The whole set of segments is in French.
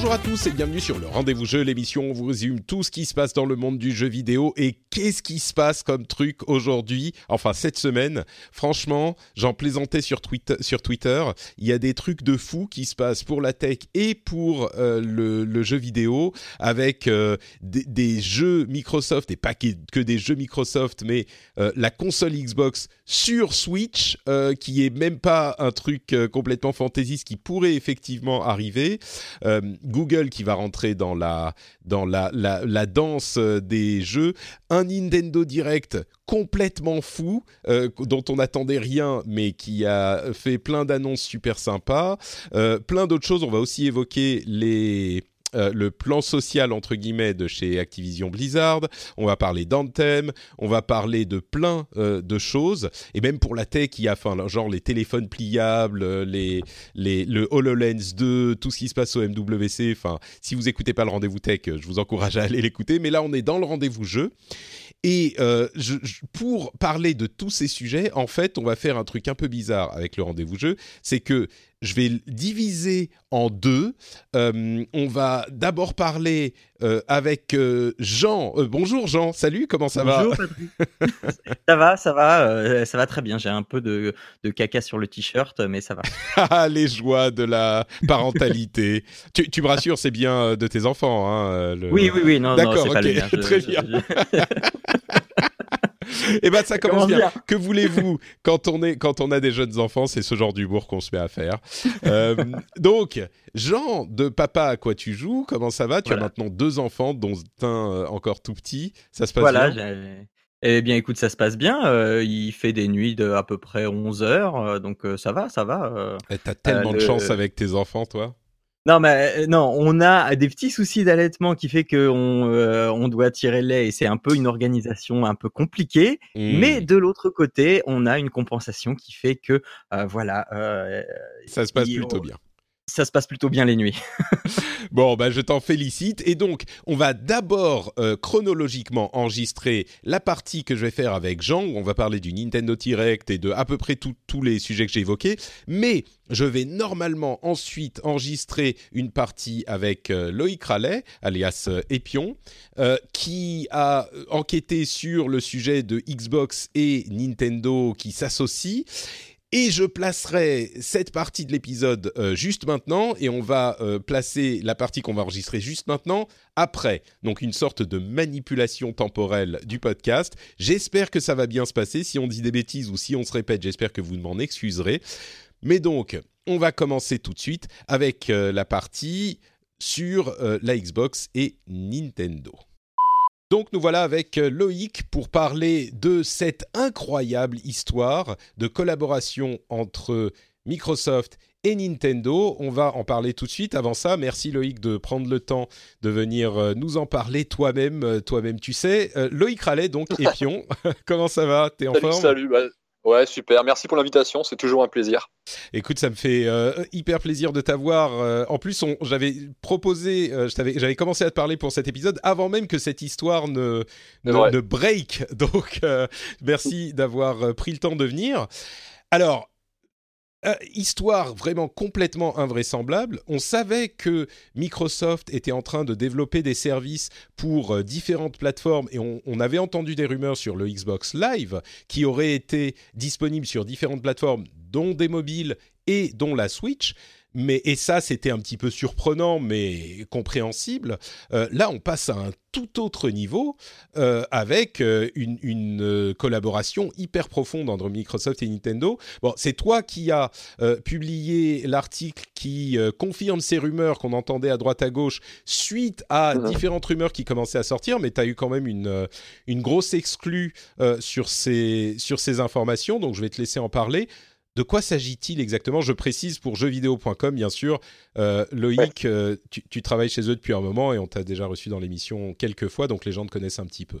Bonjour à tous et bienvenue sur le Rendez-vous Jeu, l'émission où on vous résume tout ce qui se passe dans le monde du jeu vidéo et qu'est-ce qui se passe comme truc aujourd'hui, enfin cette semaine. Franchement, j'en plaisantais sur Twitter, sur Twitter, il y a des trucs de fou qui se passent pour la tech et pour euh, le, jeu vidéo avec euh, des, jeux Microsoft et pas que des jeux Microsoft, mais euh, la console Xbox sur Switch qui est même pas un truc complètement fantaisiste qui pourrait effectivement arriver. Google qui va rentrer dans la, dans la, danse euh, des jeux, un Nintendo Direct complètement fou, euh, dont on n'attendait rien, mais qui a fait plein d'annonces super sympas, euh, plein d'autres choses. On va aussi évoquer les euh, le plan social entre guillemets de chez Activision Blizzard, on va parler d'Anthem, on va parler de plein euh, de choses. Et même pour la tech il y a enfin genre les téléphones pliables, euh, les, les le HoloLens 2, tout ce qui se passe au MWC, enfin si vous écoutez pas le rendez-vous tech, je vous encourage à aller l'écouter. Mais là on est dans le rendez-vous jeu. Et euh, je, je, pour parler de tous ces sujets, en fait, on va faire un truc un peu bizarre avec le rendez-vous jeu, c'est que je vais diviser en deux. Euh, on va d'abord parler euh, avec euh, Jean. Euh, bonjour Jean, salut, comment ça bonjour, va Ça va, ça va, euh, ça va très bien. J'ai un peu de, de caca sur le t-shirt, mais ça va. Ah, les joies de la parentalité. tu, tu, me rassures, c'est bien de tes enfants. Hein, le... Oui, oui, oui, non, D'accord, non, okay. pas le très bien. Je... Eh ben ça commence bien. bien. Que voulez-vous quand on est quand on a des jeunes enfants, c'est ce genre d'humour qu'on se met à faire. euh, donc Jean de Papa à quoi tu joues Comment ça va? Tu voilà. as maintenant deux enfants, dont un euh, encore tout petit. Ça se passe voilà, bien? Eh bien, écoute, ça se passe bien. Euh, il fait des nuits de à peu près 11 heures, euh, donc ça va, ça va. Eh, T'as tellement de chance avec tes enfants, toi. Non, mais non, on a des petits soucis d'allaitement qui fait qu'on euh, on doit tirer le lait et c'est un peu une organisation un peu compliquée. Mmh. Mais de l'autre côté, on a une compensation qui fait que euh, voilà. euh, Ça se passe plutôt bien ça se passe plutôt bien les nuits. bon, bah, je t'en félicite. Et donc, on va d'abord euh, chronologiquement enregistrer la partie que je vais faire avec Jean, où on va parler du Nintendo Direct et de à peu près tous les sujets que j'ai évoqués. Mais je vais normalement ensuite enregistrer une partie avec euh, Loïc Rallet, alias euh, Epion, qui a enquêté sur le sujet de Xbox et Nintendo qui s'associent. Et je placerai cette partie de l'épisode euh, juste maintenant, et on va euh, placer la partie qu'on va enregistrer juste maintenant après. Donc une sorte de manipulation temporelle du podcast. J'espère que ça va bien se passer. Si on dit des bêtises ou si on se répète, j'espère que vous m'en excuserez. Mais donc, on va commencer tout de suite avec euh, la partie sur la Xbox et Nintendo. Donc nous voilà avec Loïc pour parler de cette incroyable histoire de collaboration entre Microsoft et Nintendo. On va en parler tout de suite. Avant ça, merci Loïc de prendre le temps de venir nous en parler toi-même. Toi-même, tu sais. Euh, Loïc Rallet, donc, et Pion. Comment ça va? T'es en salut, forme? Salut, bah, Ouais, super. Merci pour l'invitation. C'est toujours un plaisir. Écoute, ça me fait euh, hyper plaisir de t'avoir. Euh, en plus, j'avais proposé, euh, j'avais commencé à te parler pour cet épisode avant même que cette histoire ne, ne, ne break. Donc, merci d'avoir pris le temps de venir. Alors, euh, histoire vraiment complètement invraisemblable. On savait que Microsoft était en train de développer des services pour euh, différentes plateformes et on, avait entendu des rumeurs sur le Xbox Live qui aurait été disponible sur différentes plateformes, dont des mobiles et dont la Switch. Mais et ça c'était un petit peu surprenant mais compréhensible. Euh, là, on passe à un tout autre niveau euh, avec euh, une, collaboration hyper profonde entre Microsoft et Nintendo. Bon, c'est toi qui as publié l'article qui confirme ces rumeurs qu'on entendait à droite à gauche suite à mhm. différentes rumeurs qui commençaient à sortir, mais tu as eu quand même une, une grosse exclue sur, ces, sur ces informations, donc je vais te laisser en parler. De quoi s'agit-il exactement? Je précise pour jeuxvideo.com, bien sûr. Euh, Loïc, euh, tu, travailles chez eux depuis un moment et on t'a déjà reçu dans l'émission quelques fois, donc les gens te connaissent un petit peu.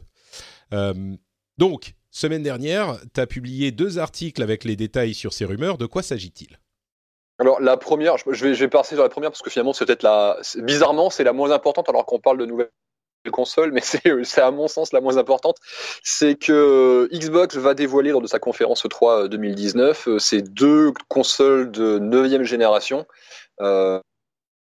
Euh, donc, semaine dernière, tu as publié deux articles avec les détails sur ces rumeurs. De quoi s'agit-il? Alors la première, je vais, je vais passer sur la première parce que finalement c'est peut-être la, bizarrement c'est la moins importante alors qu'on parle de nouvelles console, mais c'est à mon sens la moins importante, c'est que Xbox va dévoiler lors de sa conférence 3 2019 euh, ces deux consoles de 9 génération. Euh,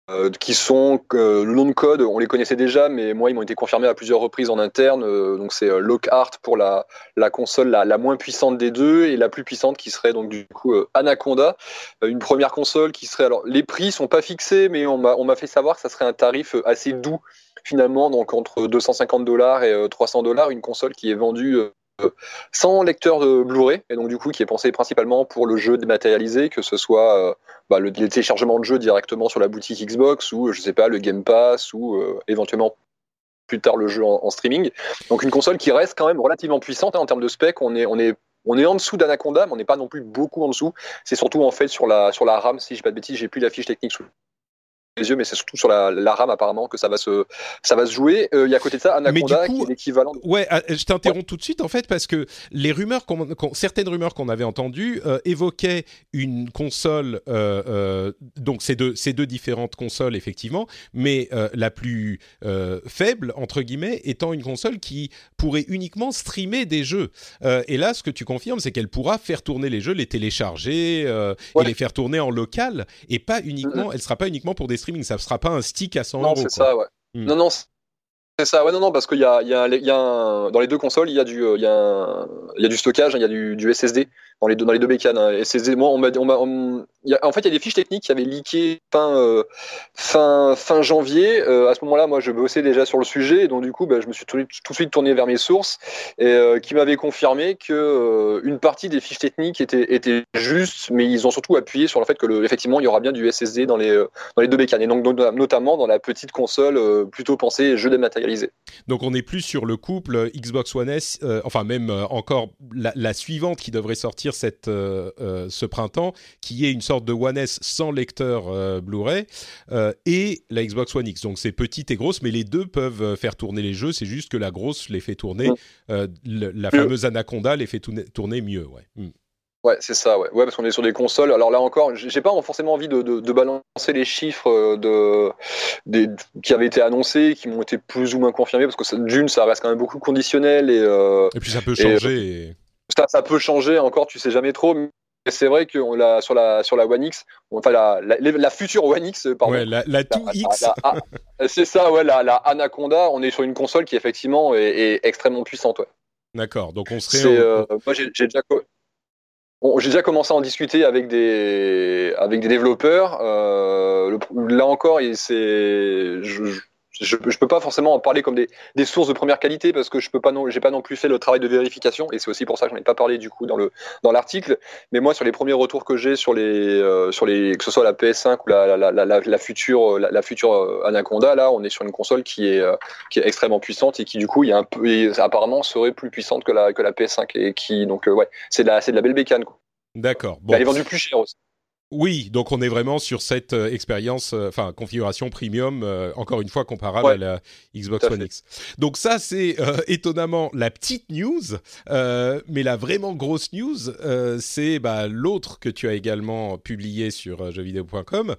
euh, qui sont le nom de code, on les connaissait déjà, mais moi ils m'ont été confirmés à plusieurs reprises en interne. donc c'est Lockhart pour la, la console la, la, moins puissante des deux et la plus puissante qui serait donc du coup Anaconda, une première console qui serait alors les prix sont pas fixés, mais on m'a fait savoir que ça serait un tarif assez doux finalement, donc entre 250 dollars et 300 euh, dollars, une console qui est vendue euh, sans lecteur de Blu-ray et donc du coup qui est pensée principalement pour le jeu dématérialisé, que ce soit euh, bah, le, téléchargement de jeux directement sur la boutique Xbox ou je sais pas le Game Pass ou éventuellement plus tard le jeu en, streaming. Donc une console qui reste quand même relativement puissante hein, en termes de spec. On est on est on est en dessous d'Anaconda, mais on n'est pas non plus beaucoup en dessous. C'est surtout en fait sur la sur la RAM, si je pas de bêtises, j'ai plus la fiche technique sous les yeux, mais c'est surtout sur la, la, RAM apparemment que ça va se, ça va se jouer. Euh, il y a à côté de ça Anaconda qui est l'équivalent. Ouais, ah, je t'interromps tout de suite en fait parce que les rumeurs, certaines rumeurs qu'on avait entendues euh, évoquaient une console, euh, euh donc ces deux, ces deux différentes consoles effectivement, mais euh, la plus faible entre guillemets étant une console qui pourrait uniquement streamer des jeux. et là, ce que tu confirmes, c'est qu'elle pourra faire tourner les jeux, les télécharger et les faire tourner en local et pas uniquement, mm-hmm. elle sera pas uniquement pour des streaming. Ça ne sera pas un stick à 100 non, c'est ça, ouais. Hmm. Non, non, c'est ça, ouais, non, non, parce qu'il y a, y a, y a dans les deux consoles, il y a du, il y a, y a du stockage, il y a du, du SSD dans les deux, dans bécanes. SSD, moi, en fait, il y a des fiches techniques qui avaient leaké fin, euh, fin, fin janvier. Euh, à ce moment-là, moi, je bossais déjà sur le sujet, et donc du coup, bah, je me suis tout, de suite tourné vers mes sources, et euh, qui m'avaient confirmé que une partie des fiches techniques étaient, étaient justes, mais ils ont surtout appuyé sur le fait que, effectivement, il y aura bien du SSD dans les, dans les deux bécanes, et donc notamment dans la petite console plutôt pensée jeu dématérialisé. Donc, on n'est plus sur le couple Xbox One S, enfin même encore la, suivante qui devrait sortir cette, euh, euh, ce printemps, qui est une sorte de One S sans lecteur euh, Blu-ray, et la Xbox One X. Donc c'est petite et grosse, mais les deux peuvent faire tourner les jeux. C'est juste que la grosse les fait tourner, la fameuse Anaconda les fait tourner, mieux. Ouais. Hmm. Ouais, c'est ça, ouais. ouais parce qu'on est sur des consoles. Alors là encore, j'ai pas forcément envie de, de, balancer les chiffres de, des, qui avaient été annoncés, qui m'ont été plus ou moins confirmés, parce que d'une, ça reste quand même beaucoup conditionnel et. et puis ça peut changer. Ça, peut changer encore, tu sais jamais trop. Mais c'est vrai que l'a, sur, la, sur la One X, enfin la, la, future One X, pardon. Ouais, la, la 2X. c'est ça, ouais, la, Anaconda, on est sur une console qui effectivement est, extrêmement puissante. Ouais. D'accord, donc on serait. Euh, moi j'ai, déjà. j'ai déjà commencé à en discuter avec des, avec des développeurs. Euh, là encore, c'est, je, je, je peux pas forcément en parler comme des, des, sources de première qualité parce que je peux pas non, j'ai pas non plus fait le travail de vérification et c'est aussi pour ça que j'en ai pas parlé du coup dans le dans l'article. Mais moi, sur les premiers retours que j'ai sur les euh, sur les que ce soit la PS5 ou la la, la, la, future la, future euh, Anaconda, là, on est sur une console qui est euh, qui est extrêmement puissante et qui du coup, il y a un peu apparemment serait plus puissante que la que la PS5 et qui donc ouais, c'est de la c'est de la belle bécane. D'accord. Bon. Elle est vendue plus cher aussi. Oui, donc on est vraiment sur cette euh, expérience, euh, enfin configuration premium, euh, encore une fois comparable à la Xbox One X. Donc ça c'est étonnamment la petite news, mais la vraiment grosse news, c'est bah, l'autre que tu as également publié sur jeuxvideo.com.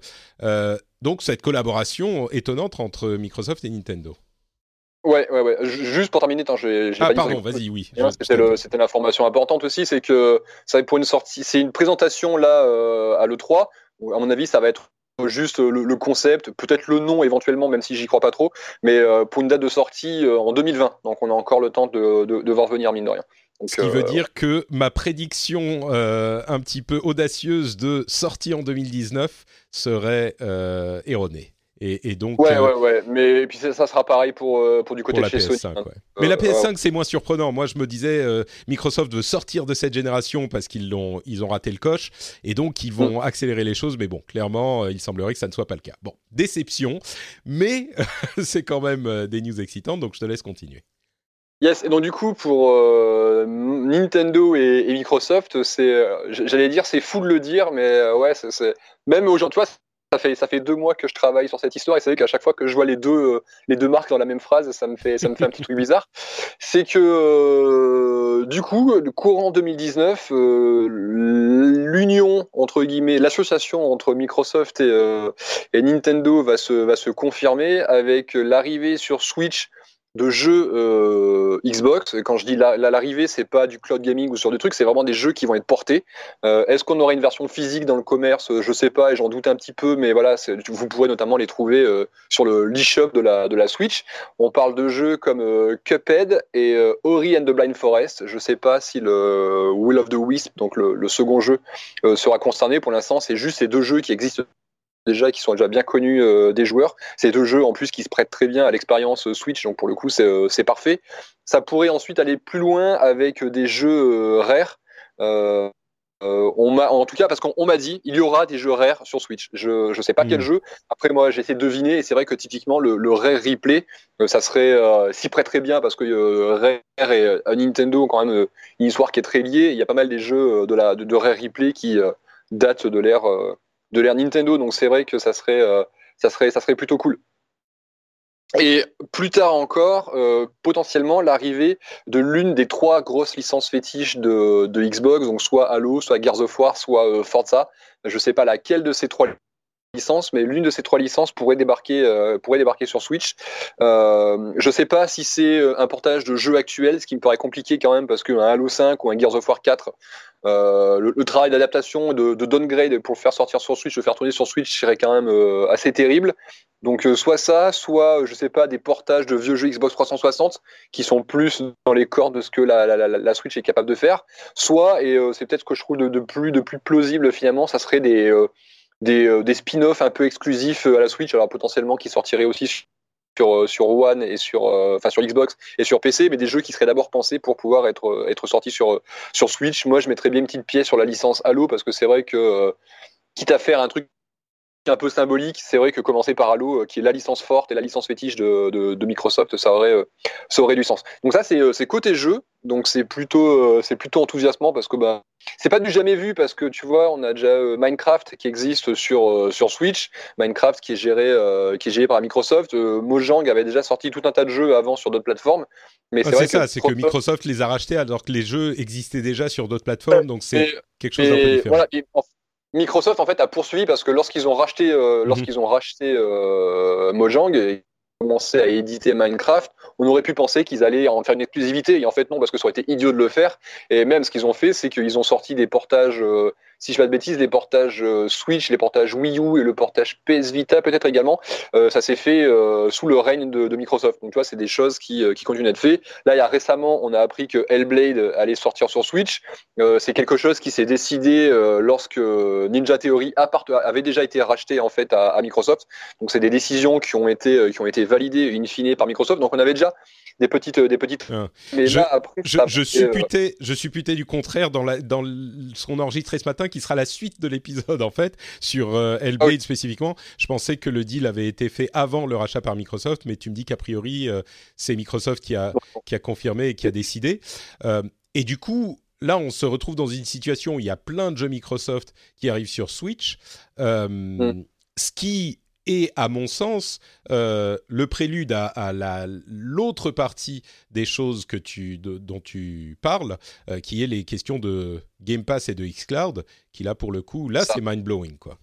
donc cette collaboration étonnante entre Microsoft et Nintendo. Ouais, ouais, ouais. Juste pour terminer, vais. Ah, pardon, vas-y, oui. C'était l'information importante aussi, c'est que ça va être pour une sortie, c'est une présentation là euh, à l'E3. À mon avis, ça va être juste le, concept, peut-être le nom éventuellement, même si j'y crois pas trop, mais euh, pour une date de sortie euh, en 2020. Donc on a encore le temps de, de, de voir venir, mine de rien. Ce qui veut dire que ma prédiction un petit peu audacieuse de sortie en 2019 serait erronée. Et, donc, ouais, ouais, ouais. Mais puis ça, sera pareil pour, pour du côté de chez Sony. Hein. Mais la PS5, c'est moins surprenant. Moi, je me disais, Microsoft veut sortir de cette génération parce qu'ils l'ont, ils ont raté le coche, et donc ils vont mm. accélérer les choses. Mais bon, clairement, il semblerait que ça ne soit pas le cas. Bon, déception, mais c'est quand même des news excitantes. Donc, je te laisse continuer. Yes, et donc du coup pour euh, Nintendo et, Microsoft, c'est, euh, j'allais dire, c'est fou de le dire, mais euh, ouais, c'est, même aujourd'hui, tu vois, ça fait ça fait deux mois que je travaille sur cette histoire et c'est vrai qu'à chaque fois que je vois les deux les deux marques dans la même phrase, ça me fait ça me fait un petit truc bizarre. C'est que du coup, courant 2019, l'union entre guillemets, l'association entre Microsoft et, et Nintendo va se va se confirmer avec l'arrivée sur Switch de jeux euh, Xbox. Quand je dis l'arrivée, c'est pas du cloud gaming ou sur des trucs, c'est vraiment des jeux qui vont être portés. Euh, est-ce qu'on aura une version physique dans le commerce? Je sais pas et j'en doute un petit peu, mais voilà, vous pourrez notamment les trouver euh, sur le l'eShop de la, de la Switch. On parle de jeux comme Cuphead et Ori and the Blind Forest. Je sais pas si le Will of the Wisp, donc le second jeu, sera concerné. Pour l'instant, c'est juste ces deux jeux qui existent déjà qui sont déjà bien connus euh, des joueurs. C'est deux jeux en plus qui se prêtent très bien à l'expérience euh, Switch, donc pour le coup c'est euh, parfait. Ça pourrait ensuite aller plus loin avec des jeux rares. on m'a, en tout cas, parce qu'on m'a dit, il y aura des jeux rares sur Switch. Je ne sais pas quel hmm. jeu. Après, moi, j'ai essayé de deviner, et c'est vrai que typiquement, le, le rare replay, ça serait s'y prête très bien parce que rare et Nintendo ont quand même une histoire qui est très liée. Il y a pas mal des jeux de la de, de rare replay qui datent de l'ère de l'ère Nintendo, donc c'est vrai que ça serait, euh, ça serait, ça serait plutôt cool. Et plus tard encore, euh, potentiellement l'arrivée de l'une des trois grosses licences fétiches de, Xbox, donc soit Halo, soit Gears of War, soit euh, Forza. Je ne sais pas laquelle de ces trois licences, mais l'une de ces trois licences pourrait débarquer, pourrait débarquer sur Switch. je ne sais pas si c'est un portage de jeux actuels, ce qui me paraît compliqué quand même, parce qu'un Halo 5 ou un Gears of War 4 euh, le, travail d'adaptation, de, de, downgrade pour le faire sortir sur Switch, le faire tourner sur Switch serait quand même euh, assez terrible. Donc euh, soit ça, soit je sais pas des portages de vieux jeux Xbox 360 qui sont plus dans les cordes de ce que la, Switch est capable de faire. Soit et c'est peut-être ce que je trouve de, plus de plus plausible finalement, ça serait des des, des spin-offs un peu exclusifs à la Switch, alors potentiellement qui sortiraient aussi sur, euh, sur One et sur, euh, enfin sur Xbox et sur PC, mais des jeux qui seraient d'abord pensés pour pouvoir être, euh, être sortis sur, sur Switch. Moi, je mettrais bien une petite pièce sur la licence Halo parce que c'est vrai que, quitte à faire un truc un peu symbolique. C'est vrai que commencer par Halo, euh, qui est la licence forte et la licence fétiche de, de, Microsoft, ça aurait, euh, ça aurait du sens. Donc ça, c'est euh, côté jeu. Donc c'est plutôt, c'est plutôt enthousiasmant parce que bah, c'est pas du jamais vu parce que tu vois, on a déjà Minecraft qui existe sur sur Switch, Minecraft qui est géré qui est géré par Microsoft. Mojang avait déjà sorti tout un tas de jeux avant sur d'autres plateformes. Mais c'est ça, c'est que Microsoft les a rachetés alors que les jeux existaient déjà sur d'autres plateformes, donc c'est quelque chose d'un peu différent. Voilà, Microsoft en fait a poursuivi parce que lorsqu'ils ont racheté, euh, mhm. lorsqu'ils ont racheté euh, Mojang et commencé à éditer Minecraft, on aurait pu penser qu'ils allaient en faire une exclusivité et en fait non parce que ça aurait été idiot de le faire. Et même ce qu'ils ont fait, c'est qu'ils ont sorti des portages euh, si je fais pas de bêtises, les portages euh, Switch, les portages Wii U et le portage PS Vita peut-être également, euh, ça s'est fait euh, sous le règne de, Microsoft. Donc tu vois, c'est des choses qui, qui continuent d'être faites. Là, il y a récemment, on a appris que Hellblade allait sortir sur Switch. c'est quelque chose qui s'est décidé lorsque Ninja Theory avait déjà été racheté en fait à, Microsoft. Donc c'est des décisions qui ont été qui ont été validées in fine par Microsoft. Donc on avait déjà des petites des petites. Ah. Mais je, là après, je, je supputais je supputais du contraire dans la dans ce qu'on enregistré ce matin qui sera la suite de l'épisode en fait sur euh, Hellblade ah spécifiquement. Je pensais que le deal avait été fait avant le rachat par Microsoft, mais tu me dis qu'a priori euh, c'est Microsoft qui a qui a confirmé et qui a décidé. Euh, et du coup, là, on se retrouve dans une situation où il y a plein de jeux Microsoft qui arrivent sur Switch, mm. ce qui et à mon sens, euh, le prélude à, l'autre partie des choses que tu, dont tu parles, euh, qui est les questions de Game Pass et de xCloud, qui là pour le coup, là c'est mind blowing quoi.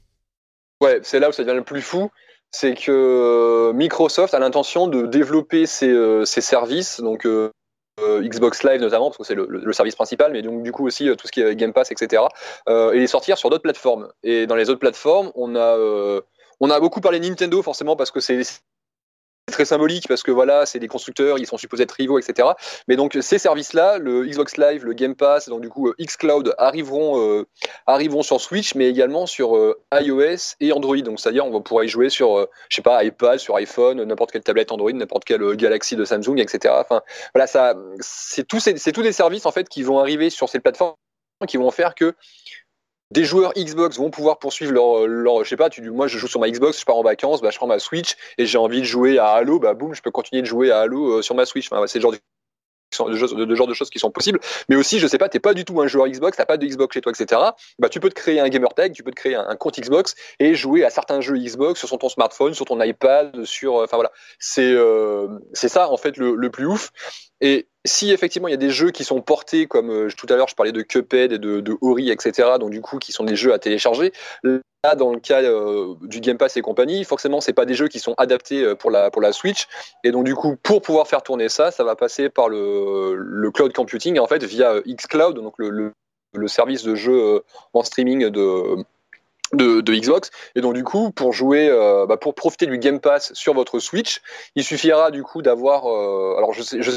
Ouais, c'est là où ça devient le plus fou, c'est que euh, Microsoft a l'intention de développer ses, services, donc Xbox Live notamment, parce que c'est le, service principal, mais donc du coup aussi tout ce qui est Game Pass, etc. et les sortir sur d'autres plateformes. Et dans les autres plateformes, on a on a beaucoup parlé Nintendo forcément parce que c'est très symbolique parce que voilà, c'est des constructeurs, ils sont supposés être rivaux, etc. Mais donc ces services-là, le Xbox Live, le Game Pass, donc du coup euh, xCloud arriveront euh, arriveront sur Switch, mais également sur euh, iOS et Android. Donc c'est-à-dire on va y jouer sur, je sais pas, iPad, sur iPhone, n'importe quelle tablette Android, n'importe quelle Galaxy de Samsung, etc. Enfin voilà, ça, c'est tous tous des services en fait qui vont arriver sur ces plateformes qui vont faire que des joueurs Xbox vont pouvoir poursuivre leur, leur je sais pas, tu, moi je joue sur ma Xbox, je pars en vacances, bah, je prends ma Switch et j'ai envie de jouer à Halo, bah boum, je peux continuer de jouer à Halo euh, sur ma Switch. Enfin, c'est le genre de de, genre de choses qui sont possibles, mais aussi, je sais pas, t'es pas du tout un joueur Xbox, t'as pas de Xbox chez toi, etc. Bah, tu peux te créer un gamer tag, tu peux te créer un, compte Xbox et jouer à certains jeux Xbox sur ton smartphone, sur ton iPad, sur, euh, enfin voilà, c'est euh, c'est ça en fait le, le plus ouf. Et si effectivement il y a des jeux qui sont portés, comme euh, tout à l'heure je parlais de Cuphead et de, de Ori, etc., donc du coup qui sont des jeux à télécharger, là dans le cas euh, du Game Pass et compagnie, forcément c'est pas des jeux qui sont adaptés euh, pour la, pour la Switch, et donc du coup pour pouvoir faire tourner ça, ça va passer par le, le cloud computing, en fait via xCloud, donc le, le, le service de jeu en streaming de de, de, Xbox. Et donc du coup, pour jouer, bah, pour profiter du Game Pass sur votre Switch, il suffira du coup d'avoir, alors je sais, je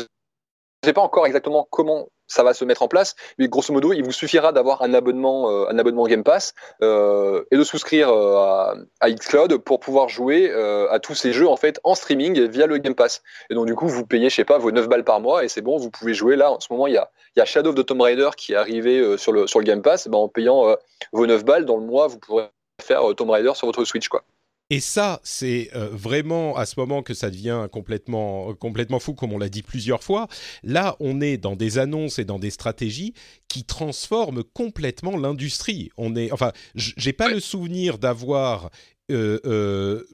ne sais pas encore exactement comment ça va se mettre en place, mais grosso modo, il vous suffira d'avoir un abonnement, euh, un abonnement Game Pass euh, et de souscrire euh, à, Xcloud pour pouvoir jouer à tous ces jeux en fait en streaming via le Game Pass. Et donc du coup, vous payez, je sais pas, vos 9 balles par mois et c'est bon, vous pouvez jouer là. En ce moment, il y a, y a Shadow of the Tomb Raider qui est arrivé sur le sur le Game Pass. Ben, en payant vos 9 balles dans le mois, vous pourrez faire Tomb Raider sur votre Switch, quoi. Et ça, c'est euh, vraiment à ce moment que ça devient complètement, complètement fou, comme on l'a dit plusieurs fois. Là, on est dans des annonces et dans des stratégies qui transforment complètement l'industrie. On est, enfin, j'ai pas le souvenir d'avoir euh, euh,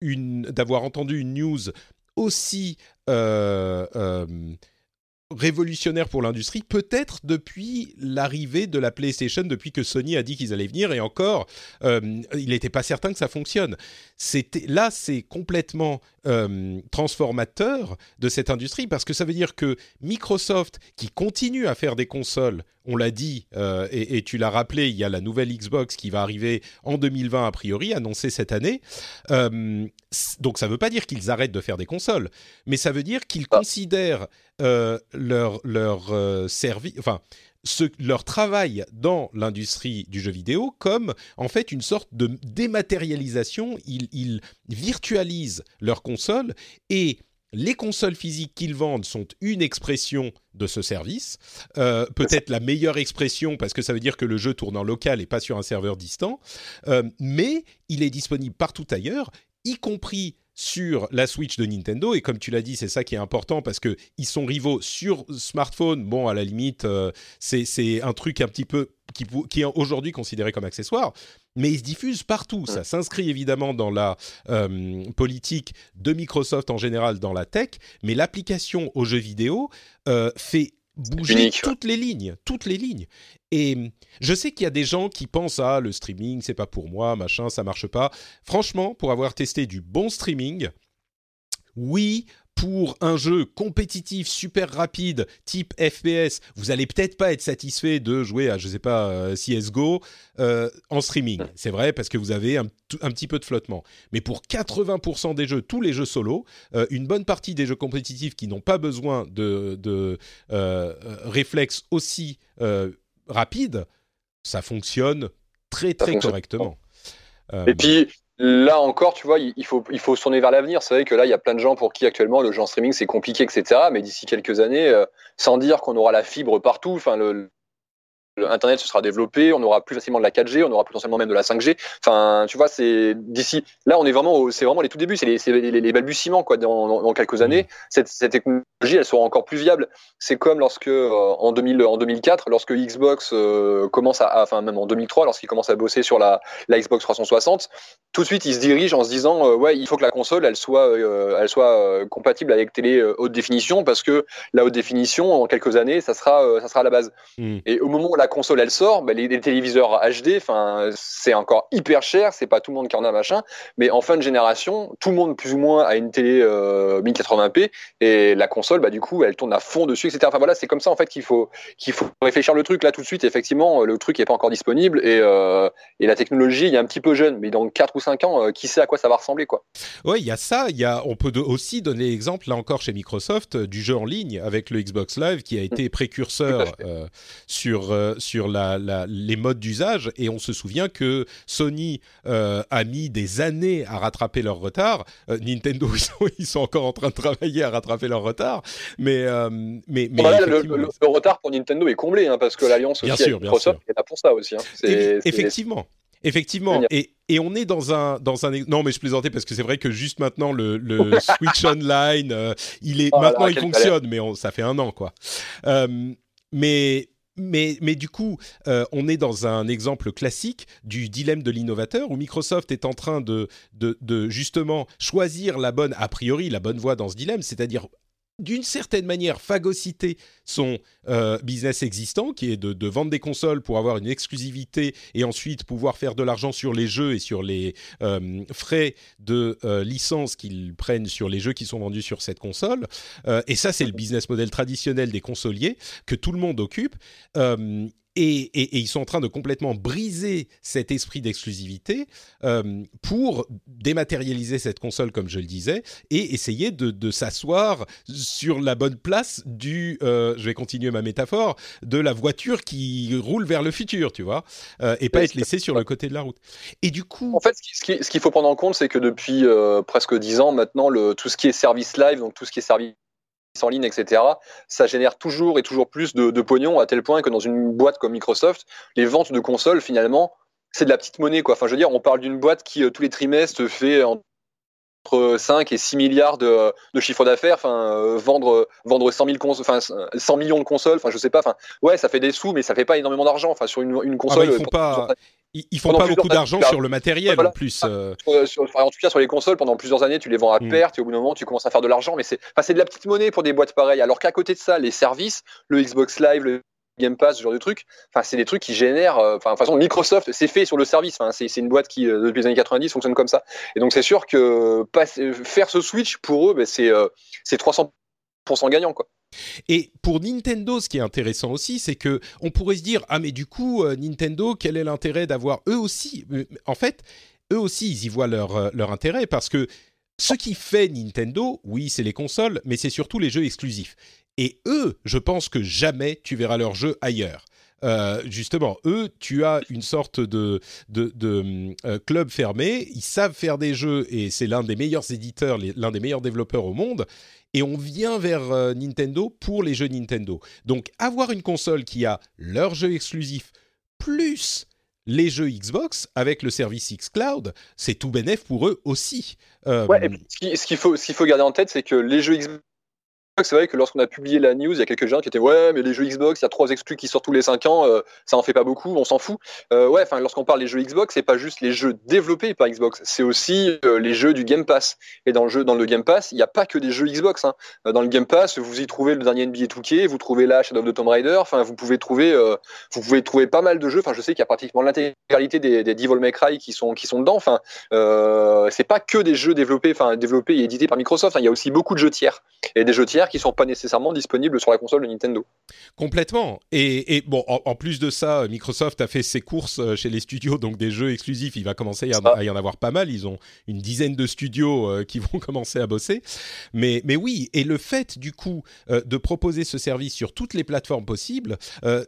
une, d'avoir entendu une news aussi révolutionnaire pour l'industrie, peut-être depuis l'arrivée de la PlayStation, depuis que Sony a dit qu'ils allaient venir, et encore, euh, il n'était pas certain que ça fonctionne. C'était là, c'est complètement euh, transformateur de cette industrie parce que ça veut dire que Microsoft, qui continue à faire des consoles, on l'a dit euh, et, et, tu l'as rappelé, il y a la nouvelle Xbox qui va arriver en 2020 a priori, annoncée cette année. donc ça ne veut pas dire qu'ils arrêtent de faire des consoles, mais ça veut dire qu'ils ah. considèrent euh, leur, leur euh, service, enfin, ce, leur travail dans l'industrie du jeu vidéo comme en fait une sorte de dématérialisation. Ils, ils virtualisent leurs consoles et les consoles physiques qu'ils vendent sont une expression de ce service, euh, peut-être la meilleure expression parce que ça veut dire que le jeu tourne en local et pas sur un serveur distant, mais il est disponible partout ailleurs, y compris sur la Switch de Nintendo. Et comme tu l'as dit, c'est ça qui est important parce que ils sont rivaux sur smartphone. Bon, à la limite, euh, c'est un truc un petit peu qui, qui est aujourd'hui considéré comme accessoire, mais ils se diffusent partout. Ça s'inscrit évidemment dans la euh, politique de Microsoft en général dans la tech, mais l'application aux jeux vidéo euh, fait bouger toutes les lignes, toutes les lignes. Et je sais qu'il y a des gens qui pensent ah le streaming c'est pas pour moi, machin, ça marche pas. Franchement, pour avoir testé du bon streaming, oui, pour un jeu compétitif super rapide type FPS, vous allez peut-être pas être satisfait de jouer à je sais pas euh, CS:GO euh, en streaming. C'est vrai parce que vous avez un, petit peu de flottement. Mais pour 80% des jeux, tous les jeux solo, euh, une bonne partie des jeux compétitifs qui n'ont pas besoin de, de réflexes aussi rapides, ça fonctionne très très correctement. Et puis Là encore, tu vois, il faut, il faut tourner vers l'avenir. C'est vrai que là, il y a plein de gens pour qui actuellement le en streaming c'est compliqué, etc. Mais d'ici quelques années, euh, sans dire qu'on aura la fibre partout, enfin le, Internet se sera développé, on aura plus facilement de la 4G, on aura potentiellement même de la 5G. Enfin, tu vois, c'est d'ici. Là, on est vraiment, c'est vraiment les tout débuts, c'est les, les, balbutiements quoi. Dans, dans, quelques années, cette, cette, technologie, elle sera encore plus viable. C'est comme lorsque euh, en 2000, en 2004, lorsque Xbox euh, commence à, enfin même en 2003, lorsqu'il commence à bosser sur la, la Xbox 360, tout de suite, il se dirige en se disant, euh, ouais, il faut que la console, elle soit, elle soit compatible avec télé haute définition, parce que la haute définition, en quelques années, ça sera, ça sera la base. Mmh. Et au moment où la la console elle sort, bah, les, téléviseurs HD, enfin c'est encore hyper cher, c'est pas tout le monde qui en a machin, mais en fin de génération, tout le monde plus ou moins a une télé 1080p et la console, bah du coup, elle tourne à fond dessus, etc. Enfin voilà, c'est comme ça en fait qu'il faut qu'il faut réfléchir le truc là tout de suite. Effectivement, le truc est pas encore disponible et, et la technologie, il a un petit peu jeune, mais dans 4 ou 5 ans, qui sait à quoi ça va ressembler quoi. Ouais, il y a ça, il y a on peut aussi donner l'exemple là encore chez Microsoft du jeu en ligne avec le Xbox Live qui a été mm. précurseur euh, sur euh, sur la, les modes d'usage et on se souvient que Sony euh, a mis des années à rattraper leur retard. Nintendo ils sont, encore en train de travailler à rattraper leur retard, mais mais, mais le, retard pour Nintendo est comblé hein, parce que l'alliance aussi avec Microsoft est là pour ça aussi. Hein. Effectivement. Effectivement, et, et, on est dans un dans un non mais je plaisantais parce que c'est vrai que juste maintenant le, le Switch Online euh, il est oh maintenant il fonctionne mais ça fait un an quoi. Euh, mais mais, mais du coup, euh, on est dans un exemple classique du dilemme de l'innovateur où Microsoft est en train de, de, de, justement choisir la bonne, a priori, la bonne voie dans ce dilemme, c'est-à-dire d'une certaine manière phagocyter son euh, business existant, qui est de, vendre des consoles pour avoir une exclusivité et ensuite pouvoir faire de l'argent sur les jeux et sur les euh, frais de euh, licence qu'ils prennent sur les jeux qui sont vendus sur cette console. et ça, c'est le business model traditionnel des consoliers que tout le monde occupe. Et, ils sont en train de complètement briser cet esprit d'exclusivité euh, pour dématérialiser cette console, comme je le disais, et essayer de, s'asseoir sur la bonne place du, euh, je vais continuer ma métaphore, de la voiture qui roule vers le futur, tu vois, euh, et pas être laissé sur le côté de la route. Et du coup... En fait, ce qu'il faut prendre en compte, c'est que depuis presque dix ans maintenant, le, tout ce qui est service live, donc tout ce qui est service en ligne, etc., ça génère toujours et toujours plus de, de, pognon à tel point que dans une boîte comme Microsoft, les ventes de consoles, finalement, c'est de la petite monnaie. Quoi. Enfin, je veux dire, on parle d'une boîte qui, euh, tous les trimestres, fait entre 5 et 6 milliards de, de chiffre d'affaires, enfin, euh, vendre, vendre 100, 000 enfin, 100 millions de consoles, enfin, je sais pas, enfin, ouais, ça fait des sous, mais ça fait pas énormément d'argent, enfin, sur une, une ah bah, console. ils font pas, ils, font pas beaucoup d'argent sur le matériel en plus. Euh. en tout cas, sur les consoles, pendant plusieurs années, tu les vends à mm. perte et au bout d'un moment, tu commences à faire de l'argent. Mais c'est enfin, de la petite monnaie pour des boîtes pareilles. Alors qu'à côté de ça, les services, le Xbox Live, le Game Pass, ce genre de trucs, enfin, c'est des trucs qui génèrent. Euh, enfin, de toute façon, Microsoft, c'est fait sur le service. Enfin, c'est une boîte qui, euh, depuis les années 90, fonctionne comme ça. Et donc, c'est sûr que faire ce switch pour eux, ben, c'est 300% gagnant, quoi. Et pour Nintendo, ce qui est intéressant aussi, c'est que on pourrait se dire ah mais du coup euh, Nintendo, quel est l'intérêt d'avoir eux aussi? Euh, En fait, eux aussi, ils y voient leur euh, leur intérêt parce que ce qui fait Nintendo, oui, c'est les consoles, mais c'est surtout les jeux exclusifs. Et eux, je pense que jamais tu verras leurs jeux ailleurs. justement, eux, tu as une sorte de, de, de club fermé. Ils savent faire des jeux et c'est l'un des meilleurs éditeurs, l'un des meilleurs développeurs au monde et on vient vers euh, Nintendo pour les jeux Nintendo. Donc avoir une console qui a leurs jeux exclusifs plus les jeux Xbox avec le service xCloud, c'est tout bénéf pour eux aussi. Euh, ouais, ce qu'il faut, faut garder en tête, c'est que les jeux Xbox c'est vrai que lorsqu'on a publié la news, il y a quelques gens qui étaient ouais, mais les jeux Xbox, il y a trois exclus qui sortent tous les cinq ans, euh, ça en fait pas beaucoup, on s'en fout. Euh, ouais, enfin, lorsqu'on parle des jeux Xbox, c'est pas juste les jeux développés par Xbox, c'est aussi euh, les jeux du Game Pass. Et dans le jeu, dans le Game Pass, il n'y a pas que des jeux Xbox. Hein. Dans le Game Pass, vous y trouvez le dernier NBA 2K, vous trouvez là Shadow of the Tomb Raider. Enfin, vous pouvez trouver, vous pouvez trouver pas mal de jeux. Enfin, je sais qu'il y a pratiquement l'intégralité des, des Devil May Cry qui sont qui sont dedans. Enfin, c'est pas que des jeux développés, enfin développés et édités par Microsoft. Hein. Il y a aussi beaucoup de jeux tiers et des jeux tiers qui sont pas nécessairement disponible sur la console de Nintendo. Complètement. Et, bon, en, plus de ça, Microsoft a fait ses courses euh, chez les studios, donc des jeux exclusifs. Il va commencer à, y en avoir pas mal. Ils ont une dizaine de studios euh, qui vont commencer à bosser. Mais, mais oui, et le fait du coup euh, de proposer ce service sur toutes les plateformes possibles,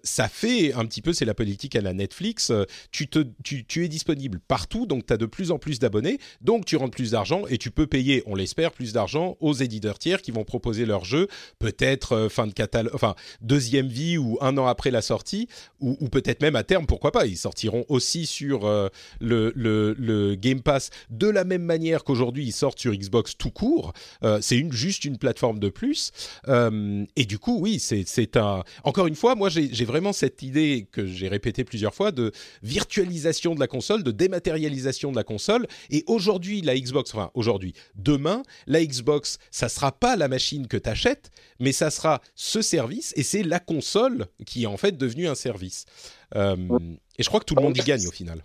ça fait un petit peu, c'est la politique à la Netflix. tu, te, tu, tu es disponible partout, donc tu as de plus en plus d'abonnés, donc tu rentres plus d'argent et tu peux payer, on l'espère, plus d'argent aux éditeurs tiers qui vont proposer leurs peut-être euh, fin de catalogue, enfin deuxième vie ou un an après la sortie, ou, peut-être même à terme, pourquoi pas, ils sortiront aussi sur euh, le, Game Pass de la même manière qu'aujourd'hui ils sortent sur Xbox tout court. Euh, c'est une, juste une plateforme de plus. et du coup, oui, c'est un. Encore une fois, moi j'ai vraiment cette idée que j'ai répétée plusieurs fois de virtualisation de la console, de dématérialisation de la console. Et aujourd'hui, la Xbox, enfin aujourd'hui, demain, la Xbox, ça sera pas la machine que tu mais ça sera ce service et c'est la console qui est en fait devenue un service. Euh, et je crois que tout le monde y gagne au final.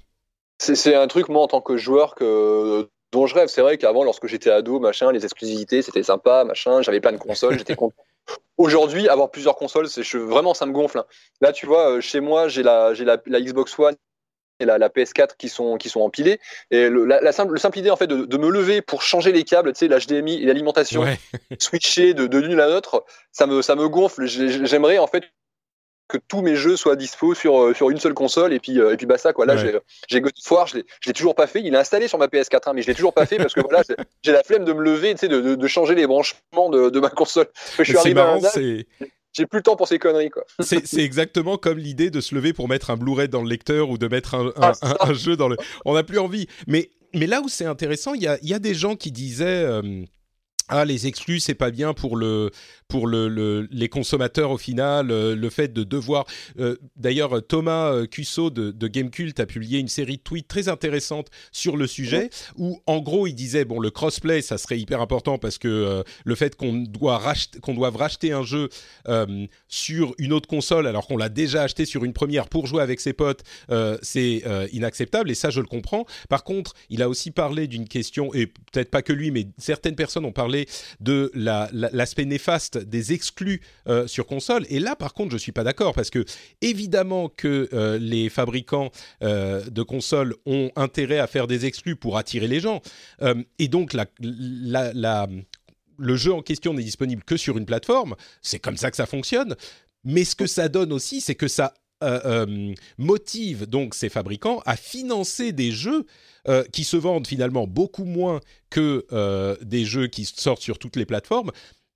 C'est un truc, moi, en tant que joueur, que, dont je rêve. C'est vrai qu'avant, lorsque j'étais ado, machin, les exclusivités, c'était sympa, machin, j'avais plein de consoles, j'étais content. Aujourd'hui, avoir plusieurs consoles, c'est vraiment, ça me gonfle. Hein. Là, tu vois, euh, chez moi, j'ai la, la, la Xbox One et la, la, PS4 qui sont qui sont empilés et le, la, simple, le simple idée en fait de, de, me lever pour changer les câbles tu sais l'HDMI et l'alimentation switcher de, de l'une à l'autre ça me ça me gonfle j'aimerais en fait que tous mes jeux soient dispo sur, euh, sur une seule console et puis, euh, et puis bah ça quoi. Là j'ai God of War, je l'ai toujours pas fait. Il est installé sur ma PS4, hein, mais je l'ai toujours pas fait parce que voilà, j'ai la flemme de me lever, tu sais, de, de, changer les branchements de, de ma console. Je suis arrivé marrant, j'ai plus le temps pour ces conneries quoi. C'est exactement comme l'idée de se lever pour mettre un Blu-ray dans le lecteur ou de mettre un, un, ah, un, jeu dans le. On n'a plus envie. Mais mais là où c'est intéressant, il y a, y a, des gens qui disaient. Euh, ah les exclus c'est pas bien pour le pour le, le, les consommateurs au final euh, le fait de devoir euh, d'ailleurs Thomas euh, Cusso de, de Gamecult a publié une série de tweets très intéressantes sur le sujet où en gros il disait bon le crossplay ça serait hyper important parce que le fait qu'on doit racheter qu'on doive racheter un jeu sur une autre console alors qu'on l'a déjà acheté sur une première pour jouer avec ses potes c'est inacceptable et ça je le comprends. Par contre il a aussi parlé d'une question et peut-être pas que lui mais certaines personnes ont parlé de l'aspect la, néfaste des exclus euh, sur console. Et là, par contre, je suis pas d'accord parce que évidemment que euh, les fabricants euh, de consoles ont intérêt à faire des exclus pour attirer les gens. et donc la, le jeu en question n'est disponible que sur une plateforme. C'est comme ça que ça fonctionne. Mais ce que ça donne aussi, c'est que ça motive donc ces fabricants à financer des jeux qui se vendent finalement beaucoup moins que des jeux qui sortent sur toutes les plateformes,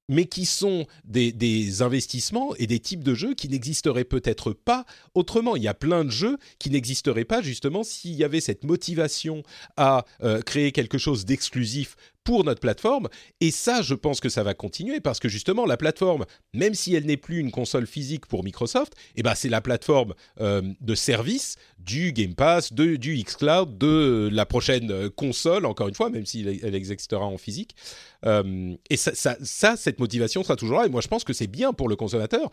mais qui sont des, investissements et des types de jeux qui n'existeraient peut-être pas autrement. Il y a plein de jeux qui n'existeraient pas justement s'il y avait cette motivation à euh, créer quelque chose d'exclusif pour notre plateforme. Et ça, je pense que ça va continuer parce que justement, la plateforme, même si elle n'est plus une console physique pour Microsoft, eh ben, c'est la plateforme euh, de service du Game Pass, de, du xCloud, de la prochaine euh, console, encore une fois, même si elle existera en physique. Euh, et ça, ça, cette motivation sera toujours là. Et moi, je pense que c'est bien pour le consommateur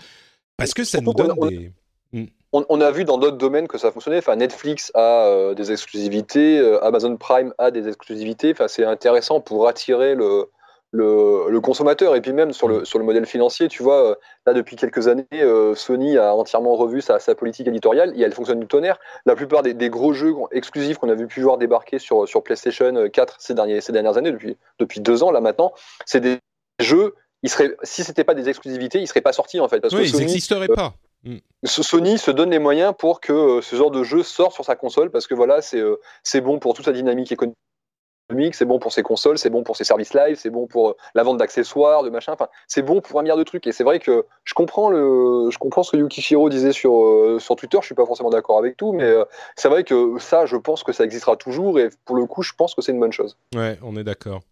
parce que ça nous donne des... Hmm. On, a vu dans d'autres domaines que ça fonctionnait. Enfin, Netflix a euh, des exclusivités, euh, Amazon Prime a des exclusivités. Enfin, c'est intéressant pour attirer le, le, consommateur. Et puis même sur le, sur le modèle financier, tu vois, euh, là depuis quelques années, Sony a entièrement revu sa, sa, politique éditoriale et elle fonctionne du tonnerre. La plupart des, des gros jeux exclusifs qu'on a vu pu voir débarquer sur, sur PlayStation 4 ces, derniers, ces dernières années, depuis, depuis deux ans là maintenant, c'est des jeux. Ils seraient, si c'était pas des exclusivités, ils seraient pas sortis en fait. Parce oui, ils n'existeraient pas. Mm. Sony se donne les moyens pour que euh, ce genre de jeu sorte sur sa console parce que voilà, c'est euh, c'est bon pour toute sa dynamique économique, c'est bon pour ses consoles, c'est bon pour ses services live, c'est bon pour euh, la vente d'accessoires, de machin, enfin, c'est bon pour un milliard de trucs. Et c'est vrai que je comprends le, je comprends ce que Yukishiro disait sur sur Twitter. Je suis pas forcément d'accord avec tout, mais c'est vrai que ça, je pense que ça existera toujours. Et pour le coup, je pense que c'est une bonne chose. Ouais, on est d'accord.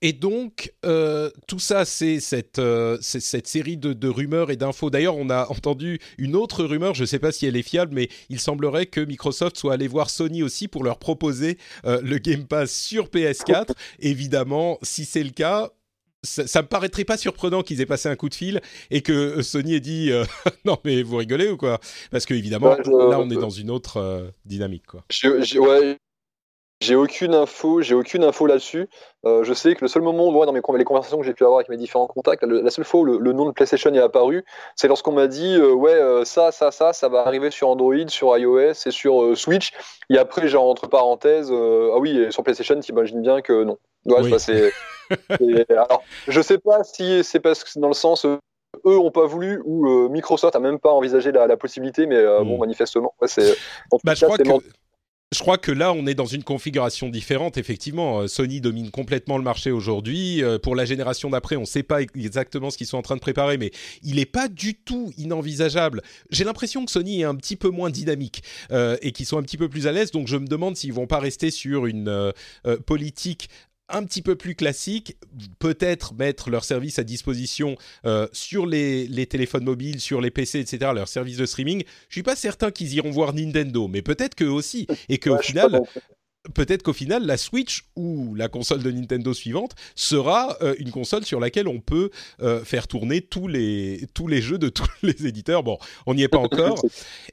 Et donc, euh, tout ça, c'est cette, euh, cette série de, de, rumeurs et d'infos. D'ailleurs, on a entendu une autre rumeur, je ne sais pas si elle est fiable, mais il semblerait que Microsoft soit allé voir Sony aussi pour leur proposer euh, le Game Pass sur PS4. Évidemment, si c'est le cas, ça, ça, me paraîtrait pas surprenant qu'ils aient passé un coup de fil et que Sony ait dit non mais vous rigolez ou quoi? Parce que évidemment, là, on est dans une autre dynamique, quoi. Je, ouais j'ai aucune info, j'ai aucune info là-dessus. Euh, je sais que le seul moment, où, dans mes, les conversations que j'ai pu avoir avec mes différents contacts, la seule fois où le, nom de PlayStation est apparu, c'est lorsqu'on m'a dit euh, ouais euh, ça, ça, ça, ça va arriver sur Android, sur iOS et sur Switch. Et après, genre entre parenthèses, ah oui, sur PlayStation, t'imagines bien que non. Ouais, oui. c'est, alors, je sais pas si c'est parce que c'est dans le sens eux ont pas voulu ou Microsoft a même pas envisagé la, la possibilité, mais bon, hmm. manifestement, c'est. bah, je crois que je crois que là, on est dans une configuration différente. Effectivement, euh, Sony domine complètement le marché aujourd'hui. Euh, pour la génération d'après, on ne sait pas exactement ce qu'ils sont en train de préparer, mais il n'est pas du tout inenvisageable. J'ai l'impression que Sony est un petit peu moins dynamique euh, et qu'ils sont un petit peu plus à l'aise. Donc, je me demande s'ils vont pas rester sur une politique un petit peu plus classique, peut-être mettre leur service à disposition euh, sur les, les, téléphones mobiles, sur les PC, etc., leur service de streaming. Je suis pas certain qu'ils iront voir Nintendo, mais peut-être qu'eux aussi, et qu'au final, peut-être qu'au final, la Switch ou la console de Nintendo suivante sera euh, une console sur laquelle on peut euh, faire tourner tous les, tous les jeux de tous les éditeurs. Bon, on n'y est pas encore.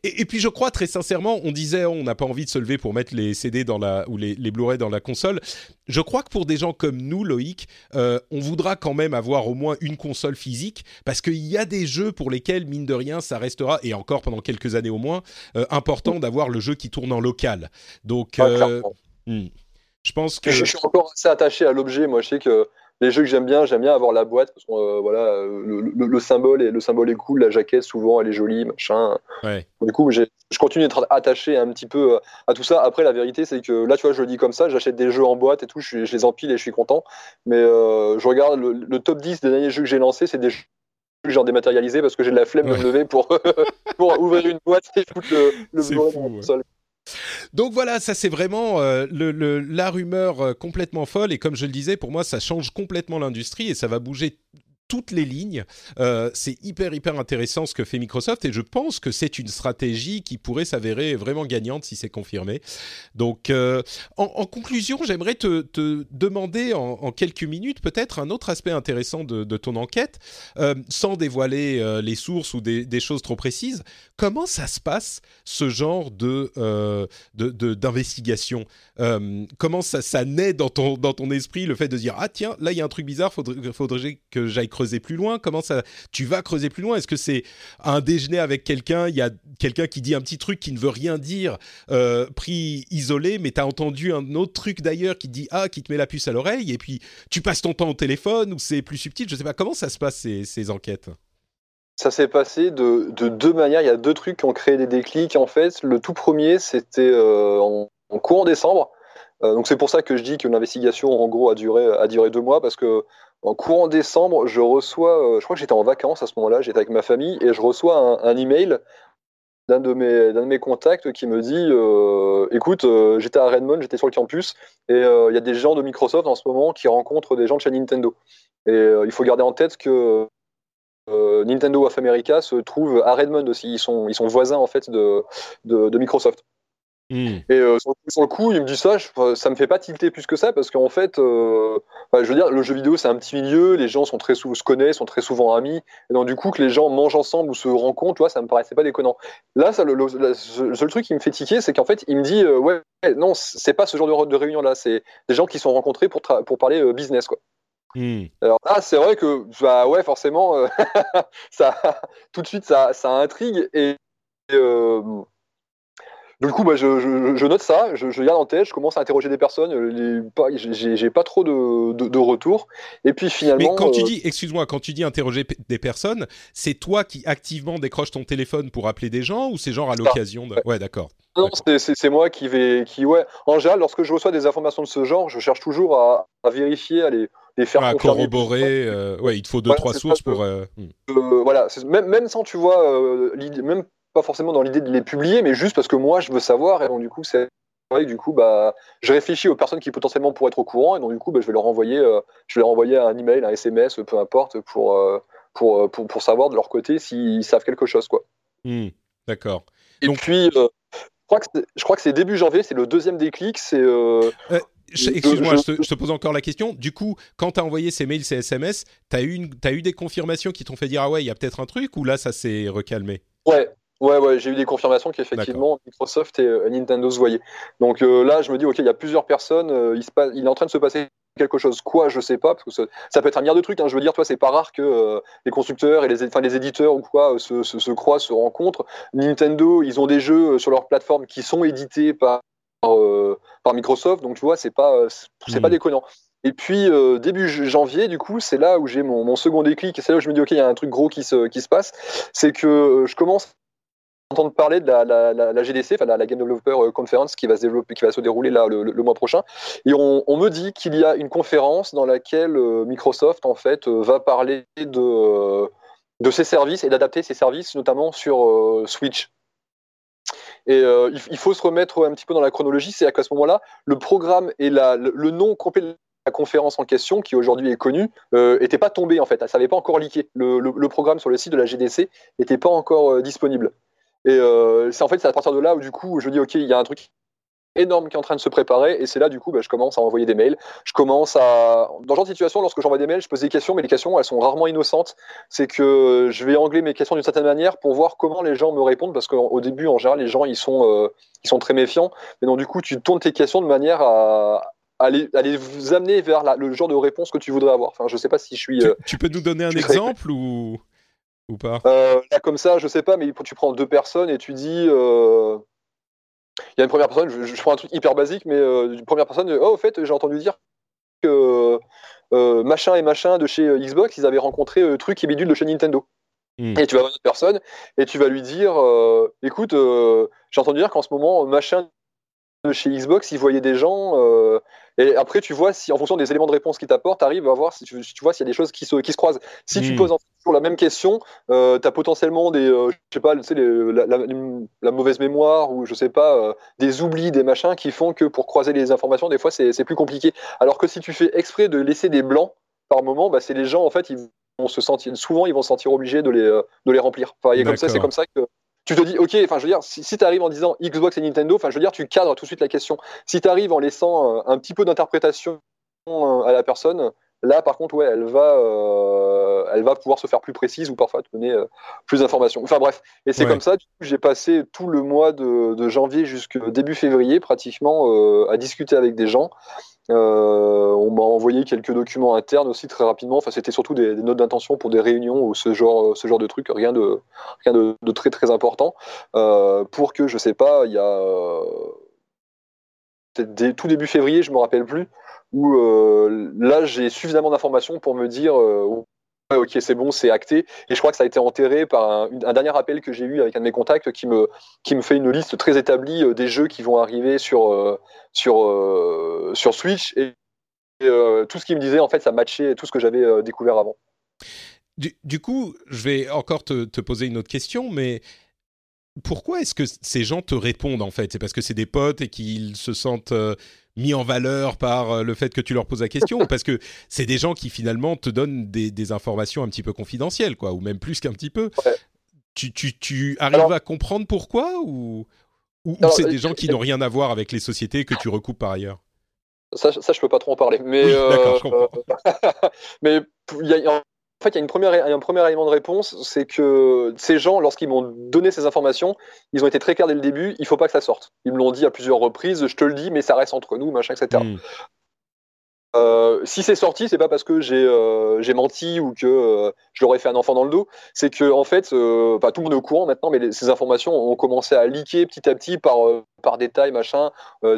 Et, puis je crois très sincèrement, on disait on n'a pas envie de se lever pour mettre les CD dans la, ou les, les Blu-ray dans la console. Je crois que pour des gens comme nous, Loïc, euh, on voudra quand même avoir au moins une console physique parce qu'il y a des jeux pour lesquels, mine de rien, ça restera, et encore pendant quelques années au moins, important d'avoir le jeu qui tourne en local. Donc, Hmm. Je pense que. Je, suis encore assez attaché à l'objet. Moi, je sais que les jeux que j'aime bien, j'aime bien avoir la boîte parce que euh, voilà, le, symbole est, le symbole est cool, la jaquette souvent elle est jolie, machin. Du coup, je continue d'être attaché un petit peu euh, à tout ça. Après, la vérité, c'est que là, tu vois, je le dis comme ça, j'achète des jeux en boîte et tout, je, les empile et je suis content. Mais euh, je regarde le, top 10 des derniers jeux que j'ai lancés, c'est des jeux que j'ai dématérialisé parce que j'ai de la flemme de me lever pour, pour ouvrir une boîte et foutre le, le sol. Donc voilà, ça c'est vraiment euh, la rumeur euh, complètement folle. Et comme je le disais, pour moi ça change complètement l'industrie et ça va bouger toutes les lignes. Euh, c'est hyper hyper intéressant ce que fait Microsoft et je pense que c'est une stratégie qui pourrait s'avérer vraiment gagnante si c'est confirmé. Donc euh, en, conclusion, j'aimerais te, demander en, quelques minutes peut-être un autre aspect intéressant de, ton enquête, euh, sans dévoiler les sources ou des, choses trop précises. Comment ça se passe ce genre de d'investigation? Comment ça, naît dans ton dans ton esprit le fait de dire ah tiens là il y a un truc bizarre, faudrait, faudrait que j'aille creuser plus loin Comment ça Tu vas creuser plus loin? Est-ce que c'est un déjeuner avec quelqu'un Il y a quelqu'un qui dit un petit truc qui ne veut rien dire, euh, pris isolé, mais tu as entendu un autre truc d'ailleurs qui dit ah, qui te met la puce à l'oreille, et puis tu passes ton temps au téléphone ou c'est plus subtil. Je sais pas comment ça se passe ces, enquêtes? Ça s'est passé de, deux manières. Il y a deux trucs qui ont créé des déclics. En fait, le tout premier, c'était euh, en, courant décembre. Euh, donc c'est pour ça que je dis que l'investigation, en gros, a duré, a duré deux mois parce que en courant décembre, je reçois, euh, je crois que j'étais en vacances à ce moment-là, j'étais avec ma famille et je reçois un, email d'un de mes contacts qui me dit euh, écoute euh, j'étais à Redmond j'étais sur le campus et il y a des gens de Microsoft en ce moment qui rencontrent des gens de chez Nintendo. Et il faut garder en tête que Nintendo of America se trouve à Redmond aussi. Ils sont voisins en fait de Microsoft Hmm. Et euh, sur, le coup, il me dit ça, ça me fait pas tilter plus que ça parce qu'en fait, euh, je veux dire, le jeu vidéo c'est un petit milieu, les gens sont très se connaissent, sont très souvent amis, et donc du coup que les gens mangent ensemble ou se rencontrent, tu vois, ça me paraissait pas déconnant. Là, ça, le, seul truc qui me fait tiquer, c'est qu'en fait, il me dit, euh, ouais, non, c'est pas ce genre de, de réunion là, c'est des gens qui sont rencontrés pour pour parler business quoi. Hmm. Alors là, c'est vrai que, bah ouais, forcément, ça, tout de suite, ça, ça intrigue et du coup, bah, je, note ça, je, garde en tête, je commence à interroger des personnes, euh, j'ai pas trop de, de, retours. Et puis finalement. Mais quand tu euh, dis, excuse-moi, quand tu dis interroger des personnes, c'est toi qui activement décroches ton téléphone pour appeler des gens ou c'est genre à l'occasion de. Ouais, d'accord. Non, c'est moi qui vais. Qui, ouais. En général, lorsque je reçois des informations de ce genre, je cherche toujours à, vérifier, à les, les faire à corroborer. Euh, ouais, il te faut deux, trois sources pour. Hmm. voilà, même, même sans, tu vois, même pas forcément dans l'idée de les publier, mais juste parce que moi je veux savoir et donc du coup c'est vrai du coup bah je réfléchis aux personnes qui potentiellement pourraient être au courant et donc du coup bah, je vais leur envoyer euh, je vais leur envoyer un email, un SMS, peu importe pour euh, pour, pour, pour, savoir de leur côté s'ils savent quelque chose quoi. Hmm, d'accord. Et puis euh, je crois que c'est début janvier, c'est le deuxième déclic, c'est Excuse-moi, je, te pose encore la question. Du coup, quand tu as envoyé ces mails, ces SMS, tu as, eu as eu des confirmations qui t'ont fait dire Ah ouais, il y a peut-être un truc ou là ça s'est recalmé? Ouais, Ouais, ouais, j'ai eu des confirmations qu'effectivement Microsoft et euh, Nintendo se voyaient. Donc euh, là, je me dis, ok, il y a plusieurs personnes, euh, il, se passe, il est en train de se passer quelque chose. Quoi, je sais pas, parce que ça, peut être un milliard de trucs. Hein. Je veux dire, toi, c'est pas rare que les constructeurs et les, les éditeurs ou quoi se, se, se, croisent, se rencontrent. Nintendo, ils ont des jeux sur leur plateforme qui sont édités par, par Microsoft, donc tu vois, c'est pas, c'est pas hmm. déconnant. Et puis début janvier, du coup, c'est là où j'ai mon, mon, second déclic, c'est là où je me dis ok, il y a un truc gros qui se, qui se passe, c'est que je commence entendre parler de la, GDC, enfin la, Game Developer euh, Conference qui va se dérouler le, mois prochain. Et on, me dit qu'il y a une conférence dans laquelle euh, Microsoft en fait euh, va parler de ses services et d'adapter ses services, notamment sur Switch. Et il, faut se remettre un petit peu dans la chronologie, c'est qu'à ce moment-là, le programme et le, nom complet de la conférence en question, qui aujourd'hui est connu, n'était pas tombé en fait, ça n'avait pas encore leaké. Le, le, programme sur le site de la GDC n'était pas encore disponible. Et euh, c'est en fait c'est à partir de là où du coup je dis ok il y a un truc énorme qui est en train de se préparer et c'est là du coup bah, je commence à envoyer des mails je commence à dans ce genre de situation lorsque j'envoie des mails je pose des questions mais les questions elles sont rarement innocentes c'est que je vais angler mes questions d'une certaine manière pour voir comment les gens me répondent parce qu'au début en général les gens ils sont euh, ils sont très méfiants mais donc du coup tu tournes tes questions de manière à à les, vous amener vers le genre de réponse que tu voudrais avoir. Enfin, je sais pas si je suis. Tu, euh, tu peux nous donner un exemple ou, ou pas? Euh, Là, comme ça, je sais pas, mais tu prends deux personnes et tu dis. Euh, il y a une première personne, je, prends un truc hyper basique, mais une première personne, oh, au fait, j'ai entendu dire que machin et machin de chez Xbox, ils avaient rencontré truc et bidule de chez Nintendo. Hmm. Et tu vas voir une autre personne et tu vas lui dire écoute, j'ai entendu dire qu'en ce moment, machin de chez Xbox, ils voyaient des gens et après, tu vois si, en fonction des éléments de réponse qu'ils t'apportent, tu arrives à voir si tu, vois s'il y a des choses qui se, qui se croisent. Si tu hmm. poses toujours la même question, euh, tu as potentiellement des, euh, je sais pas, tu sais, la, la, mauvaise mémoire ou je sais pas, euh, des oublis, des machins qui font que pour croiser les informations, des fois, c'est plus compliqué. Alors que si tu fais exprès de laisser des blancs par moment, bah, c'est les gens, en fait, ils vont se sentir, souvent, ils vont se sentir obligés de les, de les remplir. Enfin, comme ça, c'est comme ça que tu te dis, ok, enfin, je veux dire, si, si tu arrives en disant Xbox et Nintendo, enfin, je veux dire, tu cadres tout de suite la question. Si tu arrives en laissant euh, un petit peu d'interprétation euh, à la personne, là, par contre, ouais, elle va, euh, elle va pouvoir se faire plus précise ou parfois te donner plus d'informations. Enfin, bref. Et c'est comme ça, j'ai passé tout le mois de, de janvier jusqu'au début février, pratiquement, à discuter avec des gens. Euh, on m'a envoyé quelques documents internes aussi très rapidement. Enfin, c'était surtout des, notes d'intention pour des réunions ou ce genre, ce genre de trucs, rien de, rien de, très très important. Euh, pour que, je sais pas, il y a peut-être tout début février, je me rappelle plus, où euh, là j'ai suffisamment d'informations pour me dire ok, c'est bon, c'est acté. Et je crois que ça a été enterré par un, dernier appel que j'ai eu avec un de mes contacts qui me, fait une liste très établie euh, des jeux qui vont arriver euh, euh, sur Switch. Et, tout ce qu'il me disait, en fait, ça matchait tout ce que j'avais découvert avant. Du, coup, je vais encore te, te, poser une autre question, mais pourquoi est-ce que ces gens te répondent en fait? C'est parce que c'est des potes et qu'ils se sentent mis en valeur par euh, le fait que tu leur poses la question ou parce que c'est des gens qui finalement te donnent des, informations un petit peu confidentielles, quoi, ou même plus qu'un petit peu? Tu, tu, tu, arrives à comprendre pourquoi ou, ou, c'est des gens qui n'ont rien à voir avec les sociétés que tu recoupes par ailleurs? Ça, ça, je peux pas trop en parler. Mais, euh, mais il y a, fait, il y a, une première, un premier élément de réponse, c'est que ces gens, lorsqu'ils m'ont donné ces informations, ils ont été très clairs dès le début, il ne faut pas que ça sorte. Ils me l'ont dit à plusieurs reprises, je te le dis, mais ça reste entre nous, machin, etc. Euh, si c'est sorti, c'est pas parce que j'ai euh, menti ou que euh, je leur ai fait un enfant dans le dos. C'est que en fait, tout le monde est au courant maintenant, mais ces informations ont commencé à leaker petit à petit par par détail, machin.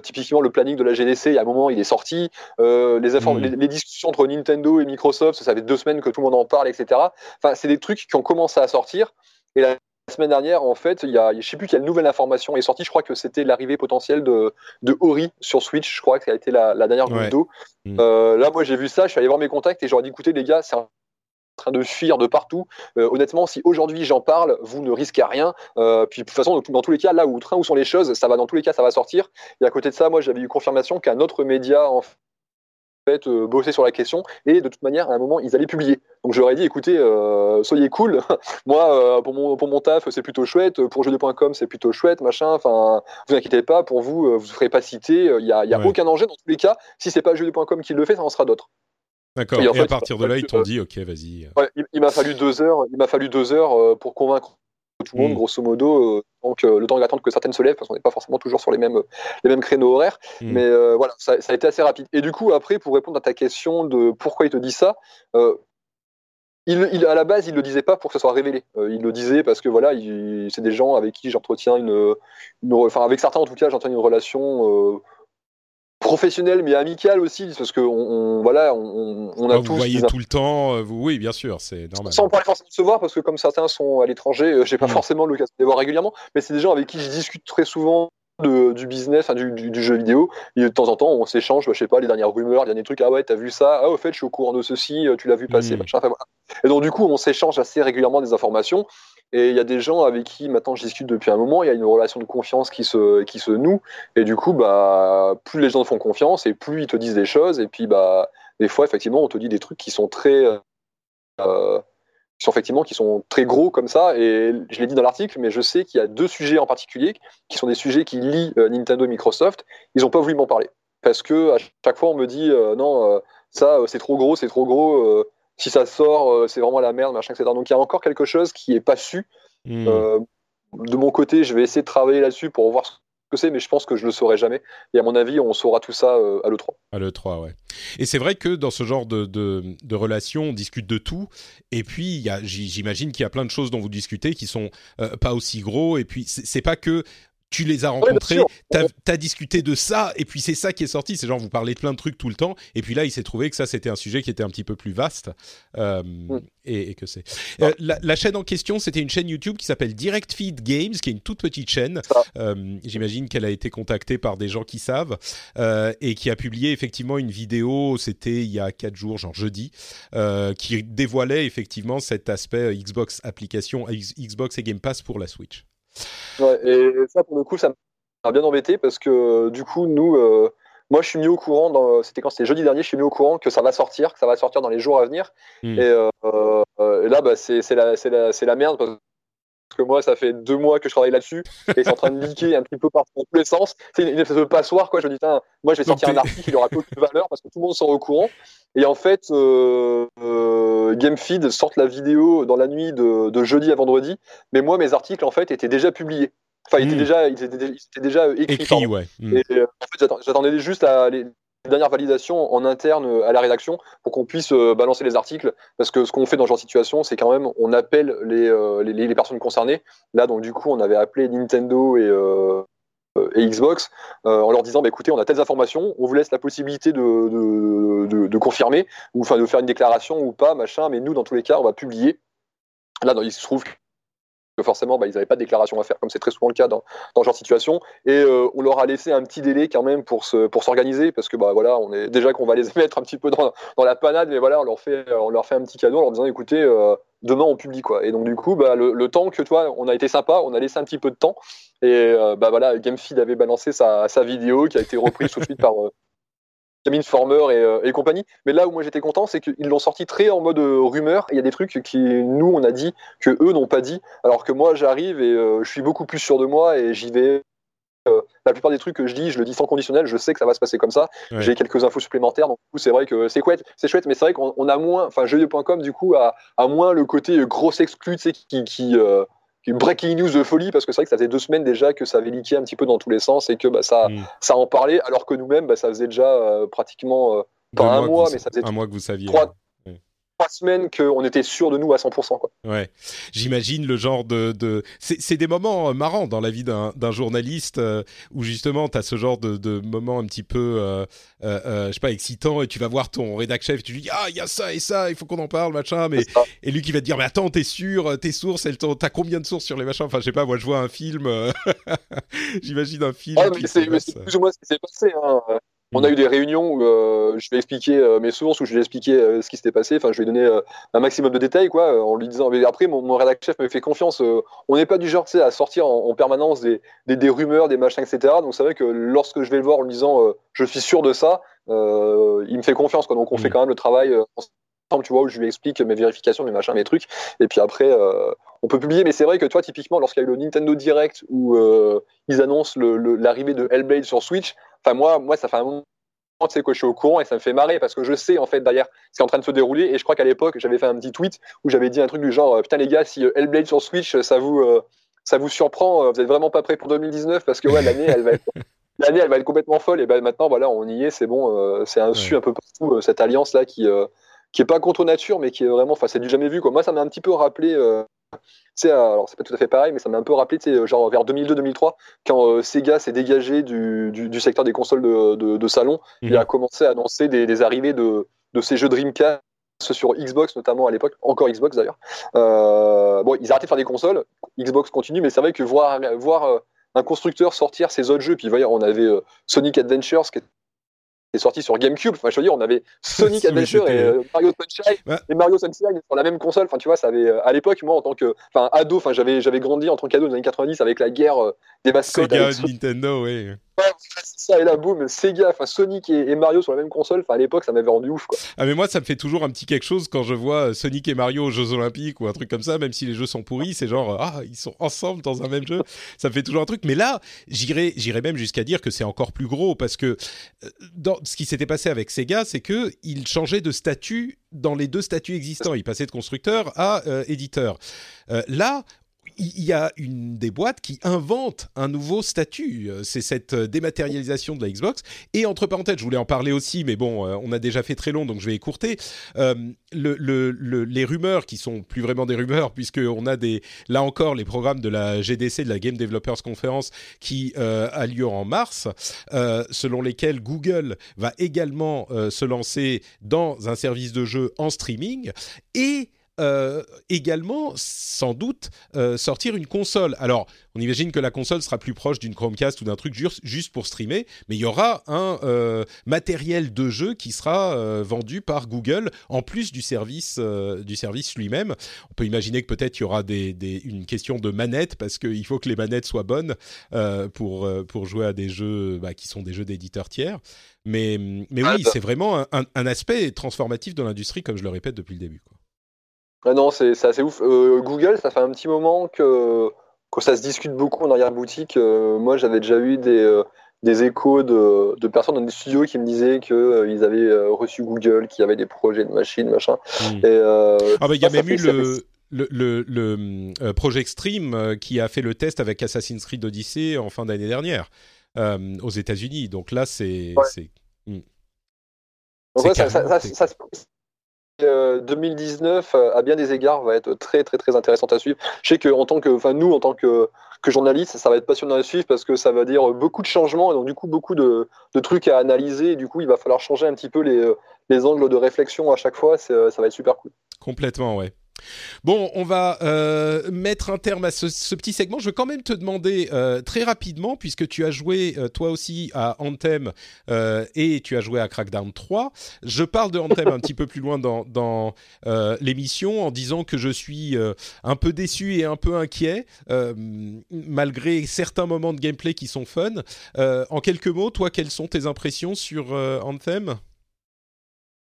typiquement, le planning de la GDC, il y a un moment, il est sorti. Les, mmh. les, les, discussions entre Nintendo et Microsoft, ça fait deux semaines que tout le monde en parle, etc. Enfin, c'est des trucs qui ont commencé à sortir. Et la semaine dernière, en fait, il y a, je sais plus quelle nouvelle information est sortie. Je crois que c'était l'arrivée potentielle de, de Ori sur Switch. Je crois que ça a été la, dernière goutte d'eau. Mm. Euh, là, moi, j'ai vu ça. Je suis allé voir mes contacts et j'aurais dit écoutez, les gars, c'est en train de fuir de partout. Euh, honnêtement, si aujourd'hui j'en parle, vous ne risquez rien. Euh, puis de toute façon, dans tous les cas, là où, où sont les choses, ça va dans tous les cas, ça va sortir. Et à côté de ça, moi, j'avais eu confirmation qu'un autre média en fait, euh, bosser sur la question et de toute manière à un moment ils allaient publier. Donc j'aurais dit écoutez euh, soyez cool. Moi euh, pour mon pour mon taf c'est plutôt chouette, pour jeux2.com c'est plutôt chouette machin. Enfin vous inquiétez pas pour vous vous ne ferez pas citer. Il y a, y a aucun danger dans tous les cas. Si c'est pas jeux2.com qui le fait ça en sera d'autres. D'accord. Et, à partir de là ils t'ont dit ok vas-y. il, m'a fallu deux heures. Il m'a fallu deux heures pour convaincre tout le monde, mm. grosso modo. donc, le temps d'attendre que certaines se lèvent, parce qu'on n'est pas forcément toujours sur les mêmes, les mêmes créneaux horaires. Mm. Mais voilà, ça, a été assez rapide. Et du coup, après, pour répondre à ta question de pourquoi il te dit ça, il, à la base, il le disait pas pour que ça soit révélé. il le disait parce que voilà, c'est des gens avec qui j'entretiens une, enfin avec certains en tout cas, j'entretiens une relation professionnel mais amical aussi parce que on, voilà on, on a ah, tous vous voyez tout le temps euh, vous, oui bien sûr c'est normal sans parler forcément de se voir parce que comme certains sont à l'étranger euh, j'ai pas mm. forcément cas de les voir régulièrement mais c'est des gens avec qui je discute très souvent de, du business, du, du, jeu vidéo. Et de temps en temps, on s'échange, bah, je sais pas, les dernières rumeurs, les derniers trucs. Ah ouais, t'as vu ça? Ah, au fait, je suis au courant de ceci, euh, tu l'as vu passer, mm. machin. Enfin, voilà. Et donc, du coup, on s'échange assez régulièrement des informations. Et il y a des gens avec qui maintenant je discute depuis un moment, il y a une relation de confiance qui se, qui se noue. Et du coup, bah, plus les gens te font confiance et plus ils te disent des choses. Et puis, bah, des fois, effectivement, on te dit des trucs qui sont très. Euh, sont effectivement qui sont très gros comme ça. Et je l'ai dit dans l'article, mais je sais qu'il y a deux sujets en particulier qui sont des sujets qui lient euh, Nintendo et Microsoft. Ils n'ont pas voulu m'en parler parce que à chaque fois on me dit euh, non, euh, ça c'est trop gros, c'est trop gros. si ça sort, c'est vraiment la merde, machin, etc. Donc il y a encore quelque chose qui est pas su. Hmm. de mon côté, je vais essayer de travailler là-dessus pour voir ce que c'est, mais je pense que je le saurai jamais. Et à mon avis, on saura tout ça euh, à l'E3. À l'E3, ouais. Et c'est vrai que dans ce genre de, de, de relation, on discute de tout. Et puis, j'imagine qu'il y a plein de choses dont vous discutez qui sont euh, pas aussi gros. Et puis, c'est pas que tu les as rencontrés, tu as, discuté de ça, et puis c'est ça qui est sorti. C'est genre, vous parlez de plein de trucs tout le temps, et puis là, il s'est trouvé que ça, c'était un sujet qui était un petit peu plus vaste, euh, mm. et, que c'est. Euh, la, chaîne en question, c'était une chaîne YouTube qui s'appelle Direct Feed Games, qui est une toute petite chaîne. Euh, j'imagine qu'elle a été contactée par des gens qui savent, et qui a publié effectivement une vidéo, c'était il y a 4 jours, genre jeudi, qui dévoilait effectivement cet aspect Xbox application, Xbox et Game Pass pour la Switch. Ouais, et ça, pour le coup, ça m'a bien embêté parce que du coup, nous, euh, moi, je suis mis au courant, c'était quand c'était jeudi dernier, je suis mis au courant que ça va sortir, que ça va sortir dans les jours à venir. Hmm. Euh, et, là, bah, c'est la, la, la merde parce que moi, ça fait deux mois que je travaille là-dessus et c'est en train de liquer un petit peu partout dans tous les sens. C'est une, espèce de passoire, quoi. Je me dis, moi, je vais sortir un article, il aura peu de valeur parce que tout le monde sera au courant. Et en fait, euh, euh, GameFeed sort la vidéo dans la nuit de, jeudi à vendredi, mais moi, mes articles, en fait, étaient déjà publiés. Enfin, ils, étaient hmm. déjà, ils, étaient, déjà écrits. Écrit, ouais. Hmm. Et euh, en fait, j'attendais juste à les, dernières validations en interne à la rédaction pour qu'on puisse balancer les articles. Parce que ce qu'on fait dans ce genre de situation, c'est quand même, on appelle les, les, les, personnes concernées. Là, donc, du coup, on avait appelé Nintendo et, et Xbox euh, en leur disant bah, écoutez, on a telles informations, on vous laisse la possibilité de, de, confirmer, ou enfin de faire une déclaration ou pas, machin, mais nous, dans tous les cas, on va publier. Là, il se trouve forcément, bah, ils n'avaient pas de déclaration à faire, comme c'est très souvent le cas dans, dans ce genre de situation. Et euh, on leur a laissé un petit délai quand même pour se, pour s'organiser, parce que bah voilà, on est déjà qu'on va les mettre un petit peu dans, la panade, mais voilà, on leur fait, on leur fait un petit cadeau en leur disant écoutez, euh, demain on publie quoi. Et donc du coup, bah, le, temps que toi, on a été sympa, on a laissé un petit peu de temps. Et euh, bah voilà, GameFeed avait balancé sa, sa, vidéo qui a été reprise tout de suite par Camille Former et, et, compagnie. Mais là où moi j'étais content, c'est qu'ils l'ont sorti très en mode rumeur. Il y a des trucs qui nous on a dit que eux n'ont pas dit, alors que moi j'arrive et je suis beaucoup plus sûr de moi et j'y vais la plupart des trucs que je dis, je le dis sans conditionnel, je sais que ça va se passer comme ça. J'ai quelques infos supplémentaires, donc du coup, c'est vrai que c'est chouette, c'est chouette, mais c'est vrai qu'on a moins, enfin, jeuxvideo.com, du coup, a, a, moins le côté gros exclu, tu sais, qui, qui, euh, breaking news de folie, parce que c'est vrai que ça faisait deux semaines déjà que ça avait leaké un petit peu dans tous les sens et que bah, ça, mm. ça en parlait, alors que nous-mêmes, bah, ça faisait déjà euh, pratiquement, euh, pas un mois, mais ça faisait un mois que vous saviez trois semaines qu'on était sûr de nous à 100%. Quoi. Ouais, j'imagine le genre de... de... C'est des moments euh, marrants dans la vie d'un journaliste euh, où justement tu as ce genre de, de moments un petit peu, euh, euh, je sais pas, excitants et tu vas voir ton rédac chef et tu lui dis « Ah, il y a ça et ça, il faut qu'on en parle, machin. » mais Et lui qui va te dire « Mais attends, t'es sûr, tes sources, t'as combien de sources sur les machins ?» Enfin, je sais pas, moi je vois un film, j'imagine un film. Ah, mais c'est plus ou moins ce qui s'est passé. Hein. On a eu des réunions où euh, je vais expliquer euh, mes sources, où je vais expliquer euh, ce qui s'était passé. Enfin, je vais donner un maximum de détails, quoi, en lui disant. Mais après, mon, rédacteur chef me fait confiance. on n'est pas du genre, à sortir en, permanence des, des, rumeurs, des machins, etc. Donc, c'est vrai que lorsque je vais le voir en lui disant, je suis sûr de ça, il me fait confiance, quoi. Donc, on fait mmh. quand même le travail ensemble, tu vois, où je lui explique mes vérifications, mes machins, mes trucs. Et puis après, on peut publier. Mais c'est vrai que toi, typiquement, lorsqu'il y a eu le Nintendo Direct où ils annoncent l'arrivée de Hellblade sur Switch, Enfin, moi, moi, ça fait un moment tu sais, que je suis au courant et ça me fait marrer parce que je sais en fait derrière ce qui est en train de se dérouler. Et je crois qu'à l'époque j'avais fait un petit tweet où j'avais dit un truc du genre euh, putain les gars si euh, Hellblade sur Switch ça vous euh, ça vous surprend vous êtes vraiment pas prêts pour 2019 parce que ouais l'année elle va être l'année elle va être complètement folle. Et ben maintenant voilà on y est c'est bon c'est un su un peu partout cette alliance là qui qui est pas contre nature mais qui est vraiment enfin c'est du jamais vu quoi. Moi ça m'a un petit peu rappelé sais, alors c'est pas tout à fait pareil, mais ça m'a un peu rappelé, genre vers 2002-2003, quand euh, Sega s'est dégagé du, du, secteur des consoles de, de, salon, il mhm. a commencé à annoncer des, des arrivées de, de ces jeux Dreamcast sur Xbox notamment à l'époque, encore Xbox d'ailleurs. Euh, bon, ils arrêtaient de faire des consoles, Xbox continue, mais c'est vrai que voir, voir euh, un constructeur sortir ses autres jeux, puis on avait Sonic Adventures qui est sorti sur GameCube. Enfin, je veux dire, on avait Sonic Adventure et euh, Mario Sunshine et Mario Sunshine sur la même console. Enfin, tu vois, ça avait euh, à l'époque, moi, en tant que, enfin, ado, enfin, j'avais, j'avais grandi en tant qu'ado dans les années 90 avec la guerre euh, des mascottes. Sega, Nintendo, oui. ça et là, boum, Sega, enfin Sonic et, Mario sur la même console. Enfin, à l'époque, ça m'avait rendu ouf, quoi. Ah, mais moi, ça me fait toujours un petit quelque chose quand je vois Sonic et Mario aux Jeux Olympiques ou un truc comme ça, même si les jeux sont pourris, c'est genre, ah, ils sont ensemble dans un même jeu. Ça me fait toujours un truc. Mais là, j'irais, j'irais même jusqu'à dire que c'est encore plus gros parce que euh, ce qui s'était passé avec Sega, c'est que il changeait de statut dans les deux statuts existants. Il passait de constructeur à euh, éditeur. Euh, là, il y a une des boîtes qui invente un nouveau statut. Euh, c'est cette euh, dématérialisation de la Xbox. Et entre parenthèses, je voulais en parler aussi, mais bon, euh, on a déjà fait très long, donc je vais écourter. les rumeurs qui sont plus vraiment des rumeurs, puisqu'on a des, là encore les programmes de la GDC, de la Game Developers Conference, qui a lieu en mars, selon lesquels Google va également se lancer dans un service de jeu en streaming et euh, également, sans doute, euh, sortir une console. Alors, on imagine que la console sera plus proche d'une Chromecast ou d'un truc juste pour streamer, mais il y aura un euh, matériel de jeu qui sera vendu par Google en plus du service, du service lui-même. On peut imaginer que peut-être il y aura des, une question de manette parce qu'il faut que les manettes soient bonnes pour, pour jouer à des jeux bah, qui sont des jeux d'éditeurs tiers. Mais, mais oui, c'est vraiment un, un, aspect transformatif de l'industrie, comme je le répète depuis le début. Quoi. Non, c'est assez ouf. Euh, Google, ça fait un petit moment que, que ça se discute beaucoup en arrière-boutique. Euh, moi, j'avais déjà eu des, euh, des échos de, de, personnes dans des studios qui me disaient qu'ils avaient reçu Google, qu'il y avait des projets de machines, machin. Hmm. Et, ah bah, il y a même eu le, le, le, le Project Stream qui a fait le test avec Assassin's Creed Odyssey en fin d'année dernière aux États-Unis. Donc là, c'est. Ouais. Hmm. ça, ça, ça, 2019, euh, à bien des égards, va être très très très intéressante à suivre. Je sais que en tant que, enfin nous en tant que que journaliste, ça va être passionnant à suivre parce que ça va dire beaucoup de changements et donc du coup beaucoup de, trucs à analyser. Du coup, il va falloir changer un petit peu les, les angles de réflexion à chaque fois. Ça va être super cool. Complètement, ouais. Bon, on va euh, mettre un terme à ce, petit segment. Je veux quand même te demander euh, très rapidement, puisque tu as joué euh, toi aussi à Anthem et tu as joué à Crackdown 3. Je parle de Anthem un petit peu plus loin dans, dans l'émission en disant que je suis un peu déçu et un peu inquiet, malgré certains moments de gameplay qui sont fun. en quelques mots, toi, quelles sont tes impressions sur Anthem?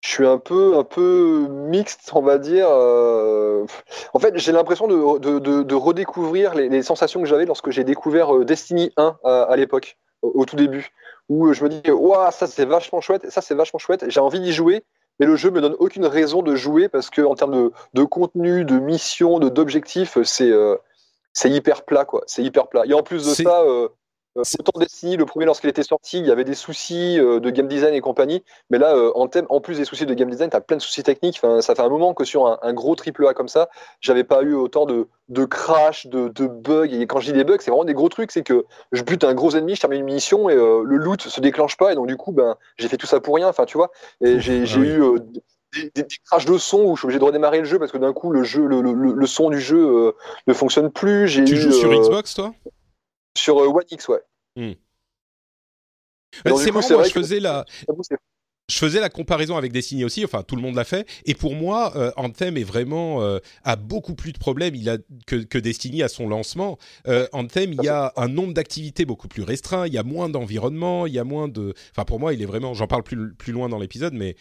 Je suis un peu, un peu mixte, on va dire. Euh, en fait, j'ai l'impression de, de, de, redécouvrir les, les sensations que j'avais lorsque j'ai découvert euh, Destiny 1 à, l'époque, au, tout début, où je me dis, waouh, ça c'est vachement chouette, ça c'est vachement chouette, j'ai envie d'y jouer, mais le jeu me donne aucune raison de jouer parce que en termes de, contenu, de mission, de d'objectifs, c'est euh, c'est hyper plat, quoi. C'est hyper plat. Et en plus de ça, euh, autant Destiny, le premier lorsqu'il était sorti, il y avait des soucis euh, de game design et compagnie, mais là, euh, en, thème, en plus des soucis de game design, tu as plein de soucis techniques. Enfin, ça fait un moment que sur un, gros triple A comme ça, j'avais pas eu autant de, de crash, de, de, bugs. Et quand je dis des bugs, c'est vraiment des gros trucs. C'est que je bute un gros ennemi, je termine une mission et le loot se déclenche pas. Et donc, du coup, ben, j'ai fait tout ça pour rien. Enfin, tu vois. Et j'ai ah eu. Des, des, crashs de son où je suis obligé de redémarrer le jeu parce que d'un coup le jeu le, le, son du jeu ne fonctionne plus. Tu joues sur Xbox toi? Sur euh, One X, ouais. Hmm. c'est marrant, moi, je faisais la... Je faisais la comparaison avec Destiny aussi, enfin tout le monde l'a fait. Et pour moi, euh, Anthem est vraiment euh, a beaucoup plus de problèmes il a, que, que Destiny à son lancement. Anthem, il y a un nombre d'activités beaucoup plus restreint, il y a moins d'environnement, il y a moins de. Enfin pour moi, il est vraiment. J'en parle plus plus loin dans l'épisode, mais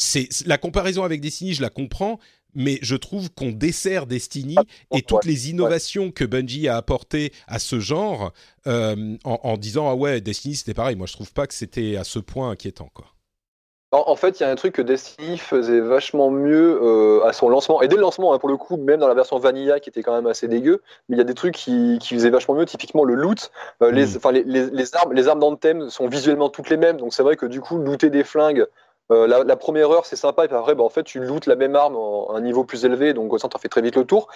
c'est la comparaison avec Destiny, je la comprends, mais je trouve qu'on dessert Destiny ah, et toutes les innovations que Bungie a apportées à ce genre euh, en, disant ah ouais Destiny c'était pareil. Moi je trouve pas que c'était à ce point inquiétant quoi. En, fait, il y a un truc que Destiny faisait vachement mieux euh, à son lancement, et dès le lancement, hein, pour le coup, même dans la version Vanilla qui était quand même assez dégueu, mais il y a des trucs qui, qui faisaient vachement mieux, typiquement le loot. Euh, les, mm. les, les, armes, les armes d'Anthem sont visuellement toutes les mêmes, donc c'est vrai que du coup, looter des flingues euh, la, première heure, c'est sympa, et puis après, bah, tu lootes la même arme à un niveau plus élevé, donc ça, t'en fais très vite le tour.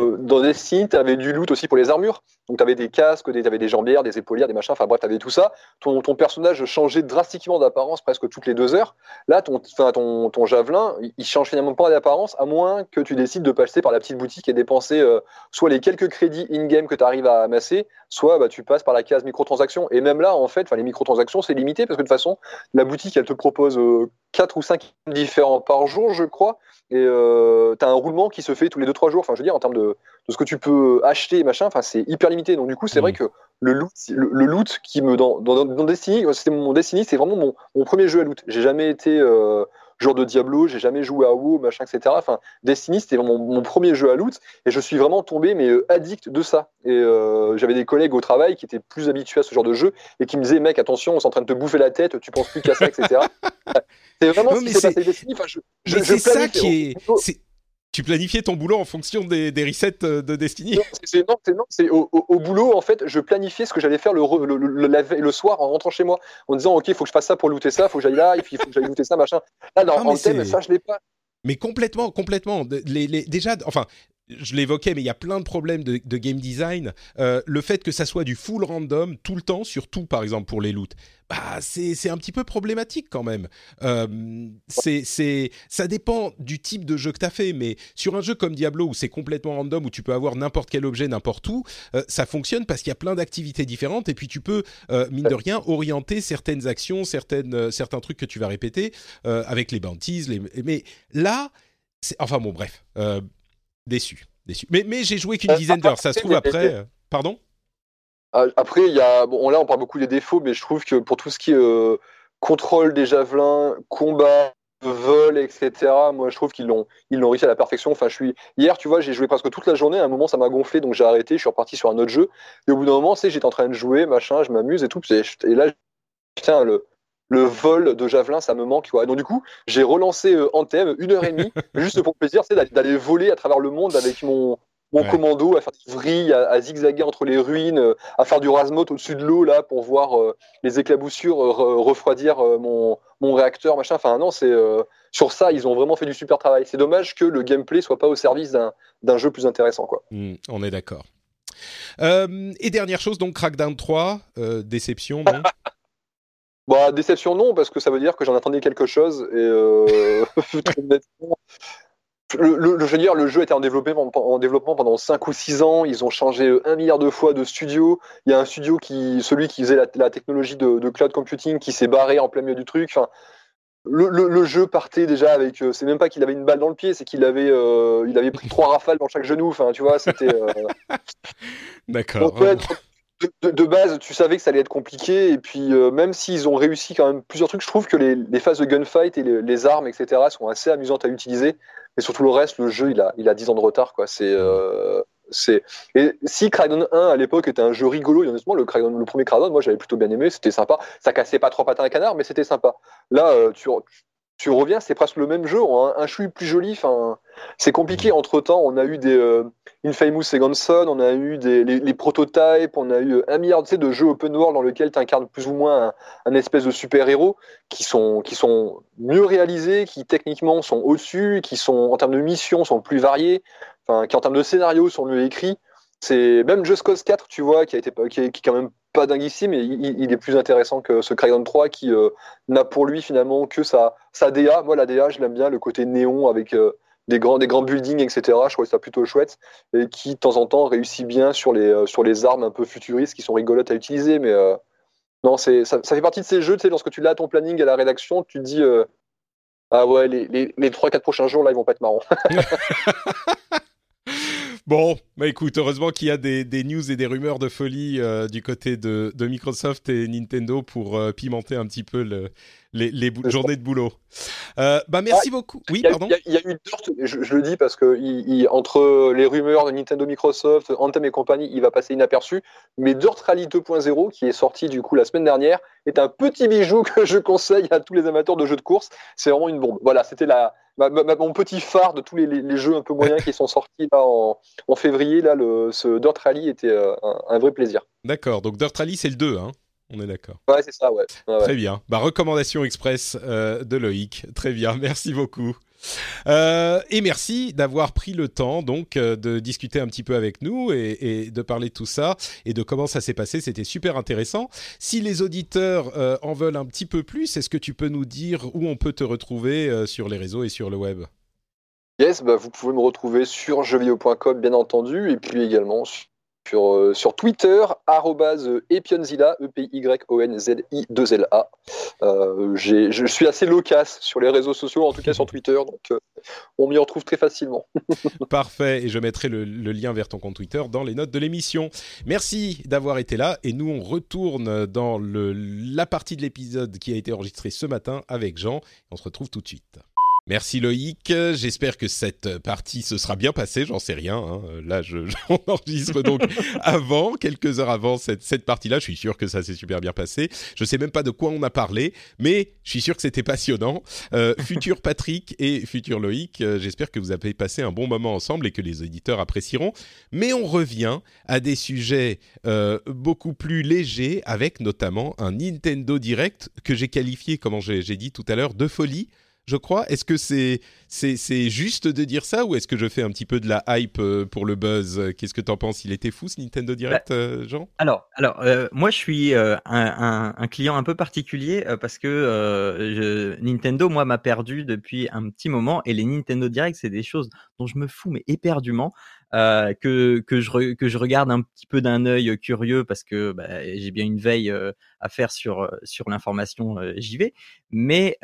Euh, dans Destiny, tu avais du loot aussi pour les armures. Donc, tu avais des casques, des jambières, des épaulières, des machins. Enfin, bref, tu avais tout ça. Ton, ton personnage changeait drastiquement d'apparence presque toutes les deux heures. Là, ton, ton, ton javelin, il change finalement pas d'apparence, à moins que tu décides de passer par la petite boutique et dépenser euh, soit les quelques crédits in-game que tu arrives à amasser, soit bah, tu passes par la case microtransactions. Et même là, en fait, les microtransactions, c'est limité parce que de toute façon, la boutique, elle te propose euh, 4 ou 5 différents par jour, je crois. Et euh, tu as un roulement qui se fait tous les 2-3 jours. Enfin, je veux dire, en termes de, de, ce que tu peux acheter et machin, enfin, c'est hyper limité. Donc, du coup, c'est vrai mmh. que le loot, le, loot qui me dans, dans, Destiny, c'était mon Destiny, c'est vraiment mon, mon, premier jeu à loot. J'ai jamais été euh, joueur de Diablo, j'ai jamais joué à WoW, machin, etc. Enfin, Destiny, c'était mon, mon, premier jeu à loot, et je suis vraiment tombé mais euh, addict de ça. Et euh, j'avais des collègues au travail qui étaient plus habitués à ce genre de jeu et qui me disaient, mec, attention, on est en train de te bouffer la tête, tu penses plus qu'à ça, etc. c'est vraiment ce qui s'est passé Destiny. Enfin, je, je, c'est ça qui est tu planifiais ton boulot en fonction des, des resets euh, de Destiny Non, c'est non, c'est au, au, boulot en fait, je planifiais ce que j'allais faire le, le, le, le, soir en rentrant chez moi, en disant ok, il faut que je fasse ça pour looter ça, il faut que j'aille là, il faut que j'aille looter ça, machin. Là, non, en thème, ça je l'ai pas. Mais complètement, complètement. Les, les, déjà, enfin, je l'évoquais, mais il y a plein de problèmes de, game design. Euh, le fait que ça soit du full random tout le temps, surtout par exemple pour les loots, bah, c'est un petit peu problématique quand même. Euh, c'est ça dépend du type de jeu que tu as fait, mais sur un jeu comme Diablo où c'est complètement random, où tu peux avoir n'importe quel objet n'importe où, euh, ça fonctionne parce qu'il y a plein d'activités différentes et puis tu peux, mine de rien, orienter certaines actions, certaines, certains trucs que tu vas répéter avec les bounties. Mais là, enfin bon, bref déçu, déçu. Mais, mais j'ai joué qu'une euh, dizaine d'heures. Ça se trouve après. Euh, pardon? Ah, Après, il y a. Bon, là, on parle beaucoup des défauts, mais je trouve que pour tout ce qui est euh, contrôle des javelins, combat, vol, etc. Moi, je trouve qu'ils l'ont, ils l'ont réussi à la perfection. Enfin, je suis hier, tu vois, j'ai joué presque toute la journée. À un moment, ça m'a gonflé, donc j'ai arrêté. Je suis reparti sur un autre jeu. Et au bout d'un moment, c'est, j'étais en train de jouer, machin, je m'amuse et tout. Et là, putain, le, le vol de javelin, ça me manque. Quoi. Donc du coup, j'ai relancé euh, Anthem une heure et demie, juste pour plaisir, c'est d'aller voler à travers le monde avec mon, mon commando, à faire des vrilles, à, zigzaguer entre les ruines, euh, à faire du rasmot au-dessus de l'eau là pour voir euh, les éclaboussures refroidir mon, mon, réacteur, machin. Enfin non, c'est sur ça, ils ont vraiment fait du super travail. C'est dommage que le gameplay soit pas au service d'un jeu plus intéressant, quoi. Hmm, on est d'accord. et dernière chose, donc Crackdown 3, déception, Bah, déception non, parce que ça veut dire que j'en attendais quelque chose. Et euh, le, le, je veux dire, le jeu était en développement, en développement pendant 5 ou 6 ans. Ils ont changé un milliard de fois de studio. Il y a un studio qui, celui qui faisait la, technologie de, cloud computing, qui s'est barré en plein milieu du truc. Enfin, le, le, jeu partait déjà avec. Euh, c'est même pas qu'il avait une balle dans le pied, c'est qu'il avait, euh, il avait pris trois rafales dans chaque genou. Enfin, tu vois, c'était. D'accord de, base, tu savais que ça allait être compliqué, et puis euh, même s'ils ont réussi quand même plusieurs trucs, je trouve que les, phases de gunfight et les, armes, etc., sont assez amusantes à utiliser. Mais surtout le reste, le jeu, il a, il a 10 ans de retard. C'est, euh, c'est... Et si Crackdown 1 à l'époque était un jeu rigolo, et honnêtement, le, le premier Crackdown, moi j'avais plutôt bien aimé, c'était sympa. Ça cassait pas trop patins à canard, mais c'était sympa. Là, euh, tu, tu reviens, c'est presque le même jeu, un, un chouille plus joli. Enfin, c'est compliqué. Entre temps, on a eu des euh, Infamous Second Son, on a eu des les, prototypes, on a eu un milliard de jeux open world dans lesquels tu incarnes plus ou moins un, espèce de super héros qui sont qui sont mieux réalisés, qui techniquement sont au-dessus, qui sont en termes de missions sont plus variés, enfin, qui en termes de scénario sont mieux écrits. C'est même Just Cause 4, tu vois, qui a été qui est, qui est quand même pas dingue ici, mais il, est plus intéressant que ce Crackdown 3 qui euh, n'a pour lui finalement que sa, sa DA. Moi, la DA, je l'aime bien, le côté néon avec euh, des, grands, grands buildings, etc. Je trouve ça plutôt chouette. Et qui, de temps en temps, réussit bien sur les, euh, sur les armes un peu futuristes qui sont rigolotes à utiliser. Mais non, c'est, ça, fait partie de ces jeux, tu sais, lorsque tu l'as à ton planning à la rédaction, tu te dis. ah ouais, les, les, les 3-4 prochains jours, là, ils vont pas être marrants. Bon, bah écoute, heureusement qu'il y a des, des, news et des rumeurs de folie euh, du côté de, de, Microsoft et Nintendo pour euh, pimenter un petit peu le, les, les journées de boulot. Euh, bah merci beaucoup. Oui, pardon. Il y, a eu Dirt, je, je, le dis parce que il, entre les rumeurs de Nintendo, Microsoft, Anthem et compagnie, il va passer inaperçu. Mais Dirt Rally 2.0, qui est sorti du coup la semaine dernière, est un petit bijou que je conseille à tous les amateurs de jeux de course. C'est vraiment une bombe. Voilà, c'était la mon petit phare de tous les, les, jeux un peu moyens qui sont sortis là en, en février. Là, le, ce Dirt Rally était euh, un, un vrai plaisir. D'accord. Donc Dirt Rally, c'est le 2, hein on est d'accord. Ouais, c'est ça, ouais. Très bien. Bah, recommandation express euh, de Loïc. Très bien, merci beaucoup. Euh, et merci d'avoir pris le temps donc euh, de discuter un petit peu avec nous et, de parler de tout ça et de comment ça s'est passé. C'était super intéressant. Si les auditeurs en veulent un petit peu plus, est-ce que tu peux nous dire où on peut te retrouver sur les réseaux et sur le web? Yes, bah, vous pouvez me retrouver sur jeuxvideo.com bien entendu et puis également sur, sur Twitter, epionzilla, E-P-Y-O-N-Z-I-2-L-A. je suis assez loquace sur les réseaux sociaux, en tout cas sur Twitter, donc on m'y retrouve très facilement. Parfait, et je mettrai le, lien vers ton compte Twitter dans les notes de l'émission. Merci d'avoir été là, et nous on retourne dans le, la partie de l'épisode qui a été enregistrée ce matin avec Jean. On se retrouve tout de suite. Merci Loïc. J'espère que cette partie se sera bien passée. J'en sais rien. Hein. Là, j'enregistre donc avant, quelques heures avant cette, cette partie-là. Je suis sûr que ça s'est super bien passé. Je sais même pas de quoi on a parlé, mais je suis sûr que c'était passionnant. Euh, futur Patrick et futur Loïc, euh, j'espère que vous avez passé un bon moment ensemble et que les éditeurs apprécieront. Mais on revient à des sujets euh, beaucoup plus légers, avec notamment un Nintendo Direct que j'ai qualifié, comme j'ai dit tout à l'heure, de folie je crois. Est-ce que c'est c'est juste de dire ça ou est-ce que je fais un petit peu de la hype euh, pour le buzz? Qu'est-ce que tu en penses? Il était fou ce Nintendo Direct, bah, euh, Jean? Alors, alors euh, moi je suis un, un, client un peu particulier parce que Nintendo, moi, m'a perdu depuis un petit moment et les Nintendo Direct, c'est des choses dont je me fous mais éperdument. Euh, que que je que je regarde un petit peu d'un œil curieux parce que bah, j'ai bien une veille euh, à faire sur euh, sur l'information, j'y vais. Mais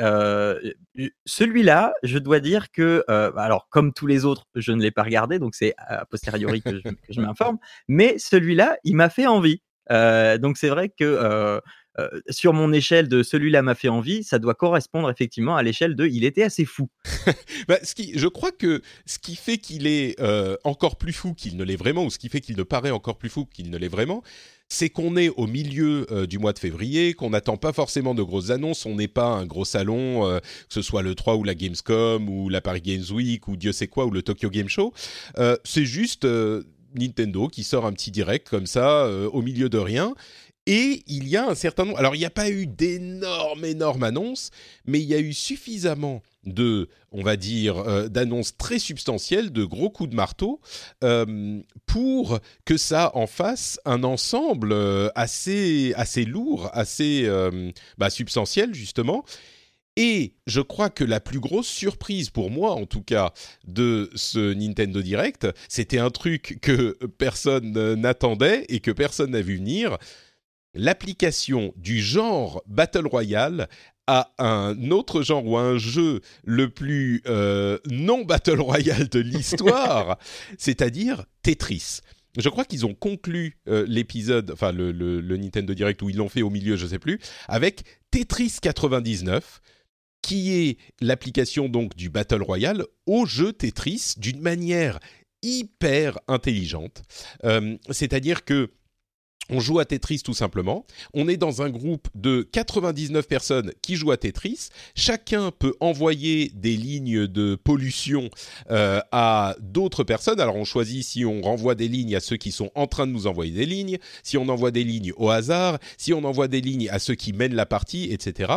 celui-là, je dois dire que alors comme tous les autres, je ne l'ai pas regardé, donc c'est a posteriori que je, je m'informe. Mais celui-là, il m'a fait envie. donc c'est vrai que euh, sur mon échelle de celui-là m'a fait envie, ça doit correspondre effectivement à l'échelle de il était assez fou. bah, qui, je crois que ce qui fait qu'il est euh, encore plus fou qu'il ne l'est vraiment, ou ce qui fait qu'il ne paraît encore plus fou qu'il ne l'est vraiment, c'est qu'on est au milieu euh, du mois de février, qu'on n'attend pas forcément de grosses annonces, on n'est pas un gros salon, que ce soit le 3 ou la Gamescom ou la Paris Games Week ou Dieu sait quoi ou le Tokyo Game Show. c'est juste Nintendo qui sort un petit direct comme ça au milieu de rien et il y a un certain nombre. Alors, il n'y a pas eu d'énormes, énormes annonces, mais il y a eu suffisamment de, on va dire, euh, d'annonces très substantielles, de gros coups de marteau, euh, pour que ça en fasse un ensemble euh, assez, assez lourd, assez bah, substantiel, justement. Et je crois que la plus grosse surprise pour moi, en tout cas, de ce Nintendo Direct, c'était un truc que personne n'attendait et que personne n'a vu venir l'application du genre Battle Royale à un autre genre ou un jeu le plus euh, non Battle Royale de l'histoire, c'est-à-dire Tetris. Je crois qu'ils ont conclu euh, l'épisode, enfin le, Nintendo Direct où ils l'ont fait au milieu, je ne sais plus, avec Tetris 99, qui est l'application donc du Battle Royale au jeu Tetris d'une manière hyper intelligente. Euh, c'est-à-dire que on joue à Tetris tout simplement. On est dans un groupe de 99 personnes qui jouent à Tetris. Chacun peut envoyer des lignes de pollution euh, à d'autres personnes. Alors on choisit si on renvoie des lignes à ceux qui sont en train de nous envoyer des lignes, si on envoie des lignes au hasard, si on envoie des lignes à ceux qui mènent la partie, etc.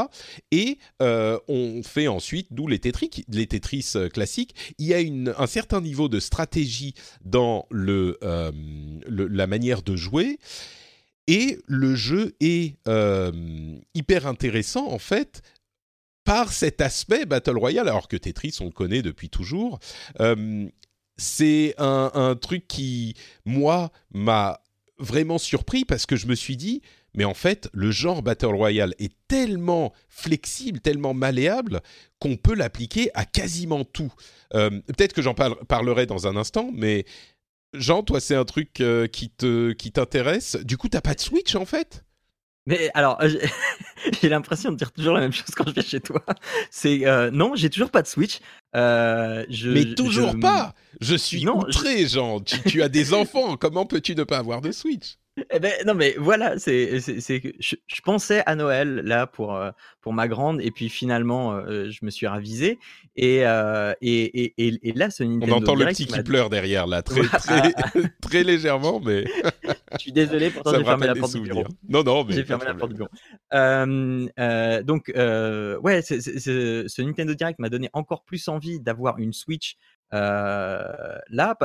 Et euh, on fait ensuite, d'où les Tetris, les Tetris euh, classiques, il y a un certain niveau de stratégie dans la manière de jouer. Et le jeu est euh, hyper intéressant en fait par cet aspect Battle Royale, alors que Tetris on le connaît depuis toujours. Euh, c'est un, truc qui, moi, m'a vraiment surpris parce que je me suis dit, mais en fait, le genre Battle Royale est tellement flexible, tellement malléable qu'on peut l'appliquer à quasiment tout. Euh, peut-être que j'en parlerai dans un instant, mais Jean, toi, c'est un truc euh, qui te qui t'intéresse. Du coup, t'as pas de Switch en fait? Mais alors, j'ai l'impression de dire toujours la même chose quand je viens chez toi. C'est euh, non, j'ai toujours pas de Switch. Euh, je, mais toujours pas. Je suis non, outré, Jean. Tu, tu, as des enfants. Comment peux-tu ne pas avoir de Switch? Eh ben, non, mais voilà, c'est, c'est, je, je, pensais à Noël là pour, euh, pour ma grande, et puis finalement, euh, je me suis ravisé. Et, euh, et, et, et, là, ce Nintendo On entend le petit qui pleure derrière là, très, très, très légèrement, mais. je suis désolé, pourtant j'ai fermé la porte du bureau. Non, non, mais. J'ai fermé la porte du bureau. Euh, donc, ouais, ce Nintendo Direct m'a donné encore plus envie d'avoir une Switch là,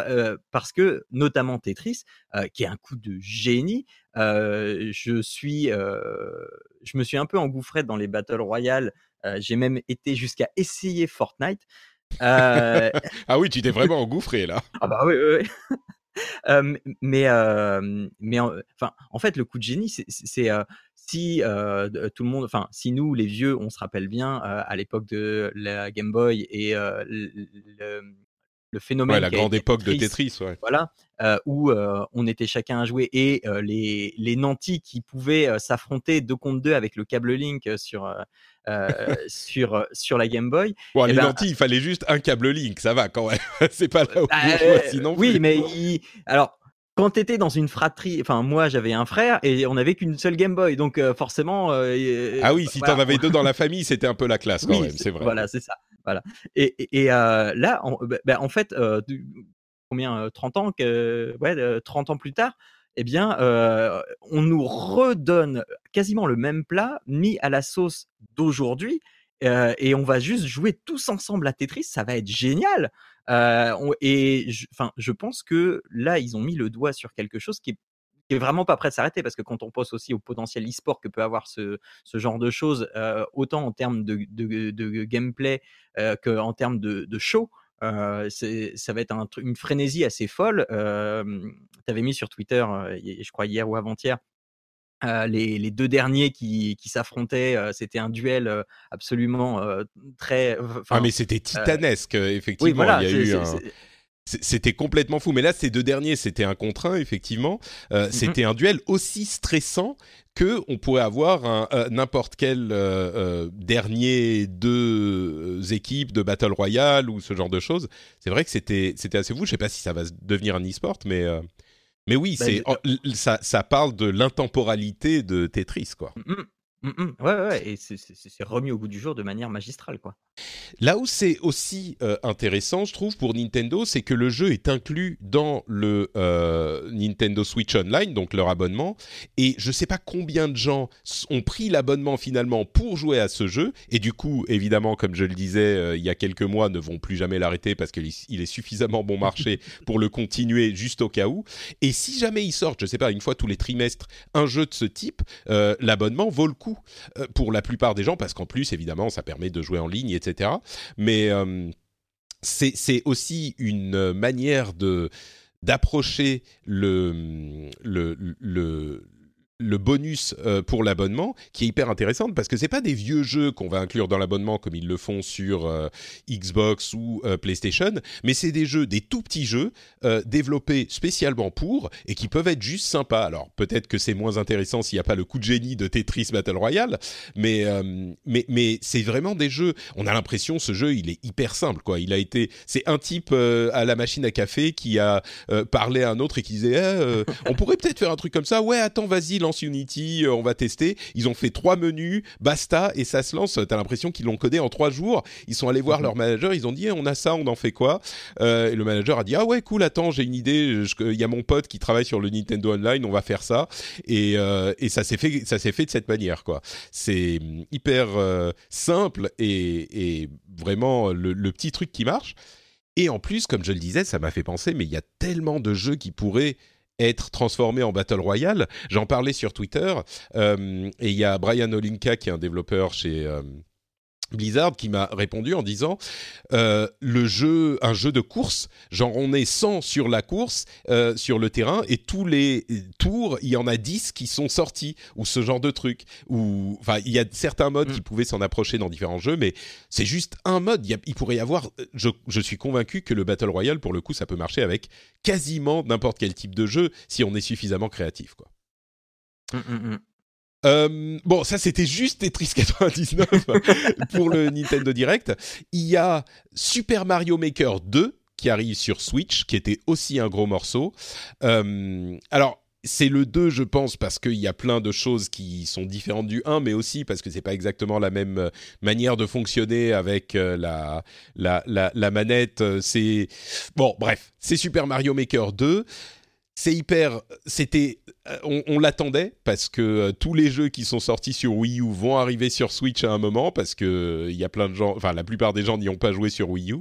parce que notamment Tetris, qui est un coup de génie, je suis, je me suis un peu engouffré dans les battle royale. J'ai même été jusqu'à essayer Fortnite. ah oui, tu t'es vraiment engouffré là. ah bah oui, oui. mais mais enfin, en fait, le coup de génie, c'est si tout le monde, enfin, si nous, les vieux, on se rappelle bien à l'époque de la Game Boy et le, le phénomène. Ouais, la grande époque de Tetris, ouais. Voilà, où on était chacun à jouer et les, les nantis qui pouvaient s'affronter deux contre deux avec le câble Link sur, sur, sur la Game Boy. Bon, les ben, nantis, il fallait juste un câble Link, ça va quand même. C'est pas là où bah, sinon. Oui, mais alors quand tu étais dans une fratrie, enfin moi j'avais un frère et on n'avait qu'une seule Game Boy, donc forcément. ah oui, si tu en avais deux dans la famille, c'était un peu la classe quand même, c'est vrai. Voilà, c'est ça. Et, là, bah, bah, en fait, combien 30 ans que, ouais, 30 ans plus tard, eh bien, on nous redonne quasiment le même plat mis à la sauce d'aujourd'hui. et on va juste jouer tous ensemble à Tetris, ça va être génial. et enfin, je, pense que là, ils ont mis le doigt sur quelque chose qui est qui est vraiment pas prêt de s'arrêter parce que quand on pense aussi au potentiel e-sport que peut avoir ce, ce genre de choses, euh, autant en termes de, de, de gameplay euh, qu'en termes de, de show, euh, ça va être un, une frénésie assez folle. Tu avais mis sur Twitter, je crois hier ou avant-hier, euh, les, les, deux derniers qui, qui s'affrontaient, c'était un duel absolument très. Ah mais c'était titanesque, effectivement. Oui, voilà, il y a eu un c'était complètement fou. Mais là, ces deux derniers, c'était un contre un, effectivement. Euh, mhm. C'était un duel aussi stressant que on pourrait avoir euh, n'importe quel euh, dernier deux équipes de Battle Royale ou ce genre de choses. C'est vrai que c'était, assez fou. Je sais pas si ça va devenir un e-sport, mais, mais oui, bah, c'est, ça, ça parle de l'intemporalité de Tetris, quoi. Mmh, mmh. Ouais, ouais, et c'est remis au goût du jour de manière magistrale, quoi. Là où c'est aussi euh, intéressant, je trouve, pour Nintendo, c'est que le jeu est inclus dans le euh, Nintendo Switch Online, donc leur abonnement, et je sais pas combien de gens ont pris l'abonnement finalement pour jouer à ce jeu, et du coup, évidemment, comme je le disais euh, il y a quelques mois, ne vont plus jamais l'arrêter parce qu'il est suffisamment bon marché pour le continuer juste au cas où. Et si jamais il sort, je sais pas, une fois tous les trimestres, un jeu de ce type, l'abonnement vaut le coup euh, pour la plupart des gens, parce qu'en plus, évidemment, ça permet de jouer en ligne, etc. Mais euh, c'est aussi une manière de d'approcher le, le, le, le bonus euh, pour l'abonnement qui est hyper intéressante parce que c'est pas des vieux jeux qu'on va inclure dans l'abonnement comme ils le font sur euh, Xbox ou euh, PlayStation, mais c'est des jeux, des tout petits jeux développés spécialement pour et qui peuvent être juste sympas. Alors peut-être que c'est moins intéressant s'il n'y a pas le coup de génie de Tetris Battle Royale, mais mais mais c'est vraiment des jeux. On a l'impression ce jeu il est hyper simple quoi. Il a été, c'est un type à la machine à café qui a parlé à un autre et qui disait eh, on pourrait peut-être faire un truc comme ça. Ouais attends vas-y Unity, euh, on va tester. Ils ont fait trois menus, basta, et ça se lance. T'as l'impression qu'ils l'ont codé en trois jours. Ils sont allés voir mhm. leur manager, ils ont dit, eh, on a ça, on en fait quoi euh, Et le manager a dit, ah ouais, cool, attends, j'ai une idée. Il y a mon pote qui travaille sur le Nintendo Online, on va faire ça. Et, euh, ça s'est fait, ça s'est fait de cette manière, quoi. C'est hyper simple et, vraiment le, le petit truc qui marche. Et en plus, comme je le disais, ça m'a fait penser, mais il y a tellement de jeux qui pourraient être transformé en Battle Royale. J'en parlais sur Twitter euh, et il y a Brian Olinka qui est un développeur chez euh, Blizzard qui m'a répondu en disant euh, le jeu un jeu de course genre on est 100 sur la course euh, sur le terrain et tous les tours il y en a 10 qui sont sortis ou ce genre de truc. Ou enfin il y a certains modes qui mm. pouvaient s'en approcher dans différents jeux mais c'est juste un mode. Il, pourrait y avoir je, je, suis convaincu que le battle royale pour le coup ça peut marcher avec quasiment n'importe quel type de jeu si on est suffisamment créatif quoi. Mm, mm, euh, bon, ça c'était juste Tetris 99 pour le Nintendo Direct. Il y a Super Mario Maker 2 qui arrive sur Switch, qui était aussi un gros morceau. Euh, alors, c'est le 2, je pense, parce qu'il y a plein de choses qui sont différentes du 1, mais aussi parce que c'est pas exactement la même euh, manière de fonctionner avec la, la, la, la manette. C'est bon, bref, c'est Super Mario Maker 2 c'est hyper. C'était. Euh, on, l'attendait parce que euh, tous les jeux qui sont sortis sur Wii U vont arriver sur Switch à un moment parce que il y a plein de gens. Enfin, la plupart des gens n'y ont pas joué sur Wii U.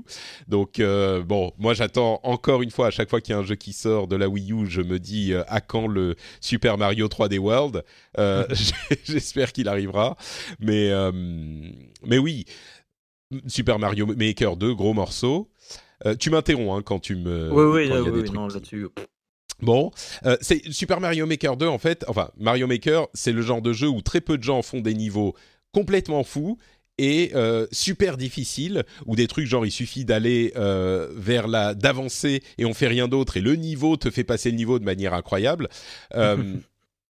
Donc euh, bon, moi j'attends encore une fois à chaque fois qu'il y a un jeu qui sort de la Wii U, je me dis à quand le Super Mario 3D World? J'espère qu'il arrivera. Mais mais oui, Super Mario Maker 2, gros morceau. tu m'interromps hein, quand tu me. Oui, oui, oui, non, là-dessus. Bon, euh, c'est Super Mario Maker 2 en fait. Enfin, Mario Maker, c'est le genre de jeu où très peu de gens font des niveaux complètement fous et euh, super difficiles, ou des trucs genre il suffit d'aller euh, vers la d'avancer et on fait rien d'autre et le niveau te fait passer le niveau de manière incroyable.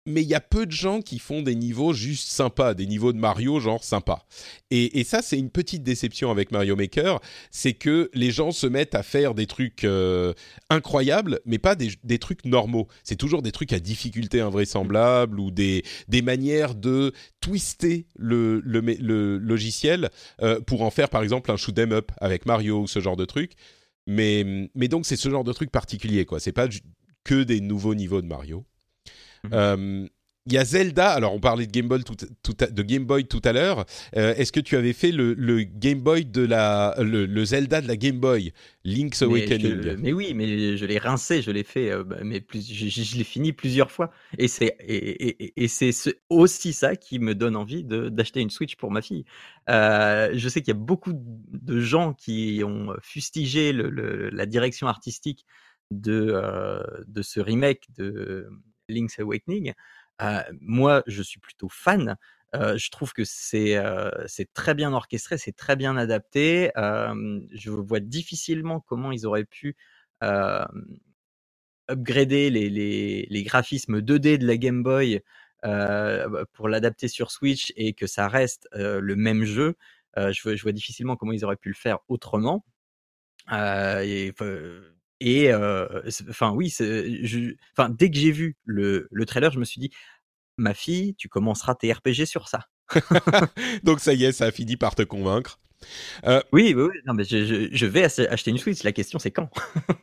mais il y a peu de gens qui font des niveaux juste sympas, des niveaux de Mario genre sympas. Et, ça, c'est une petite déception avec Mario Maker, c'est que les gens se mettent à faire des trucs euh, incroyables, mais pas des, trucs normaux. C'est toujours des trucs à difficulté invraisemblable ou des, manières de twister le, le, logiciel euh, pour en faire par exemple un shoot 'em up avec Mario ou ce genre de truc. Mais, mais donc c'est ce genre de truc particulier, quoi. C'est pas que des nouveaux niveaux de Mario. Euh, il y a Zelda. Alors, on parlait de Game Boy tout, de Game Boy tout à l'heure. Euh, est-ce que tu avais fait le, Game Boy de la, le, Zelda de la Game Boy, Link's Awakening mais, oui, mais je l'ai rincé, je l'ai fait, euh, bah, mais plus, je, l'ai fini plusieurs fois. Et c'est et, et, c'est aussi ça qui me donne envie d'acheter une Switch pour ma fille. je sais qu'il y a beaucoup de gens qui ont fustigé le, la direction artistique de, de ce remake de Link's Awakening. moi, je suis plutôt fan. je trouve que c'est très bien orchestré, c'est très bien adapté. je vois difficilement comment ils auraient pu upgrader les, graphismes 2D de la Game Boy bah, pour l'adapter sur Switch et que ça reste le même jeu. je, vois, je, vois, difficilement comment ils auraient pu le faire autrement. et, et enfin oui, dès que j'ai vu le, le trailer, je me suis dit, ma fille, tu commenceras tes RPG sur ça. Donc ça y est, ça a fini par te convaincre. Euh, oui, oui, non, mais je, vais acheter une Switch. La question, c'est quand?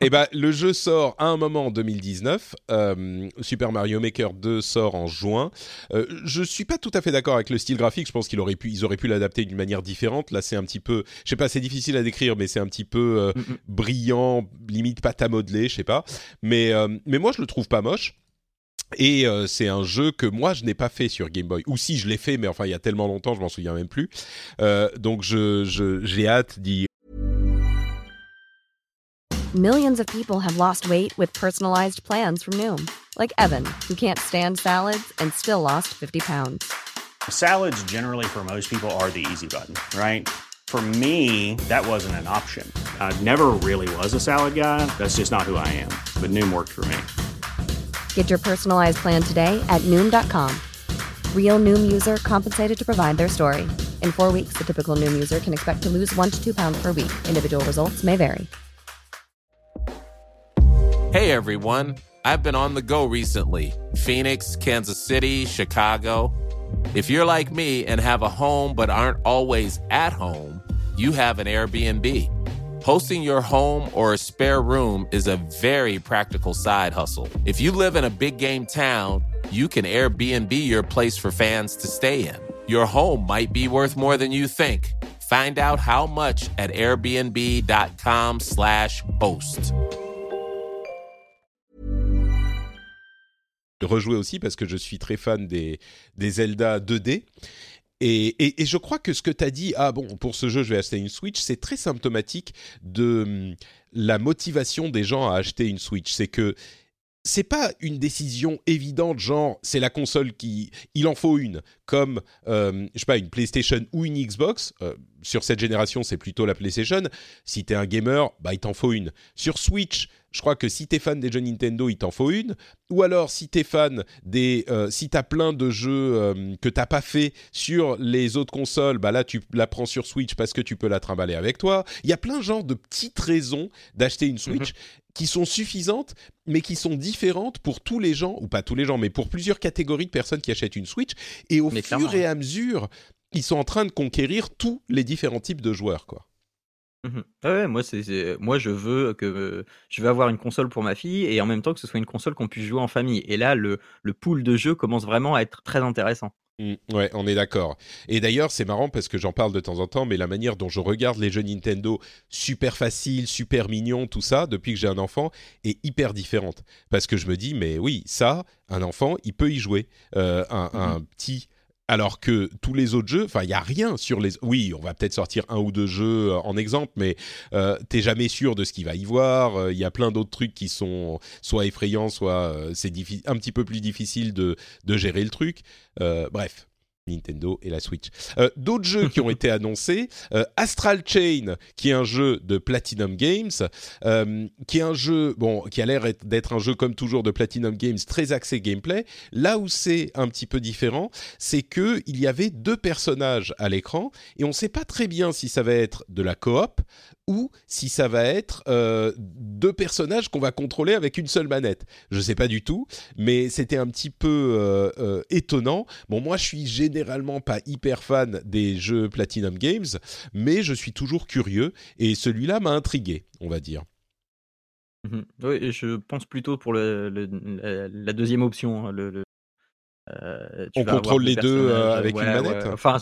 Eh ben, le jeu sort à un moment en 2019. Euh, Super Mario Maker 2 sort en juin. Euh, je suis pas tout à fait d'accord avec le style graphique. Je pense qu'ils auraient pu, ils auraient pu l'adapter d'une manière différente. Là, c'est un petit peu, je sais pas, c'est difficile à décrire, mais c'est un petit peu euh, mm, mm. brillant, limite pâte à modeler, je sais pas. Mais, mais moi, je le trouve pas moche. Et euh, c'est un jeu que moi je n'ai pas fait sur Game Boy. Ou si je l'ai fait, mais enfin il y a tellement longtemps, je m'en souviens même plus. Euh, donc je j'ai hâte d'y. Millions of people have lost weight with personalized plans from Noom, like Evan, who can't stand salads and still lost 50 pounds. Salads generally for most people are the easy button, right? For me, that wasn't an option. I never really was a salad guy. That's just not who I am. But Noom worked for me. Get your personalized plan today at noom.com. Real noom user compensated to provide their story. In four weeks, the typical noom user can expect to lose one to two pounds per week. Individual results may vary. Hey everyone, I've been on the go recently Phoenix, Kansas City, Chicago. If you're like me and have a home but aren't always at home, you have an Airbnb. Hosting your home or a spare room is a very practical side hustle. If you live in a big game town, you can Airbnb your place for fans to stay in. Your home might be worth more than you think. Find out how much at airbnb.com/slash host. Rejouer aussi parce que je suis très fan des, des Zelda 2D. Et, je crois que ce que tu as dit, ah bon, pour ce jeu, je vais acheter une Switch, c'est très symptomatique de hum, la motivation des gens à acheter une Switch. C'est que c'est pas une décision évidente, genre c'est la console qui, il en faut une, comme euh, je sais pas une PlayStation ou une Xbox. Euh, sur cette génération, c'est plutôt la PlayStation. Si t'es un gamer, bah il t'en faut une. Sur Switch, je crois que si t'es fan des jeux Nintendo, il t'en faut une. Ou alors si t'es fan des, euh, si t'as plein de jeux euh, que t'as pas fait sur les autres consoles, bah là tu la prends sur Switch parce que tu peux la trimballer avec toi. Il y a plein de genres de petites raisons d'acheter une Switch. Mhm qui sont suffisantes, mais qui sont différentes pour tous les gens, ou pas tous les gens, mais pour plusieurs catégories de personnes qui achètent une Switch. Et au fur et à mesure, ils sont en train de conquérir tous les différents types de joueurs, quoi. Mmh ouais, moi, c'est, moi, je veux que je veux avoir une console pour ma fille et en même temps que ce soit une console qu'on puisse jouer en famille. Et là, le, le pool de jeux commence vraiment à être très intéressant. Mmh, ouais, on est d'accord. Et d'ailleurs, c'est marrant parce que j'en parle de temps en temps, mais la manière dont je regarde les jeux Nintendo, super facile, super mignon, tout ça, depuis que j'ai un enfant, est hyper différente. Parce que je me dis, mais oui, ça, un enfant, il peut y jouer. Euh, un, mmh un, petit alors que tous les autres jeux, enfin, il y a rien sur les. Oui, on va peut-être sortir un ou deux jeux en exemple, mais euh, t'es jamais sûr de ce qu'il va y voir. Il y a plein d'autres trucs qui sont soit effrayants, soit c'est un petit peu plus difficile de gérer le truc. bref, Nintendo et la Switch. Euh, d'autres jeux qui ont été annoncés, euh, Astral Chain, qui est un jeu de Platinum Games, euh, qui est un jeu, bon, qui a l'air d'être un jeu comme toujours de Platinum Games, très axé gameplay. Là où c'est un petit peu différent, c'est que il y avait deux personnages à l'écran et on ne sait pas très bien si ça va être de la coop ou si ça va être euh, deux personnages qu'on va contrôler avec une seule manette. Je ne sais pas du tout, mais c'était un petit peu euh, euh, étonnant. Bon, moi, je suis généralement pas hyper fan des jeux Platinum Games, mais je suis toujours curieux et celui-là m'a intrigué, on va dire. Mmh oui, je pense plutôt pour la deuxième option, hein, euh, on contrôle les deux euh, avec une manette. Enfin,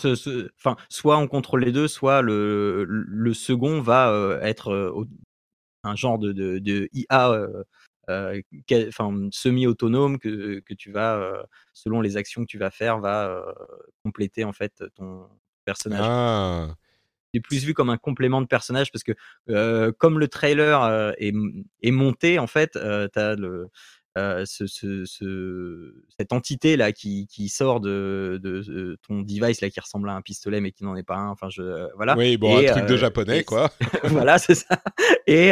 enfin, soit on contrôle les deux, soit le, le second va euh, être un genre de, de, IA enfin, semi-autonome que, que, tu vas, selon les actions que tu vas faire, va compléter en fait ton personnage. Ah. C'est plus vu comme un complément de personnage parce que comme le trailer est, est, monté, en fait, tu as le euh, ce, ce, cette entité là qui, qui sort de, de, ton device là qui ressemble à un pistolet mais qui n'en est pas un. Enfin, je euh, voilà. Oui, bon, un truc de euh, japonais quoi. voilà, c'est ça. Et,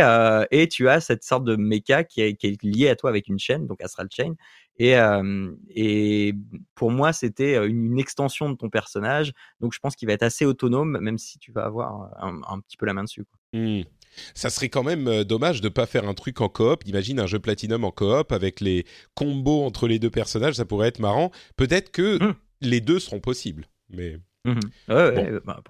et tu as cette sorte de méca qui est, qui est liée à toi avec une chaîne, donc Astral Chain. Et, et pour moi, c'était une, extension de ton personnage. Donc, je pense qu'il va être assez autonome, même si tu vas avoir un, petit peu la main dessus. Quoi. Mmh. Ça serait quand même euh, dommage de ne pas faire un truc en coop. Imagine un jeu Platinum en coop avec les combos entre les deux personnages, ça pourrait être marrant. Peut-être que mmh. les deux seront possibles, mais. Mmh bah,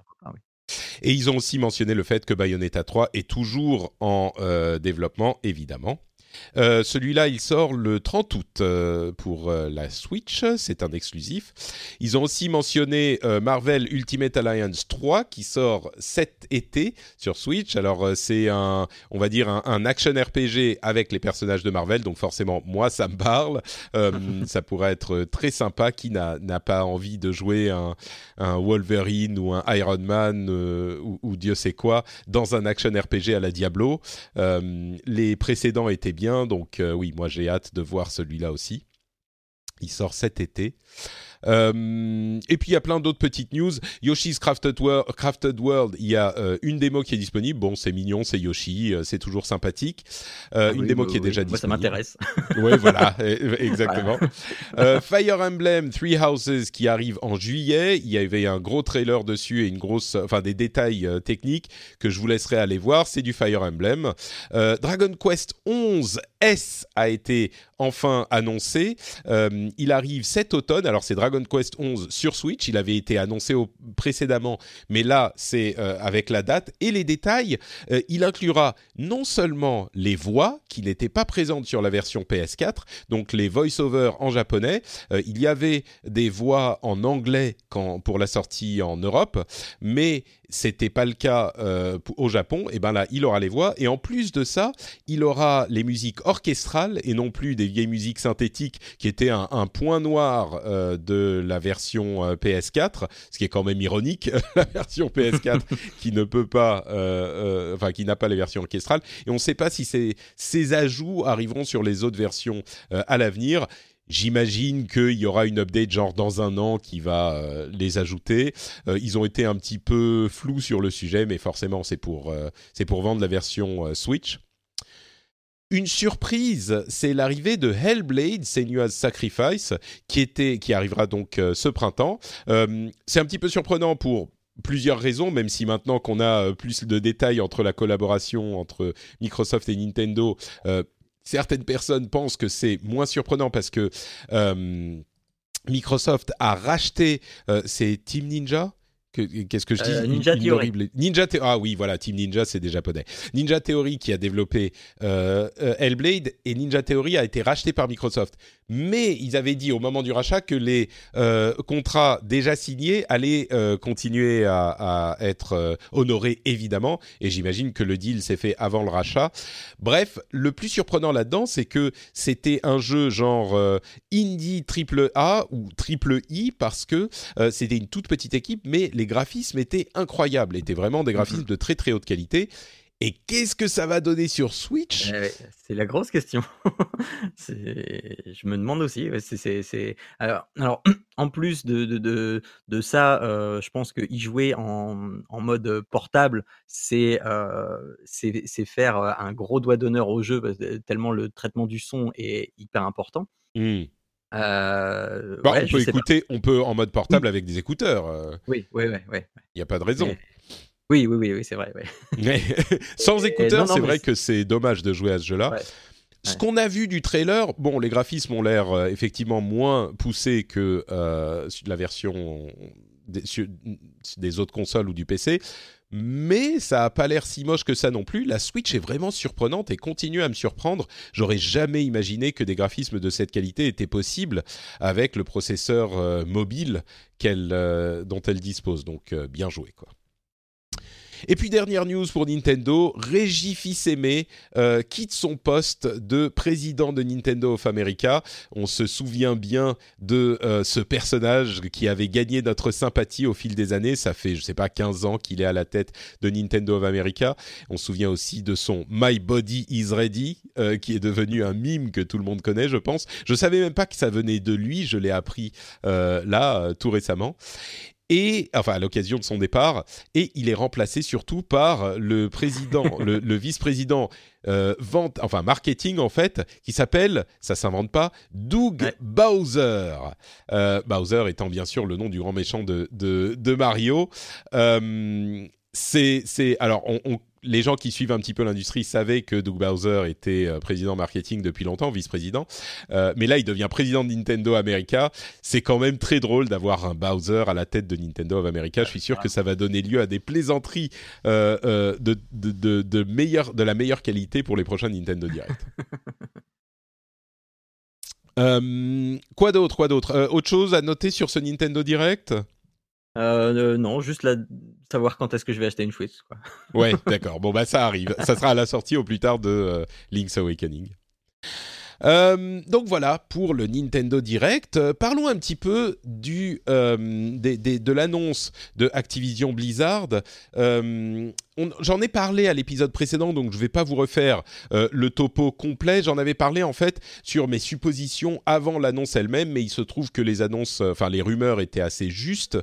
Et ils ont aussi mentionné le fait que Bayonetta 3 est toujours en euh, développement, évidemment. Euh, celui-là, il sort le 30 août euh, pour euh, la Switch. C'est un exclusif. Ils ont aussi mentionné Marvel Ultimate Alliance 3 qui sort cet été sur Switch. Alors, c'est un, on va dire, un, action RPG avec les personnages de Marvel. Donc, forcément, moi, ça me parle. ça pourrait être très sympa. Qui n'a pas envie de jouer un, Wolverine ou un Iron Man ou, ou, Dieu sait quoi dans un action RPG à la Diablo Les précédents étaient Donc euh, oui, moi j'ai hâte de voir celui-là aussi. Il sort cet été. Euh, et puis il y a plein d'autres petites news. Yoshi's Crafted, World, il y a euh, une démo qui est disponible. Bon, c'est mignon, c'est Yoshi, euh, c'est toujours sympathique. Ah une démo qui est déjà disponible. ça m'intéresse. oui, voilà, exactement. Fire Emblem Three Houses qui arrive en juillet. Il y avait un gros trailer dessus et une grosse, enfin des détails techniques que je vous laisserai aller voir. C'est du Fire Emblem. Dragon Quest 11 S a été enfin annoncé. il arrive cet automne. Alors c'est Dragon Quest 11 sur Switch. Il avait été annoncé précédemment, mais là, c'est euh, avec la date et les détails. Euh, il inclura non seulement les voix qui n'étaient pas présentes sur la version PS4, donc les voice-over en japonais. Euh, il y avait des voix en anglais pour la sortie en Europe, mais c'était pas le cas au Japon. Et ben là, il aura les voix et en plus de ça, il aura les musiques orchestrales et non plus des vieilles musiques synthétiques qui étaient un, un point noir de la version euh, PS4, ce qui est quand même ironique, la version PS4 qui ne peut pas, euh, euh, enfin qui n'a pas les versions orchestrales. Et on ne sait pas si ces, ces ajouts arriveront sur les autres versions à l'avenir. J'imagine qu'il y aura une update genre dans un an qui va les ajouter. ils ont été un petit peu flous sur le sujet, mais forcément c'est pour c'est pour vendre la version Switch. Une surprise, c'est l'arrivée de Hellblade, Senua's Sacrifice, qui, était, qui arrivera donc euh, ce printemps. Euh, c'est un petit peu surprenant pour plusieurs raisons, même si maintenant qu'on a euh, plus de détails entre la collaboration entre Microsoft et Nintendo, certaines personnes pensent que c'est moins surprenant parce que Microsoft a racheté, c'est Team Ninja Qu'est-ce que je dis? Euh, Ninja Theory. horrible- Ninja Theory. Ah oui, voilà, Team Ninja, c'est des japonais. Ninja Theory qui a développé euh, euh, Hellblade et Ninja Theory a été racheté par Microsoft. Mais ils avaient dit au moment du rachat que les euh, contrats déjà signés allaient continuer à, à être honorés évidemment. Et j'imagine que le deal s'est fait avant le rachat. Bref, le plus surprenant là-dedans, c'est que c'était un jeu genre indie triple A ou triple I parce que c'était une toute petite équipe, mais les graphismes étaient incroyables, étaient vraiment des graphismes de très très haute qualité. Et qu'est-ce que ça va donner sur Switch? Eh c'est la grosse question. Je me demande aussi. Alors, alors, en plus de, de, de, de ça, euh, je pense que y jouer en, en mode portable, c'est euh, faire euh, un gros doigt d'honneur au jeu, tellement le traitement du son est hyper important. Hmm. Euh, Bah, ouais, On peut pas. écouter, on peut en mode portable avec des écouteurs. euh, Oui, oui, oui, oui. Il n'y a pas de raison. Mais- Oui, oui, oui, oui, c'est vrai. ouais. Mais sans écouteurs, non, non, c'est vrai que c'est dommage de jouer à ce jeu-là. Ouais. Ce qu'on a vu du trailer, bon, les graphismes ont l'air euh, effectivement moins poussés que euh, la version des autres consoles ou du PC, mais ça a pas l'air si moche que ça non plus. La Switch est vraiment surprenante et continue à me surprendre. J'aurais jamais imaginé que des graphismes de cette qualité étaient possibles avec le processeur euh, mobile euh, dont elle dispose. Donc, euh, bien joué, quoi. Et puis dernière news pour Nintendo, Régis Fils-Aimé euh, quitte son poste de président de Nintendo of America. On se souvient bien de euh, ce personnage qui avait gagné notre sympathie au fil des années. Ça fait, je sais pas, 15 ans qu'il est à la tête de Nintendo of America. On se souvient aussi de son My Body is Ready, euh, qui est devenu un mime que tout le monde connaît, je pense. Je savais même pas que ça venait de lui. Je l'ai appris là tout récemment et enfin à l'occasion de son départ, et il est remplacé surtout par le président, le, le vice-président euh, vente, enfin marketing en fait, qui s'appelle, ça s'invente pas, Doug Ouais. Bowser. Euh, Bowser étant bien sûr le nom du grand méchant de de, de Mario. Euh, c'est c'est alors on, on- les gens qui suivent un petit peu l'industrie savaient que Doug Bowser était euh, président marketing depuis longtemps, vice-président. Euh, mais là, il devient président de Nintendo America. C'est quand même très drôle d'avoir un Bowser à la tête de Nintendo of America. Je suis sûr que ça va donner lieu à des plaisanteries euh, euh, de, de, de, de, meilleure- de la meilleure qualité pour les prochains Nintendo Direct. Euh, quoi d'autre, quoi d'autre? Euh, Autre chose à noter sur ce Nintendo Direct? Euh, euh, non, juste là, savoir quand est-ce que je vais acheter une Switch. Quoi. Ouais, d'accord. Bon, bah ça arrive. Ça sera à la sortie au plus tard de euh, Link's Awakening. Euh, donc voilà pour le Nintendo Direct. Euh, parlons un petit peu euh, de l'annonce de Activision Blizzard. J'en ai parlé à l'épisode précédent, donc je ne vais pas vous refaire le topo complet. J'en avais parlé en fait sur mes suppositions avant l'annonce elle-même, mais il se trouve que les annonces, enfin les rumeurs étaient assez justes.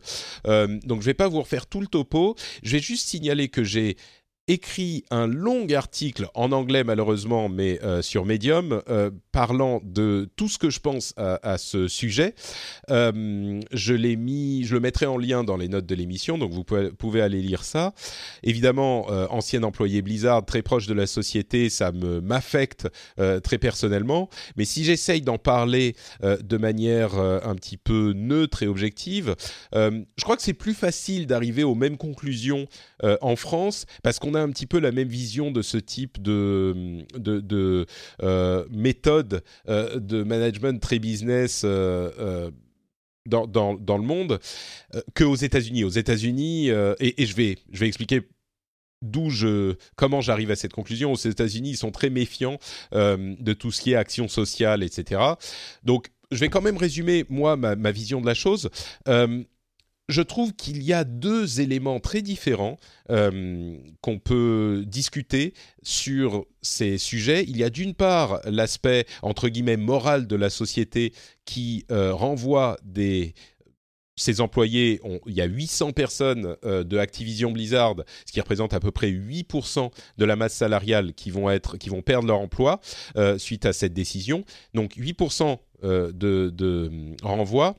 Donc je ne vais pas vous refaire tout le topo. Je vais juste signaler que j'ai écrit un long article en anglais malheureusement, mais euh, sur Medium, euh, parlant de tout ce que je pense à, ce sujet. Euh, je l'ai mis, je le mettrai en lien dans les notes de l'émission, donc vous pouvez, pouvez aller lire ça. Évidemment, ancien employé Blizzard, très proche de la société, ça me m'affecte très personnellement. Mais si j'essaye d'en parler de manière un petit peu neutre et objective, je crois que c'est plus facile d'arriver aux mêmes conclusions en France parce qu'on a un petit peu la même vision de ce type de, euh, méthode euh, de management très business. euh, dans, le monde qu'aux États-Unis. Aux États-Unis, et, je vais expliquer d'où je comment j'arrive à cette conclusion. Aux États-Unis, ils sont très méfiants de tout ce qui est action sociale, etc. Donc, je vais quand même résumer moi ma vision de la chose. Je trouve qu'il y a deux éléments très différents euh, qu'on peut discuter sur ces sujets. Il y a d'une part l'aspect entre guillemets moral de la société qui euh, renvoie des ses employés, il y a 800 personnes euh, de Activision Blizzard, ce qui représente à peu près 8% de la masse salariale qui vont perdre leur emploi suite à cette décision. Donc 8% euh, de, de renvoi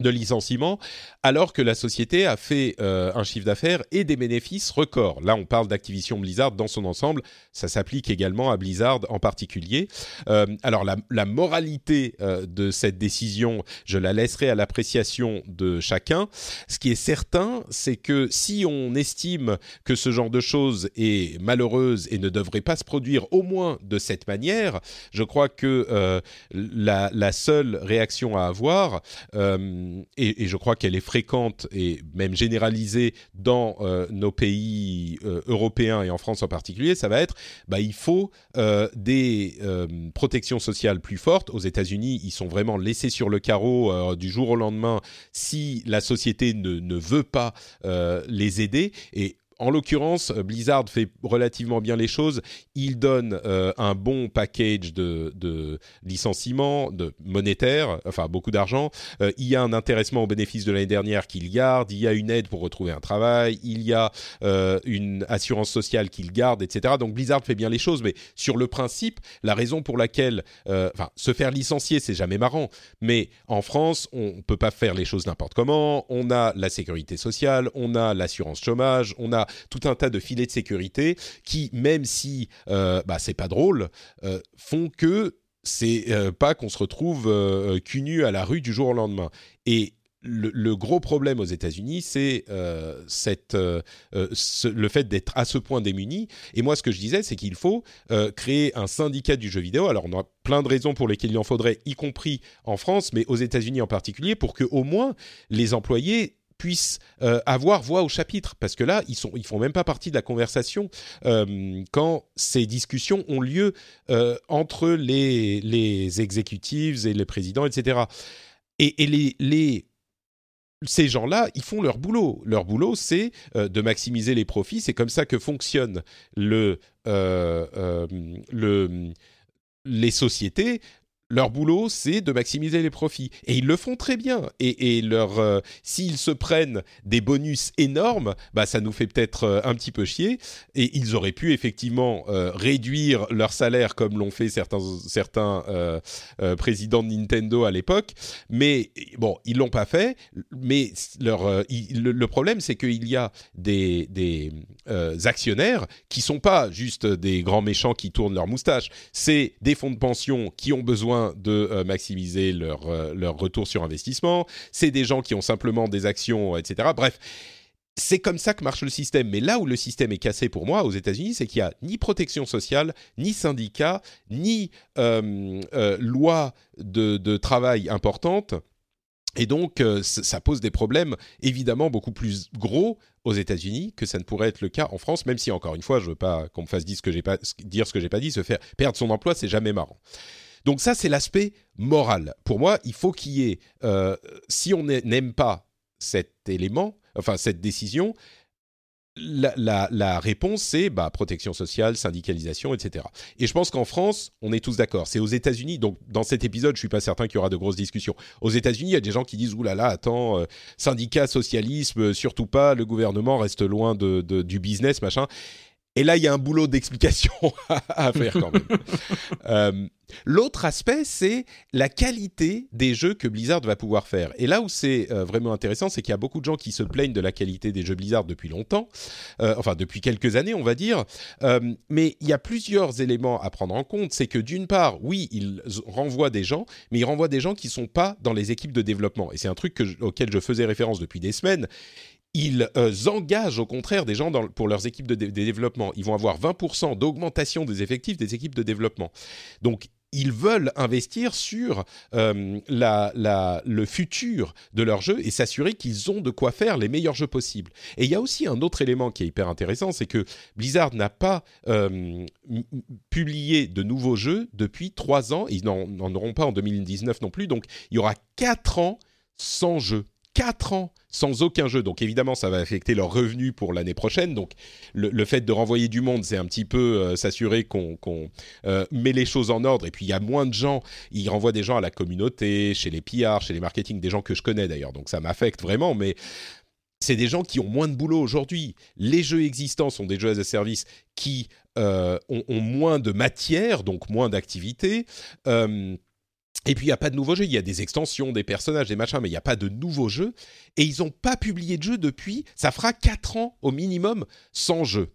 de licenciement, alors que la société a fait euh, un chiffre d'affaires et des bénéfices records. Là, on parle d'Activision Blizzard dans son ensemble. Ça s'applique également à Blizzard en particulier. Euh, alors, la, moralité euh, de cette décision, je la laisserai à l'appréciation de chacun. Ce qui est certain, c'est que si on estime que ce genre de choses est malheureuse et ne devrait pas se produire au moins de cette manière, je crois que la, seule réaction à avoir et, je crois qu'elle est fréquente et même généralisée dans euh, nos pays euh, européens et en France en particulier, ça va être, bah, il faut euh, des protections sociales plus fortes. Aux États-Unis, ils sont vraiment laissés sur le carreau du jour au lendemain si la société ne, ne veut pas les aider. Et en l'occurrence, euh, Blizzard fait relativement bien les choses. Il donne euh, un bon package de, de licenciements, de monétaire, enfin beaucoup d'argent. Euh, il y a un intéressement au bénéfice de l'année dernière qu'il garde. Il y a une aide pour retrouver un travail. Il y a une assurance sociale qu'il garde, etc. Donc Blizzard fait bien les choses, mais sur le principe, la raison pour laquelle, enfin, se faire licencier, c'est jamais marrant. Mais en France, on peut pas faire les choses n'importe comment. On a la sécurité sociale, on a l'assurance chômage, on a tout un tas de filets de sécurité qui, même si euh, bah, c'est pas drôle, euh, font que c'est euh, pas qu'on se retrouve euh, à la rue du jour au lendemain. Et le, gros problème aux États-Unis, c'est le fait d'être à ce point démuni. Et moi, ce que je disais, c'est qu'il faut créer un syndicat du jeu vidéo. Alors, on a plein de raisons pour lesquelles il en faudrait, y compris en France, mais aux États-Unis en particulier, pour que au moins les employés puissent euh, avoir voix au chapitre, parce que là, ils sont, ils font même pas partie de la conversation euh, quand ces discussions ont lieu euh, entre les, les exécutives et les présidents, etc. Et, et les, les ces gens-là, ils font leur boulot. Leur boulot, c'est de maximiser les profits. C'est comme ça que fonctionne le, le, les sociétés leur boulot, c'est de maximiser les profits. Et ils le font très bien. Et, leur, euh, s'ils se prennent des bonus énormes, bah, ça nous fait peut-être euh, un petit peu chier. Et ils auraient pu effectivement euh, réduire leur salaire comme l'ont fait certains, certains présidents de Nintendo à l'époque. Mais bon, ils l'ont pas fait. Mais leur, le, problème, c'est qu'il y a des, des actionnaires qui sont pas juste des grands méchants qui tournent leur moustache. C'est des fonds de pension qui ont besoin de euh, maximiser leur, euh, leur retour sur investissement, c'est des gens qui ont simplement des actions, etc. Bref, c'est comme ça que marche le système. Mais là où le système est cassé pour moi aux États-Unis, c'est qu'il n'y a ni protection sociale, ni syndicat, ni euh, loi de, de, travail importante. Et donc, ça pose des problèmes évidemment beaucoup plus gros aux États-Unis que ça ne pourrait être le cas en France, même si encore une fois, je veux pas qu'on me fasse dire ce que j'ai pas, pas dit, se faire perdre son emploi, c'est jamais marrant. Donc ça, c'est l'aspect moral. Pour moi, il faut qu'il y ait, euh, si on n'aime pas cet élément, enfin cette décision, la, réponse, c'est bah, protection sociale, syndicalisation, etc. Et je pense qu'en France, on est tous d'accord. C'est aux États-Unis, donc dans cet épisode, je suis pas certain qu'il y aura de grosses discussions. Aux États-Unis, il y a des gens qui disent oulala, là là, attends, euh, syndicat, socialisme, surtout pas, le gouvernement reste loin de, du business, machin. Et là, il y a un boulot d'explication à faire quand même. Euh, l'autre aspect, c'est la qualité des jeux que Blizzard va pouvoir faire. Et là où c'est euh, vraiment intéressant, c'est qu'il y a beaucoup de gens qui se plaignent de la qualité des jeux Blizzard depuis longtemps, euh, enfin depuis quelques années, on va dire. mais il y a plusieurs éléments à prendre en compte. C'est que d'une part, oui, ils renvoient des gens, mais ils renvoient des gens qui sont pas dans les équipes de développement. Et c'est un truc auquel je faisais référence depuis des semaines ils euh, engagent au contraire des gens pour leurs équipes de, développement. Ils vont avoir 20% d'augmentation des effectifs des équipes de développement. Donc, ils veulent investir sur euh, le futur de leur jeu et s'assurer qu'ils ont de quoi faire les meilleurs jeux possibles. Et il y a aussi un autre élément qui est hyper intéressant, c'est que Blizzard n'a pas euh, publié de nouveaux jeux depuis trois ans. Ils n'en auront pas en 2019 non plus. Donc, il y aura quatre ans sans jeu. 4 ans sans aucun jeu. Donc évidemment, ça va affecter leurs revenus pour l'année prochaine. Donc le, fait de renvoyer du monde, c'est un petit peu euh, s'assurer qu'on euh, met les choses en ordre. Et puis il y a moins de gens. Ils renvoient des gens à la communauté, chez les PR, chez les marketing, des gens que je connais d'ailleurs. Donc ça m'affecte vraiment. Mais c'est des gens qui ont moins de boulot aujourd'hui. Les jeux existants sont des jeux as a service qui euh, ont, ont, moins de matière, donc moins d'activité et puis il n'y a pas de nouveaux jeux, il y a des extensions, des personnages, des machins, mais il n'y a pas de nouveaux jeux. Et ils n'ont pas publié de jeu depuis, ça fera 4 ans au minimum sans jeu.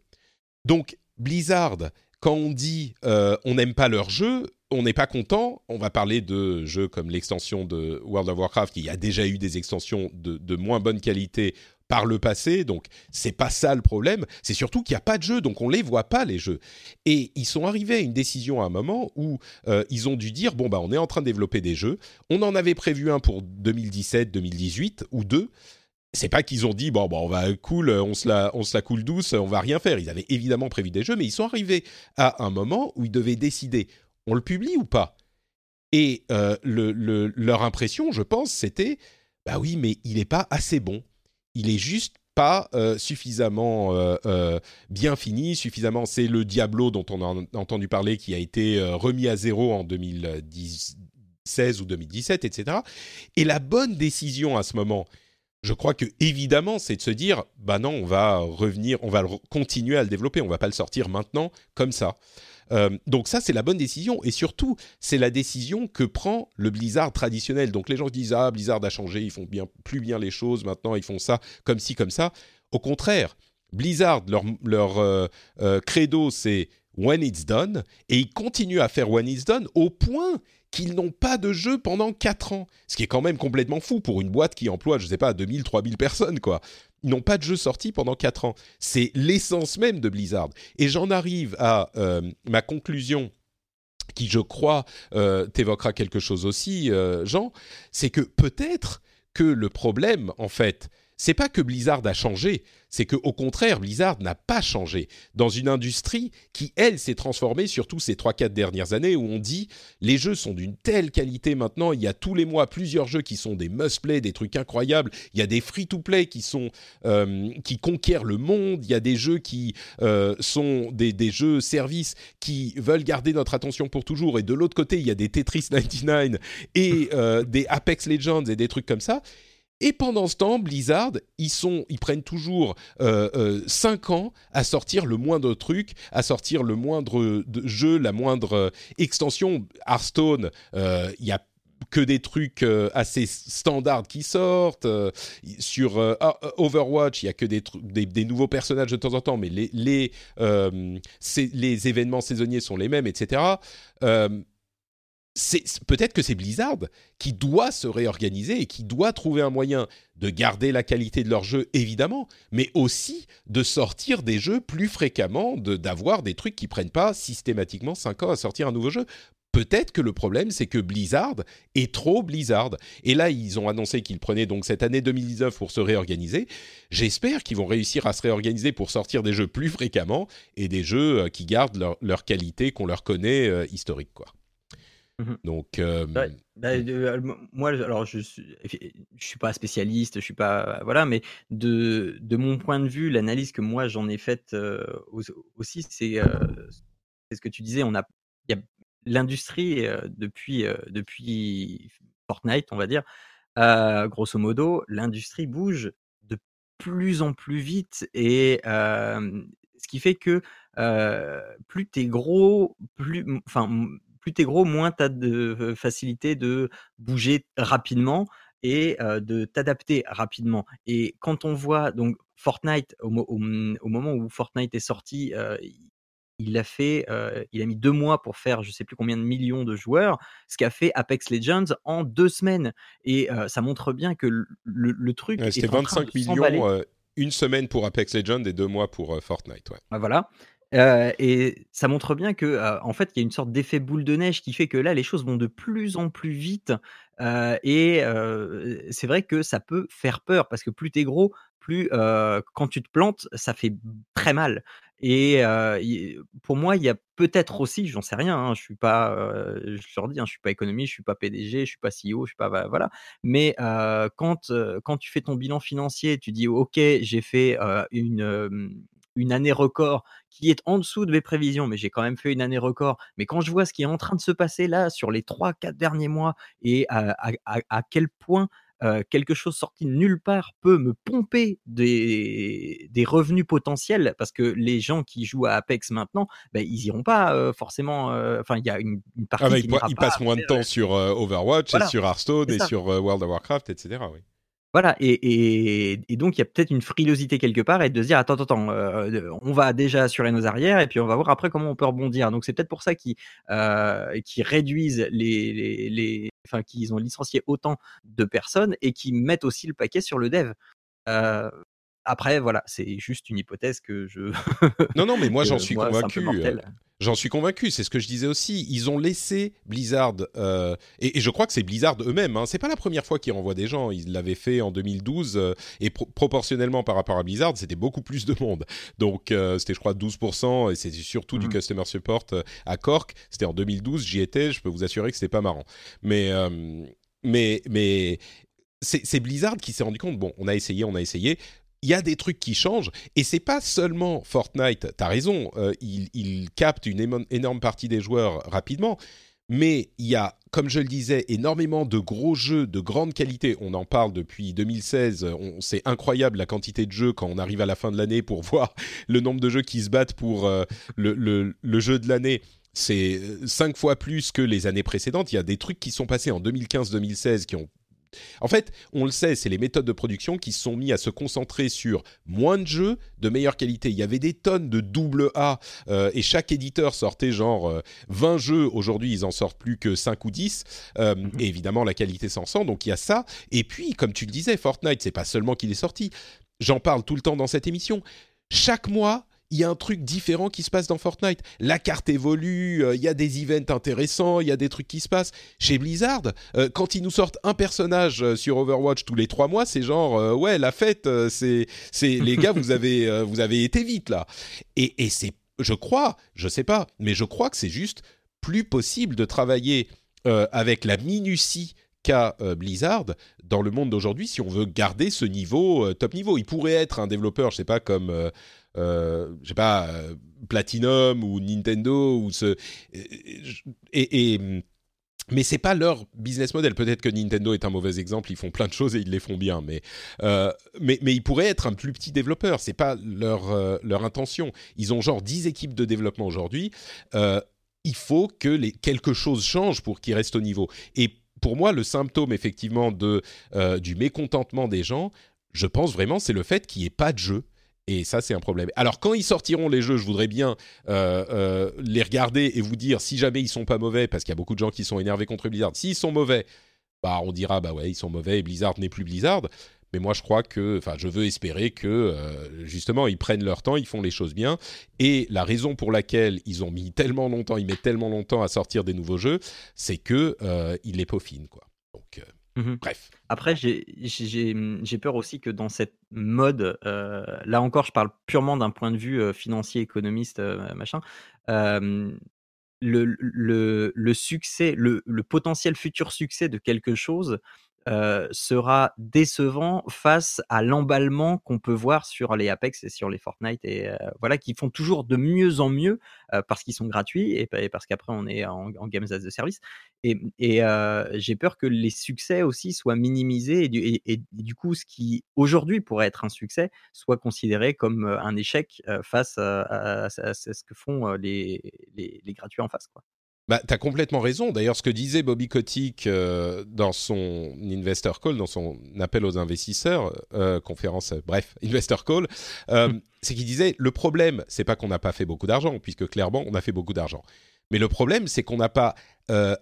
Donc Blizzard, quand on dit euh, on n'aime pas leur jeu, on n'est pas content. On va parler de jeux comme l'extension de World of Warcraft, qui a déjà eu des extensions de moins bonne qualité par le passé, donc c'est pas ça le problème. C'est surtout qu'il n'y a pas de jeux, donc on les voit pas les jeux. Et ils sont arrivés à une décision à un moment où euh, ils ont dû dire bon bah on est en train de développer des jeux. On en avait prévu un pour 2017, 2018 ou deux. C'est pas qu'ils ont dit bon bah on va cool, on se la on se la coule douce, on va rien faire. Ils avaient évidemment prévu des jeux, mais ils sont arrivés à un moment où ils devaient décider on le publie ou pas? Et euh, le, le, leur impression, je pense, c'était bah oui, mais il n'est pas assez bon il est juste pas euh, suffisamment euh, euh, bien fini, suffisamment. C'est le Diablo dont on a entendu parler qui a été remis à zéro en 2016 ou 2017, etc. Et la bonne décision à ce moment, je crois que évidemment, c'est de se dire, bah non, on va revenir, on va continuer à le développer, on va pas le sortir maintenant comme ça. Euh, donc ça, c'est la bonne décision. Et surtout, c'est la décision que prend le Blizzard traditionnel. Donc les gens disent, ah, Blizzard a changé, ils font bien, plus bien les choses, maintenant ils font ça comme ci, comme ça. Au contraire, Blizzard, leur, leur euh, euh, credo, c'est when it's done, et ils continuent à faire when it's done au point qu'ils n'ont pas de jeu pendant 4 ans. Ce qui est quand même complètement fou pour une boîte qui emploie, je sais pas, 2000, 3000 personnes, quoi n'ont pas de jeu sorti pendant 4 ans. C'est l'essence même de Blizzard. Et j'en arrive à euh, ma conclusion qui, je crois, euh, t'évoquera quelque chose aussi, euh, Jean, c'est que peut-être que le problème, en fait, c'est pas que Blizzard a changé, c'est que au contraire, Blizzard n'a pas changé. Dans une industrie qui, elle, s'est transformée surtout ces 3-4 dernières années où on dit les jeux sont d'une telle qualité maintenant, il y a tous les mois plusieurs jeux qui sont des must-play, des trucs incroyables, il y a des free-to-play qui sont euh, qui conquièrent le monde, il y a des jeux qui euh, sont des, des jeux services qui veulent garder notre attention pour toujours et de l'autre côté, il y a des Tetris 99 et euh, des Apex Legends et des trucs comme ça et pendant ce temps, Blizzard, ils, prennent toujours 5 euh, euh, ans à sortir le moindre truc, à sortir le moindre jeu, la moindre euh, extension. Hearthstone, il y a que des trucs assez standards qui sortent. sur ah, Overwatch, il y a que des, nouveaux personnages de temps en temps, mais les événements saisonniers sont les mêmes, etc peut-être que c'est Blizzard qui doit se réorganiser et qui doit trouver un moyen de garder la qualité de leur jeu évidemment, mais aussi de sortir des jeux plus fréquemment, d'avoir des trucs qui prennent pas systématiquement 5 ans à sortir un nouveau jeu. Peut-être que le problème, c'est que Blizzard est trop Blizzard. Et là, ils ont annoncé qu'ils prenaient donc cette année 2019 pour se réorganiser. J'espère qu'ils vont réussir à se réorganiser pour sortir des jeux plus fréquemment et des jeux euh, qui gardent leur, qualité qu'on leur connaît euh, historique, quoi. Mmh Donc, bah, moi, alors je suis, je suis pas spécialiste, je suis pas, voilà, mais de, de mon point de vue, l'analyse que moi j'en ai faite aussi, c'est ce que tu disais, on a, il y a l'industrie depuis, depuis Fortnite, on va dire, grosso modo, l'industrie bouge de plus en plus vite et ce qui fait que plus tu es gros, plus, enfin, plus t'es gros, moins tu as de facilité de bouger rapidement et de t'adapter rapidement. Et quand on voit donc Fortnite au, moment où Fortnite est sorti, il a fait, il a mis deux mois pour faire je sais plus combien de millions de joueurs, ce qu'a fait Apex Legends en deux semaines. Et ça montre bien que le, truc. C'était 25 millions une semaine pour Apex Legends et deux mois pour Fortnite. Ouais. Bah, et ça montre bien que, en fait, il y a une sorte d'effet boule de neige qui fait que là, les choses vont de plus en plus vite. et c'est vrai que ça peut faire peur parce que plus tu es gros, plus quand tu te plantes, ça fait très mal. Et pour moi, il y a peut-être aussi, j'en sais rien, hein, je suis pas, je leur dis, hein, je suis pas économiste, je suis pas PDG, je suis pas CEO, je suis pas, voilà. Mais quand quand tu fais ton bilan financier, tu dis, ok, j'ai fait une une année record qui est en dessous de mes prévisions, mais j'ai quand même fait une année record. Mais quand je vois ce qui est en train de se passer là sur les 3-4 derniers mois et à, quel point quelque chose sorti de nulle part peut me pomper des, des revenus potentiels parce que les gens qui jouent à Apex maintenant, ben, ils iront pas forcément. Enfin, il y a une, partie ah qui Ils passent moins de temps sur Overwatch et sur Hearthstone et sur World of Warcraft, etc. Oui. Voilà, et, donc il y a peut-être une frilosité quelque part et de se dire attends, attends, euh, on va déjà assurer nos arrières et puis on va voir après comment on peut rebondir. Donc c'est peut-être pour ça qu'ils euh, réduisent les, enfin qu'ils ont licencié autant de personnes et qui mettent aussi le paquet sur le dev. Euh, après, voilà, c'est juste une hypothèse que je. non, non, mais moi j'en suis convaincu. Euh, j'en suis convaincu, c'est ce que je disais aussi. Ils ont laissé Blizzard, euh, et, je crois que c'est Blizzard eux-mêmes. Hein, c'est pas la première fois qu'ils renvoient des gens. Ils l'avaient fait en 2012 euh, et proportionnellement par rapport à Blizzard, c'était beaucoup plus de monde. Donc c'était, je crois, 12% et c'était surtout du mmh. customer support à Cork. C'était en 2012, j'y étais. Je peux vous assurer que c'était pas marrant. Mais mais mais c'est Blizzard qui s'est rendu compte. Bon, on a essayé, on a essayé il y a des trucs qui changent et c'est pas seulement Fortnite. T'as raison, euh, il, capte une énorme partie des joueurs rapidement, mais il y a, comme je le disais, énormément de gros jeux de grande qualité. On en parle depuis 2016. C'est incroyable la quantité de jeux quand on arrive à la fin de l'année pour voir le nombre de jeux qui se battent pour euh, le, le, jeu de l'année c'est euh, cinq fois plus que les années précédentes. Il y a des trucs qui sont passés en 2015-2016 qui ont en fait, on le sait, c'est les méthodes de production qui se sont mis à se concentrer sur moins de jeux de meilleure qualité. Il y avait des tonnes de double A euh, et chaque éditeur sortait genre 20 euh, jeux. Aujourd'hui, ils en sortent plus que 5 ou 10. Euh, mhm. Et évidemment, la qualité s'en sent. Donc il y a ça. Et puis, comme tu le disais, Fortnite, c'est pas seulement qu'il est sorti. J'en parle tout le temps dans cette émission. Chaque mois, il y a un truc différent qui se passe dans Fortnite. La carte évolue, euh, il y a des events intéressants, il y a des trucs qui se passent. Chez Blizzard, euh, quand ils nous sortent un personnage euh, sur Overwatch tous les trois mois, c'est genre ouais la fête, c'est c'est les gars vous avez vous avez été vite là. Et, et c'est je crois, je sais pas, mais je crois que c'est juste plus possible de travailler avec la minutie qu'a Blizzard dans le monde d'aujourd'hui si on veut garder ce niveau top niveau. Il pourrait être un développeur, je sais pas comme euh, je sais pas, euh, Platinum ou Nintendo ou ce et, mais c'est pas leur business model. Peut-être que Nintendo est un mauvais exemple. Ils font plein de choses et ils les font bien, mais euh, mais, mais ils pourraient être un plus petit développeur. C'est pas leur euh, leur intention. Ils ont genre 10 équipes de développement aujourd'hui. Il faut que les, quelque chose change pour qu'ils restent au niveau. Et pour moi, le symptôme effectivement de du mécontentement des gens, je pense vraiment, c'est le fait qu'il n'y ait pas de jeu et ça, c'est un problème. Alors, quand ils sortiront les jeux, je voudrais bien euh, euh, les regarder et vous dire si jamais ils sont pas mauvais, parce qu'il y a beaucoup de gens qui sont énervés contre Blizzard. S'ils sont mauvais, bah on dira bah ouais, ils sont mauvais et Blizzard n'est plus Blizzard. Mais moi, je crois que, enfin, je veux espérer que euh, justement, ils prennent leur temps, ils font les choses bien. Et la raison pour laquelle ils ont mis tellement longtemps, ils mettent tellement longtemps à sortir des nouveaux jeux, c'est que ils les peaufinent, quoi. Mmh Bref. Après, j'ai peur aussi que dans cette mode, euh, là encore, je parle purement d'un point de vue euh, financier, économiste, euh, machin, le, le, le, succès, le, le, potentiel futur succès de quelque chose euh, sera décevant face à l'emballement qu'on peut voir sur les Apex et sur les Fortnite et euh, voilà qui font toujours de mieux en mieux euh, parce qu'ils sont gratuits et, parce qu'après on est en, games as a service et, j'ai peur que les succès aussi soient minimisés et du, et, du coup ce qui aujourd'hui pourrait être un succès soit considéré comme un échec face à, ce que font les, les, les gratuits en face quoi. Bah, tu as complètement raison. D'ailleurs, ce que disait Bobby Kotick euh, dans son Investor Call, dans son appel aux investisseurs, euh, conférence, euh, bref, Investor Call, c'est qu'il disait le problème, c'est pas qu'on n'a pas fait beaucoup d'argent, puisque clairement, on a fait beaucoup d'argent. Mais le problème, c'est qu'on n'a pas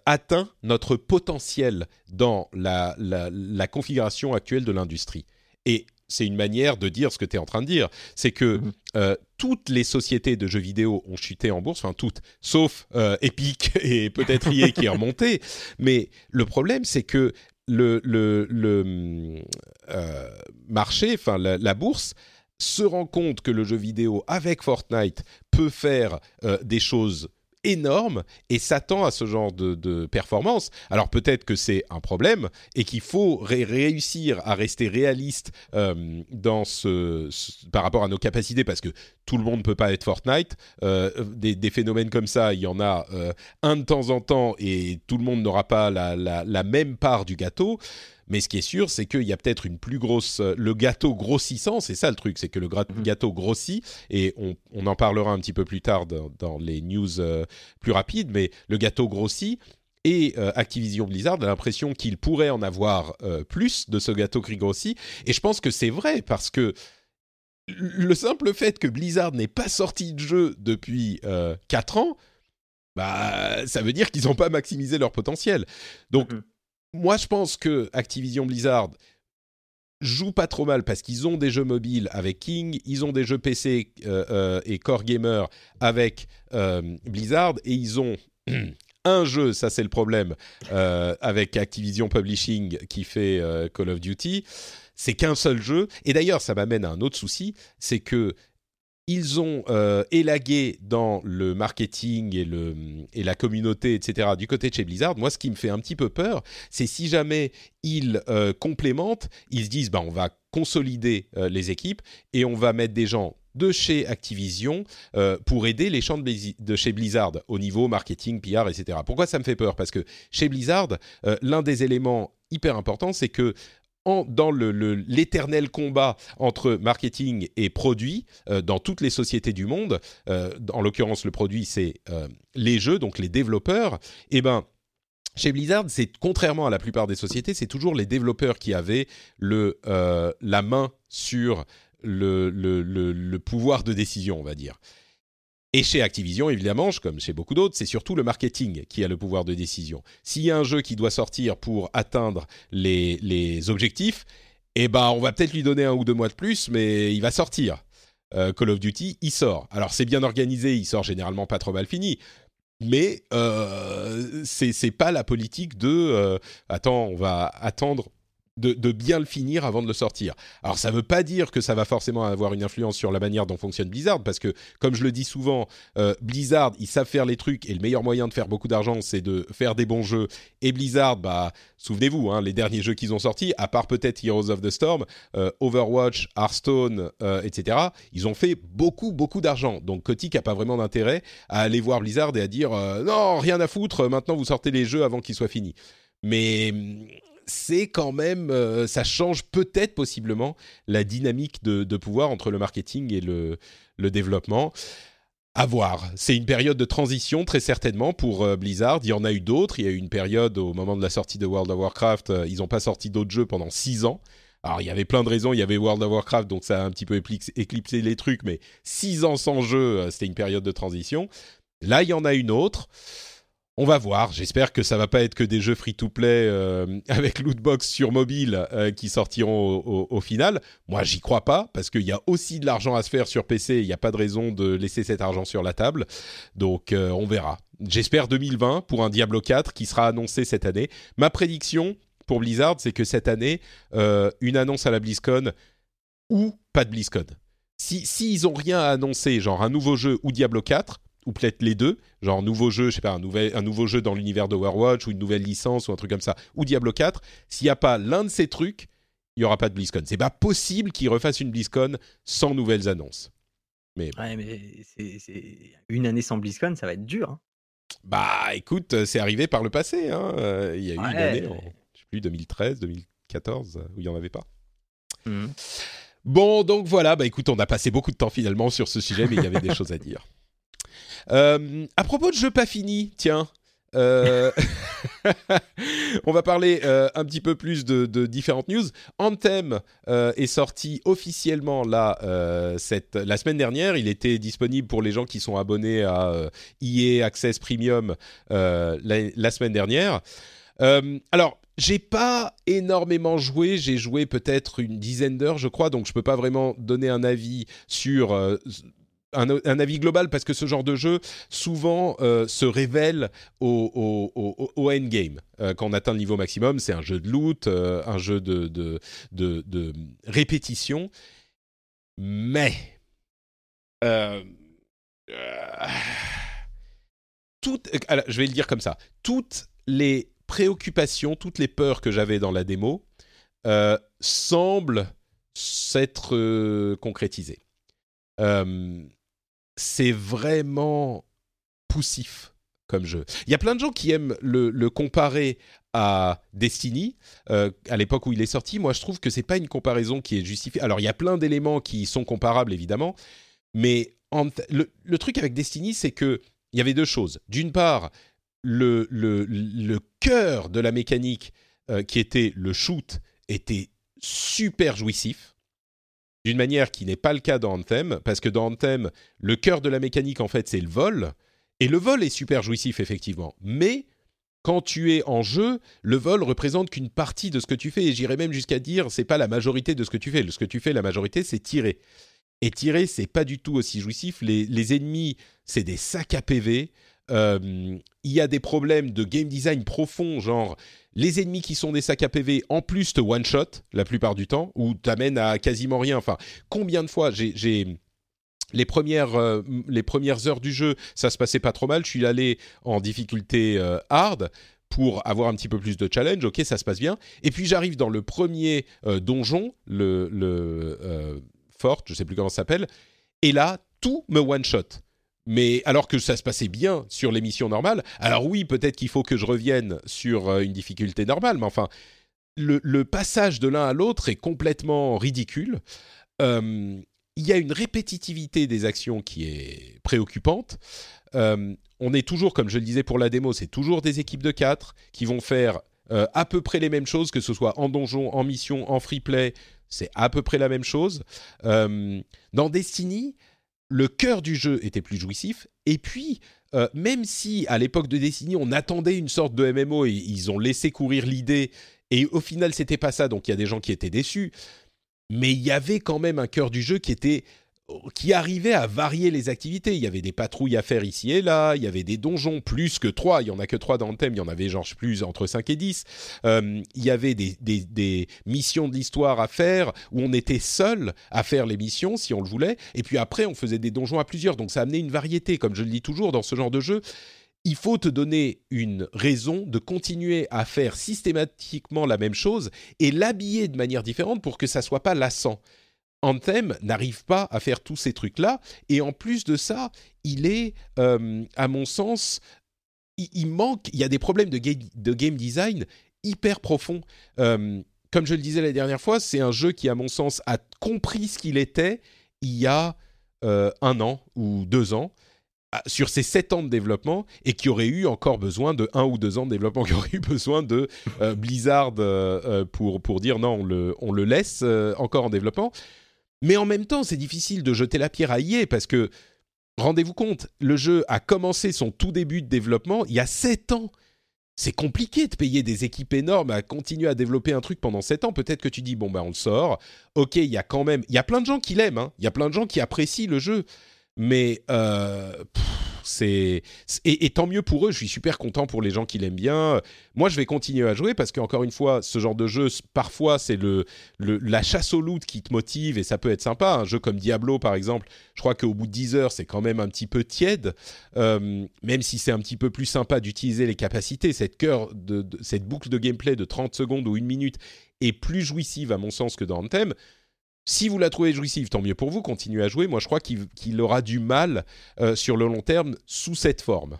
atteint notre potentiel dans la, la, la configuration actuelle de l'industrie. Et c'est une manière de dire ce que tu es en train de dire. C'est que mhm. euh, toutes les sociétés de jeux vidéo ont chuté en bourse, enfin toutes, sauf euh, Epic et peut-être EA qui est remonté. Mais le problème, c'est que le, le, euh, marché, enfin la, bourse, se rend compte que le jeu vidéo avec Fortnite peut faire des choses énorme et s'attend à ce genre de, performance. Alors peut-être que c'est un problème et qu'il faut réussir à rester réaliste euh, par rapport à nos capacités parce que tout le monde ne peut pas être Fortnite. Euh, des, phénomènes comme ça, il y en a euh, un de temps en temps et tout le monde n'aura pas la, même part du gâteau. Mais ce qui est sûr, c'est qu'il y a peut-être une plus grosse, le gâteau grossissant, c'est ça le truc, c'est que le Mhm. gâteau grossit et on, on en parlera un petit peu plus tard dans, dans les news euh, plus rapides, mais le gâteau grossit et euh, Activision Blizzard a l'impression qu'il pourrait en avoir euh, plus de ce gâteau qui grossit. Et je pense que c'est vrai parce que le simple fait que Blizzard n'ait pas sorti de jeu depuis euh, 4 ans, bah, ça veut dire qu'ils n'ont pas maximisé leur potentiel. Donc, Mhm. Moi, je pense que Activision Blizzard joue pas trop mal parce qu'ils ont des jeux mobiles avec King, ils ont des jeux PC euh, euh, et Core Gamer avec euh, Blizzard et ils ont un jeu, ça c'est le problème, avec Activision Publishing qui fait Call of Duty. C'est qu'un seul jeu. Et d'ailleurs, ça m'amène à un autre souci, c'est que ils ont euh, élagué dans le marketing et, le, et la communauté, etc., du côté de chez Blizzard. Moi, ce qui me fait un petit peu peur, c'est si jamais ils euh, complémentent, ils se disent, bah, on va consolider euh, les équipes et on va mettre des gens de chez Activision euh, pour aider les champs de, chez Blizzard au niveau marketing, PR, etc. Pourquoi ça me fait peur? Parce que chez Blizzard, l'un des éléments hyper importants, c'est que dans l'éternel combat entre marketing et produit euh, dans toutes les sociétés du monde, euh, en l'occurrence le produit c'est euh, les jeux, donc les développeurs, et ben chez Blizzard, c'est contrairement à la plupart des sociétés, c'est toujours les développeurs qui avaient la main sur le pouvoir de décision, on va dire. Et chez Activision, évidemment, comme chez beaucoup d'autres, c'est surtout le marketing qui a le pouvoir de décision. S'il y a un jeu qui doit sortir pour atteindre les, objectifs, eh ben, on va peut-être lui donner un ou deux mois de plus, mais il va sortir. Euh, Call of Duty, il sort. Alors c'est bien organisé, il sort généralement pas trop mal fini. Mais euh, c'est pas la politique de euh, attends, on va attendre de, bien le finir avant de le sortir. Alors ça veut pas dire que ça va forcément avoir une influence sur la manière dont fonctionne Blizzard, parce que comme je le dis souvent, euh, Blizzard ils savent faire les trucs et le meilleur moyen de faire beaucoup d'argent c'est de faire des bons jeux. Et Blizzard, bah souvenez-vous, hein, les derniers jeux qu'ils ont sortis, à part peut-être Heroes of the Storm, euh, Overwatch, Hearthstone, euh, etc. Ils ont fait beaucoup beaucoup d'argent. Donc Kotick a pas vraiment d'intérêt à aller voir Blizzard et à dire non rien à foutre, maintenant vous sortez les jeux avant qu'ils soient finis. Mais hum, c'est quand même, euh, ça change peut-être possiblement la dynamique de, pouvoir entre le marketing et le, développement. À voir. C'est une période de transition très certainement pour euh, Blizzard. Il y en a eu d'autres. Il y a eu une période au moment de la sortie de World of Warcraft. euh, ils n'ont pas sorti d'autres jeux pendant six ans. Alors il y avait plein de raisons. Il y avait World of Warcraft, donc ça a un petit peu éclipsé les trucs. Mais six ans sans jeu, c'était une période de transition. Là, il y en a une autre. On va voir. J'espère que ça va pas être que des jeux free-to-play euh, avec lootbox sur mobile euh, qui sortiront au, final. Moi, j'y crois pas parce qu'il y a aussi de l'argent à se faire sur PC. Il n'y a pas de raison de laisser cet argent sur la table. Donc, euh, on verra. J'espère 2020 pour un Diablo 4 qui sera annoncé cette année. Ma prédiction pour Blizzard, c'est que cette année, une annonce à la BlizzCon ou pas de BlizzCon. Si s'ils ont rien à annoncer, genre un nouveau jeu ou Diablo 4 ou peut-être les deux, genre nouveau jeu, je sais pas, un, nouvel, un nouveau jeu dans l'univers d'Overwatch ou une nouvelle licence ou un truc comme ça, ou Diablo 4, s'il n'y a pas l'un de ces trucs, il n'y aura pas de BlizzCon. C'est pas possible qu'ils refassent une BlizzCon sans nouvelles annonces. Ouais, mais c'est- c'est une année sans BlizzCon, ça va être dur. hein. Bah écoute, euh, c'est arrivé par le passé. hein. Euh, Il y a eu une Ouais. année, en, je sais plus, 2013, 2014, euh, où il n'y en avait pas. Mhm. Bon, donc voilà, bah écoute, on a passé beaucoup de temps finalement sur ce sujet, mais il y avait des choses à dire. Euh, à propos de jeux pas finis, tiens, euh, on va parler euh, un petit peu plus de, différentes news. Anthem est sorti officiellement là, cette, la semaine dernière. Il était disponible pour les gens qui sont abonnés à EA Access Premium la, la semaine dernière. Alors, j'ai pas énormément joué, j'ai joué peut-être une dizaine d'heures, je crois, donc je peux pas vraiment donner un avis sur un, avis global parce que ce genre de jeu souvent euh, se révèle au, au, au, endgame. Euh, quand on atteint le niveau maximum, c'est un jeu de loot, euh, un jeu de, de, de, répétition. Mais alors, je vais le dire comme ça, toutes les préoccupations, toutes les peurs que j'avais dans la démo semblent s'être concrétisées. C'est vraiment poussif comme jeu. Il y a plein de gens qui aiment le, comparer à Destiny euh, à l'époque où il est sorti. Moi, je trouve que c'est pas une comparaison qui est justifiée. Alors, il y a plein d'éléments qui sont comparables évidemment, mais le, truc avec Destiny, c'est que il y avait deux choses. D'une part, le, cœur de la mécanique euh, qui était le shoot était super jouissif d'une manière qui n'est pas le cas dans Anthem, parce que dans Anthem, le cœur de la mécanique, en fait, c'est le vol, et le vol est super jouissif, effectivement. Mais quand tu es en jeu, le vol représente qu'une partie de ce que tu fais. Et j'irais même jusqu'à dire, c'est pas la majorité de ce que tu fais. Ce que tu fais, la majorité, c'est tirer. Et tirer, c'est pas du tout aussi jouissif. Les, ennemis, c'est des sacs à PV. Euh, il y a des problèmes de game design profond, genre les ennemis qui sont des sacs à PV en plus te one shot la plupart du temps ou t'amènent à quasiment rien. Enfin, combien de fois j'ai les premières, euh, les premières heures du jeu, ça se passait pas trop mal. Je suis allé en difficulté euh, hard pour avoir un petit peu plus de challenge. Ok, ça se passe bien. Et puis j'arrive dans le premier euh, donjon, le, le fort, je sais plus comment ça s'appelle. Et là, tout me one shot. Mais alors que ça se passait bien sur l'émission normale, alors oui, peut-être qu'il faut que je revienne sur une difficulté normale, mais enfin, le, passage de l'un à l'autre est complètement ridicule il y a une répétitivité des actions qui est préoccupante. Euh, on est toujours, comme je le disais pour la démo, c'est toujours des équipes de 4 qui vont faire euh, à peu près les mêmes choses, que ce soit en donjon, en mission, en free play, c'est à peu près la même chose. Euh, dans Destiny, le cœur du jeu était plus jouissif, et puis même si à l'époque de Destiny on attendait une sorte de MMO et ils ont laissé courir l'idée, et au final c'était pas ça, donc il y a des gens qui étaient déçus. Mais il y avait quand même un cœur du jeu qui était qui arrivait à varier les activités. Il y avait des patrouilles à faire ici et là, il y avait des donjons plus que trois, il y en a que trois dans le thème, il y en avait genre plus entre 5 et 10. Euh, il y avait des, des, missions de l'histoire à faire où on était seul à faire les missions si on le voulait, et puis après on faisait des donjons à plusieurs, donc ça amenait une variété, comme je le dis toujours dans ce genre de jeu il faut te donner une raison de continuer à faire systématiquement la même chose et l'habiller de manière différente pour que ça soit pas lassant. Anthem n'arrive pas à faire tous ces trucs-là et en plus de ça, il est, euh, à mon sens, il, manque, il y a des problèmes de game, design hyper profonds. Euh, comme je le disais la dernière fois, c'est un jeu qui, à mon sens, a compris ce qu'il était il y a euh, un an ou deux ans sur ces 7 ans de développement et qui aurait eu encore besoin de 1 ou 2 ans de développement, qui aurait eu besoin de Blizzard pour, pour dire non, on le laisse encore en développement. Mais en même temps, c'est difficile de jeter la pierre à EA parce que, rendez-vous compte, le jeu a commencé son tout début de développement il y a 7 ans. C'est compliqué de payer des équipes énormes à continuer à développer un truc pendant 7 ans. Peut-être que tu dis, bon, ben on le sort. Ok, il y a quand même. Il y a plein de gens qui l'aiment. Hein. Il y a plein de gens qui apprécient le jeu. Mais euh, c'est et, tant mieux pour eux. Je suis super content pour les gens qui l'aiment bien. Moi, je vais continuer à jouer parce qu'encore une fois, ce genre de jeu, parfois, c'est le, la chasse au loot qui te motive et ça peut être sympa. Un jeu comme Diablo, par exemple, je crois qu'au bout de 10 heures, c'est quand même un petit peu tiède, euh, même si c'est un petit peu plus sympa d'utiliser les capacités. Cette cœur de, cette boucle de gameplay de 30 secondes ou une minute est plus jouissive à mon sens que dans Anthem. Si vous la trouvez jouissive, tant mieux pour vous, continuez à jouer. Moi, je crois qu'il aura du mal euh, sur le long terme sous cette forme.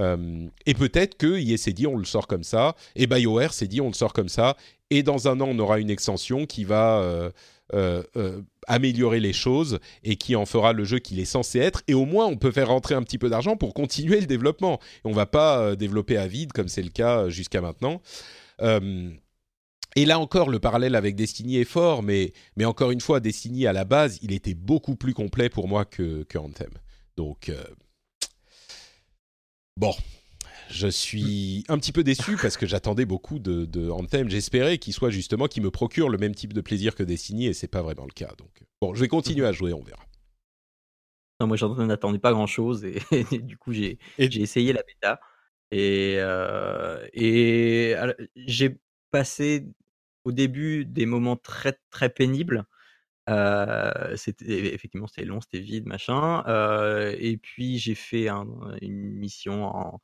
Euh, et peut-être que EA s'est dit on le sort comme ça, et BioWare s'est dit on le sort comme ça, et dans un an on aura une extension qui va euh, améliorer les choses et qui en fera le jeu qu'il est censé être, et au moins on peut faire rentrer un petit peu d'argent pour continuer le développement. Et on va pas développer à vide comme c'est le cas jusqu'à maintenant. Et là encore, le parallèle avec Destiny est fort, mais, mais encore une fois, Destiny à la base, il était beaucoup plus complet pour moi que, que Anthem. Donc, euh, bon, je suis un petit peu déçu parce que j'attendais beaucoup de, de Anthem. J'espérais qu'il soit justement, qu'il me procure le même type de plaisir que Destiny, et c'est pas vraiment le cas. Donc, bon, je vais continuer à jouer, on verra. Non, moi, j'en attendais pas grand chose, et, du coup, j'ai essayé la bêta. Et, euh, et j'ai passé au début des moments très très pénibles. c'était effectivement c'était long, c'était vide, machin. et puis j'ai fait une mission en,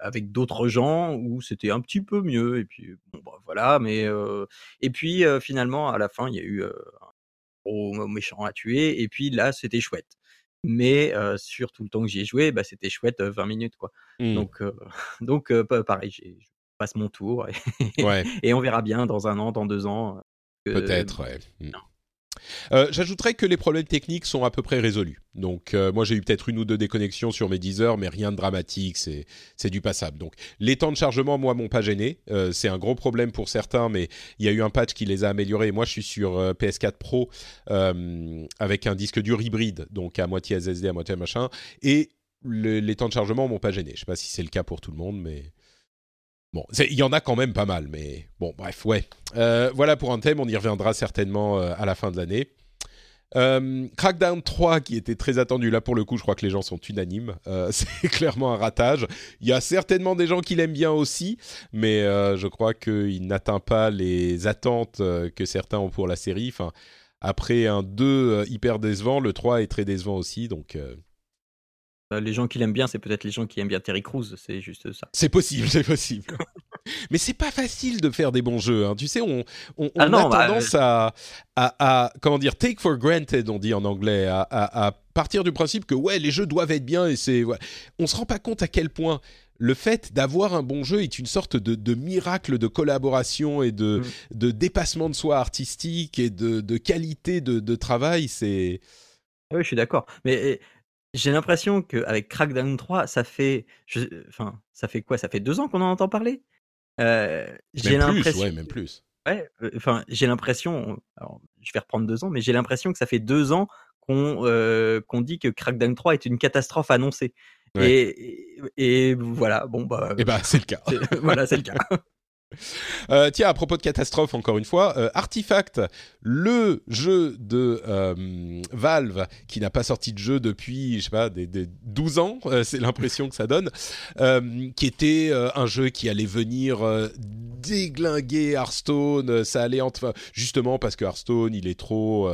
avec d'autres gens où c'était un petit peu mieux. Et puis bon, bah, voilà. Mais et puis finalement à la fin il y a eu un gros méchant à tuer. Et puis là c'était chouette. mais sur tout le temps que j'y ai joué, bah, c'était chouette 20 minutes quoi. Mmh. Donc donc pareil, je passe mon tour et, Ouais. et on verra bien dans un an, dans deux ans. que- Peut-être, ouais. Mm. non. Euh, J'ajouterais que les problèmes techniques sont à peu près résolus. Donc, euh, moi, j'ai eu peut-être une ou deux déconnexions sur mes 10 heures, mais rien de dramatique, c'est c'est du passable. Donc, les temps de chargement, moi, m'ont pas gêné. Euh, c'est un gros problème pour certains, mais il y a eu un patch qui les a améliorés. Moi, je suis sur euh, PS4 Pro euh, avec un disque dur hybride, donc à moitié SSD, à moitié machin, et le- les temps de chargement m'ont pas gêné. Je sais pas si c'est le cas pour tout le monde, mais Bon, il y en a quand même pas mal, mais bon, bref, ouais. Euh, voilà pour un thème, on y reviendra certainement euh, à la fin de l'année. Euh, Crackdown 3, qui était très attendu, là pour le coup, je crois que les gens sont unanimes. C'est clairement un ratage. Il y a certainement des gens qui l'aiment bien aussi, mais je crois qu'il n'atteint pas les attentes que certains ont pour la série. Enfin, après un 2 euh, hyper décevant, le 3 est très décevant aussi, donc Les gens qui l'aiment bien, c'est peut-être les gens qui aiment bien Terry Crews, c'est juste ça. C'est possible, c'est possible. Mais c'est pas facile de faire des bons jeux. hein. Tu sais, on, on, Ah non, a bah, tendance à, à, à- comment dire, take for granted, on dit en anglais, à, à- à partir du principe que ouais, les jeux doivent être bien et c'est. ouais. On se rend pas compte à quel point le fait d'avoir un bon jeu est une sorte de, de miracle de collaboration et de, Mm. de dépassement de soi artistique et de, de qualité de, travail. C'est Ah Oui, je suis d'accord. Mais j'ai l'impression qu'avec Crackdown 3, ça fait, je- enfin, ça fait quoi? Ça fait deux ans qu'on en entend parler? Euh, j'ai l'impression. ouais, même plus. Ouais, euh, enfin, j'ai l'impression. Alors, je vais reprendre deux ans, mais j'ai l'impression que ça fait deux ans qu'on euh, qu'on dit que Crackdown 3 est une catastrophe annoncée. Ouais. Et, et, et voilà, bon bah, Et bah, c'est le cas. voilà, c'est le cas. Euh, tiens, à propos de catastrophe, encore une fois, euh, Artifact, le jeu de euh, Valve qui n'a pas sorti de jeu depuis, je sais pas, des, des 12 ans, c'est l'impression que ça donne, qui était un jeu qui allait venir déglinguer Hearthstone, ça allait justement parce que Hearthstone, il est trop,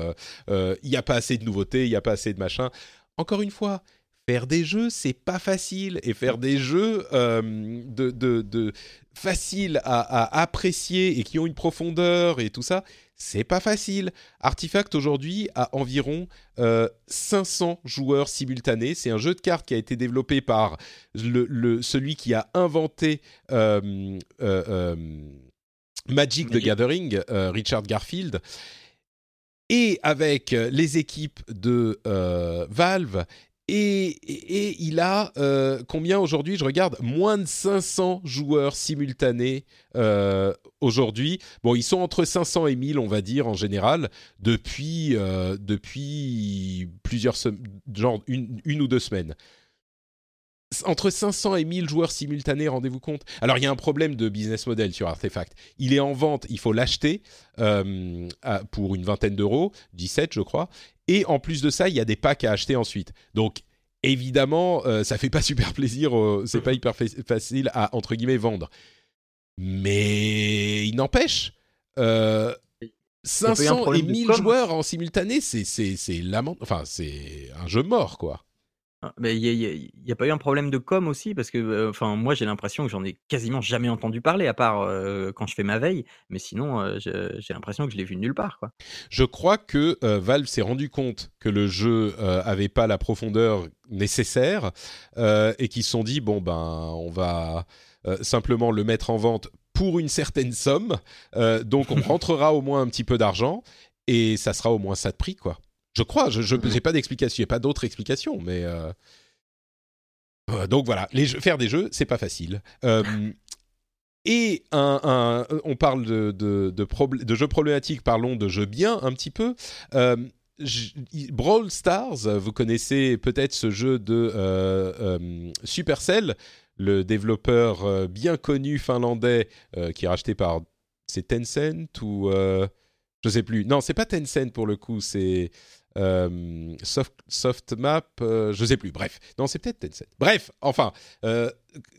il n'y a pas assez de nouveautés, il n'y a pas assez de machin. Encore une fois. Faire des jeux, c'est pas facile. Et faire des jeux de, de faciles à, à apprécier et qui ont une profondeur et tout ça, c'est pas facile. Artifact aujourd'hui a environ euh, 500 joueurs simultanés. C'est un jeu de cartes qui a été développé par le, le- celui qui a inventé euh, euh, euh, Magic the. Gathering, euh, Richard Garfield. Et avec euh, les équipes de euh, Valve et, il a euh, combien aujourd'hui Je regarde moins de 500 joueurs simultanés euh, aujourd'hui. Bon, ils sont entre 500 et 1000, on va dire en général, depuis euh, depuis plusieurs genre une, une ou deux semaines. Entre 500 et 1000 joueurs simultanés, rendez-vous compte. Alors, il y a un problème de business model sur Artefact. Il est en vente, il faut l'acheter euh, pour une vingtaine d'euros, 17 je crois. Et en plus de ça, il y a des packs à acheter ensuite. Donc, évidemment, euh, ça fait pas super plaisir, euh, c'est pas hyper fa- facile à, entre guillemets, vendre. Mais il n'empêche, euh, pas eu un 500 et problème de 1000 com joueurs en simultané, c'est lament- enfin c'est un jeu mort quoi. Ah, Mais il n'y a, pas eu un problème de com aussi? Parce que, enfin, moi j'ai l'impression que j'en ai quasiment jamais entendu parler à part quand je fais ma veille. Mais sinon, je- j'ai l'impression que je l'ai vu nulle part, quoi. Je crois que Valve s'est rendu compte que le jeu euh, avait pas la profondeur nécessaire et qu'ils se sont dit bon ben on va simplement le mettre en vente pour une certaine somme, donc on rentrera au moins un petit peu d'argent et ça sera au moins ça de prix quoi. Je crois, je n'ai pas d'explication, pas d'autre explication, mais euh, euh, donc voilà, les jeux, faire des jeux, c'est pas facile. Euh, et un, un- on parle de, de, de, probl- de jeux problématiques, parlons de jeux bien un petit peu. Brawl Stars, vous connaissez peut-être ce jeu de Supercell, le développeur bien connu finlandais qui est racheté par c'est Tencent ou euh, je sais plus. Non, c'est pas Tencent pour le coup, c'est euh, Soft, Softmap, euh, je sais plus. Bref, non, c'est peut-être Tencent. Bref, enfin, euh,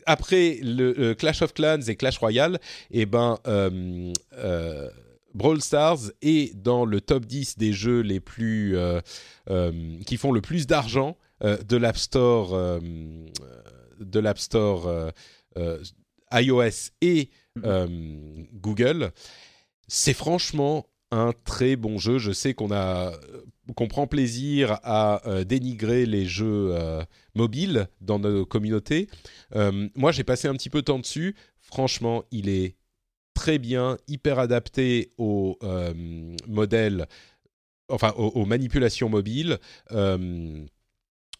après le, le Clash of Clans et Clash Royale, eh ben, euh, Brawl Stars est dans le top 10 des jeux les plus qui font le plus d'argent de l'App Store, de l'App Store iOS et euh, Google. C'est franchement un très bon jeu. Je sais qu'on a qu'on prend plaisir à dénigrer les jeux mobiles dans nos communautés. moi, j'ai passé un petit peu de temps dessus. Franchement, il est très bien, hyper adapté au modèle, enfin aux, manipulations mobiles.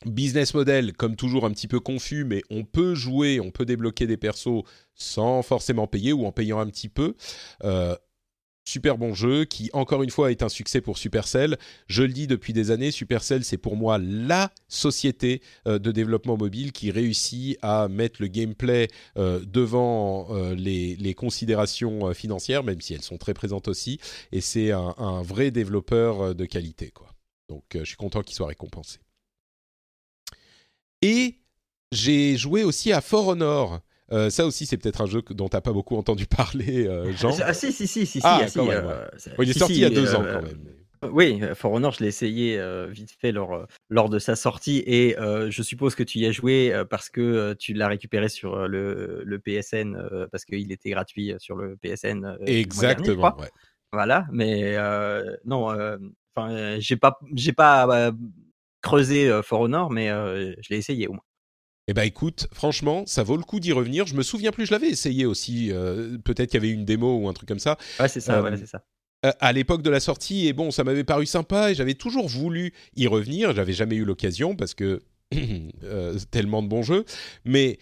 Business model, comme toujours, un petit peu confus, mais on peut jouer, on peut débloquer des persos sans forcément payer ou en payant un petit peu. Euh, super bon jeu qui, encore une fois, est un succès pour Supercell. Je le dis depuis des années, Supercell, c'est pour moi la société euh, de développement mobile qui réussit à mettre le gameplay euh, devant les, considérations financières, même si elles sont très présentes aussi. Et c'est un, vrai développeur de qualité. Donc, je suis content qu'il soit récompensé. Et j'ai joué aussi à For Honor. Euh, ça aussi, c'est peut-être un jeu dont tu n'as pas beaucoup entendu parler, euh, Jean. Ah, si, si, si, si. Ah, si, euh, il est sorti il y a deux ans quand même. Oui, For Honor, je l'ai essayé vite fait lors, lors de sa sortie et je suppose que tu y as joué parce que tu l'as récupéré sur le, le PSN parce qu'il était gratuit sur le PSN. Exactement. ouais. Voilà, mais non, enfin, j'ai pas, j'ai pas creusé For Honor, mais je l'ai essayé au moins. Eh ben écoute, franchement, ça vaut le coup d'y revenir. Je me souviens plus, je l'avais essayé aussi. Peut-être qu'il y avait une démo ou un truc comme ça. Ouais, c'est ça, c'est ça. À l'époque de la sortie, et bon, ça m'avait paru sympa et j'avais toujours voulu y revenir. J'avais jamais eu l'occasion parce que tellement de bons jeux. Mais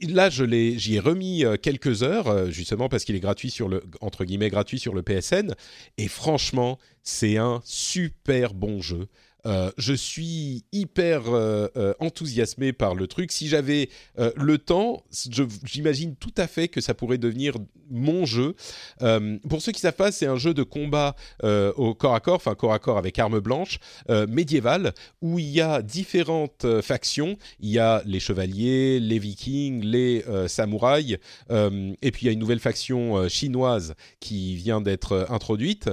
là, je l'ai, j'y ai remis quelques heures, justement parce qu'il est gratuit sur le, entre guillemets, gratuit sur le PSN. Et franchement, c'est un super bon jeu. Euh, je suis hyper euh, euh, enthousiasmé par le truc. Si j'avais le temps, j'imagine tout à fait que ça pourrait devenir mon jeu. pour ceux qui savent pas, c'est un jeu de combat au corps à corps, enfin corps à corps avec arme blanche, médiéval, où il y a différentes factions. Il y a les chevaliers, les vikings, les samouraïs, et puis il y a une nouvelle faction chinoise qui vient d'être introduite.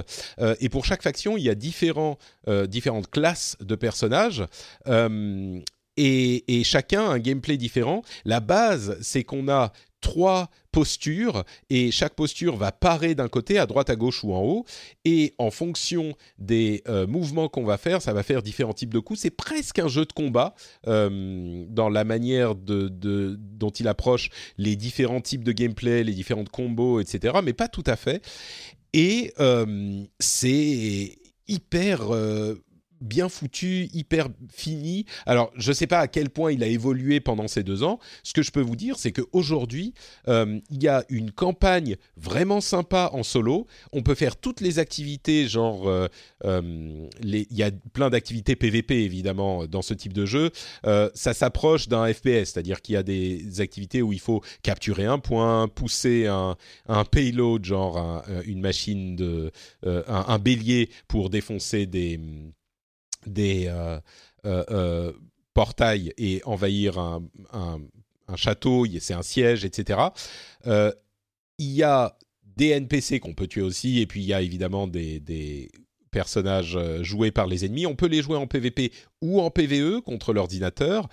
et pour chaque faction, il y a différents, différentes classes de personnages. Euh, et, chacun a un gameplay différent. La base, c'est qu'on a trois postures et chaque posture va parer d'un côté, à droite, à gauche ou en haut. Et en fonction des euh, mouvements qu'on va faire, ça va faire différents types de coups. C'est presque un jeu de combat euh, dans la manière de, dont il approche les différents types de gameplay, les différentes combos, etc. Mais pas tout à fait. Et c'est hyper bien foutu, hyper fini. Alors, je ne sais pas à quel point il a évolué pendant ces deux ans. Ce que je peux vous dire, c'est qu'aujourd'hui, euh, il y a une campagne vraiment sympa en solo. On peut faire toutes les activités, genre, euh, euh, il y a plein d'activités PVP, évidemment, dans ce type de jeu. ça s'approche d'un FPS, c'est-à-dire qu'il y a des activités où il faut capturer un point, pousser un, payload, genre une machine de... un bélier pour défoncer des des euh, euh, euh, portails et envahir un, château, c'est un siège, etc. il y a des NPC qu'on peut tuer aussi, et puis il y a évidemment des, personnages joués par les ennemis. On peut les jouer en PvP ou en PvE contre l'ordinateur.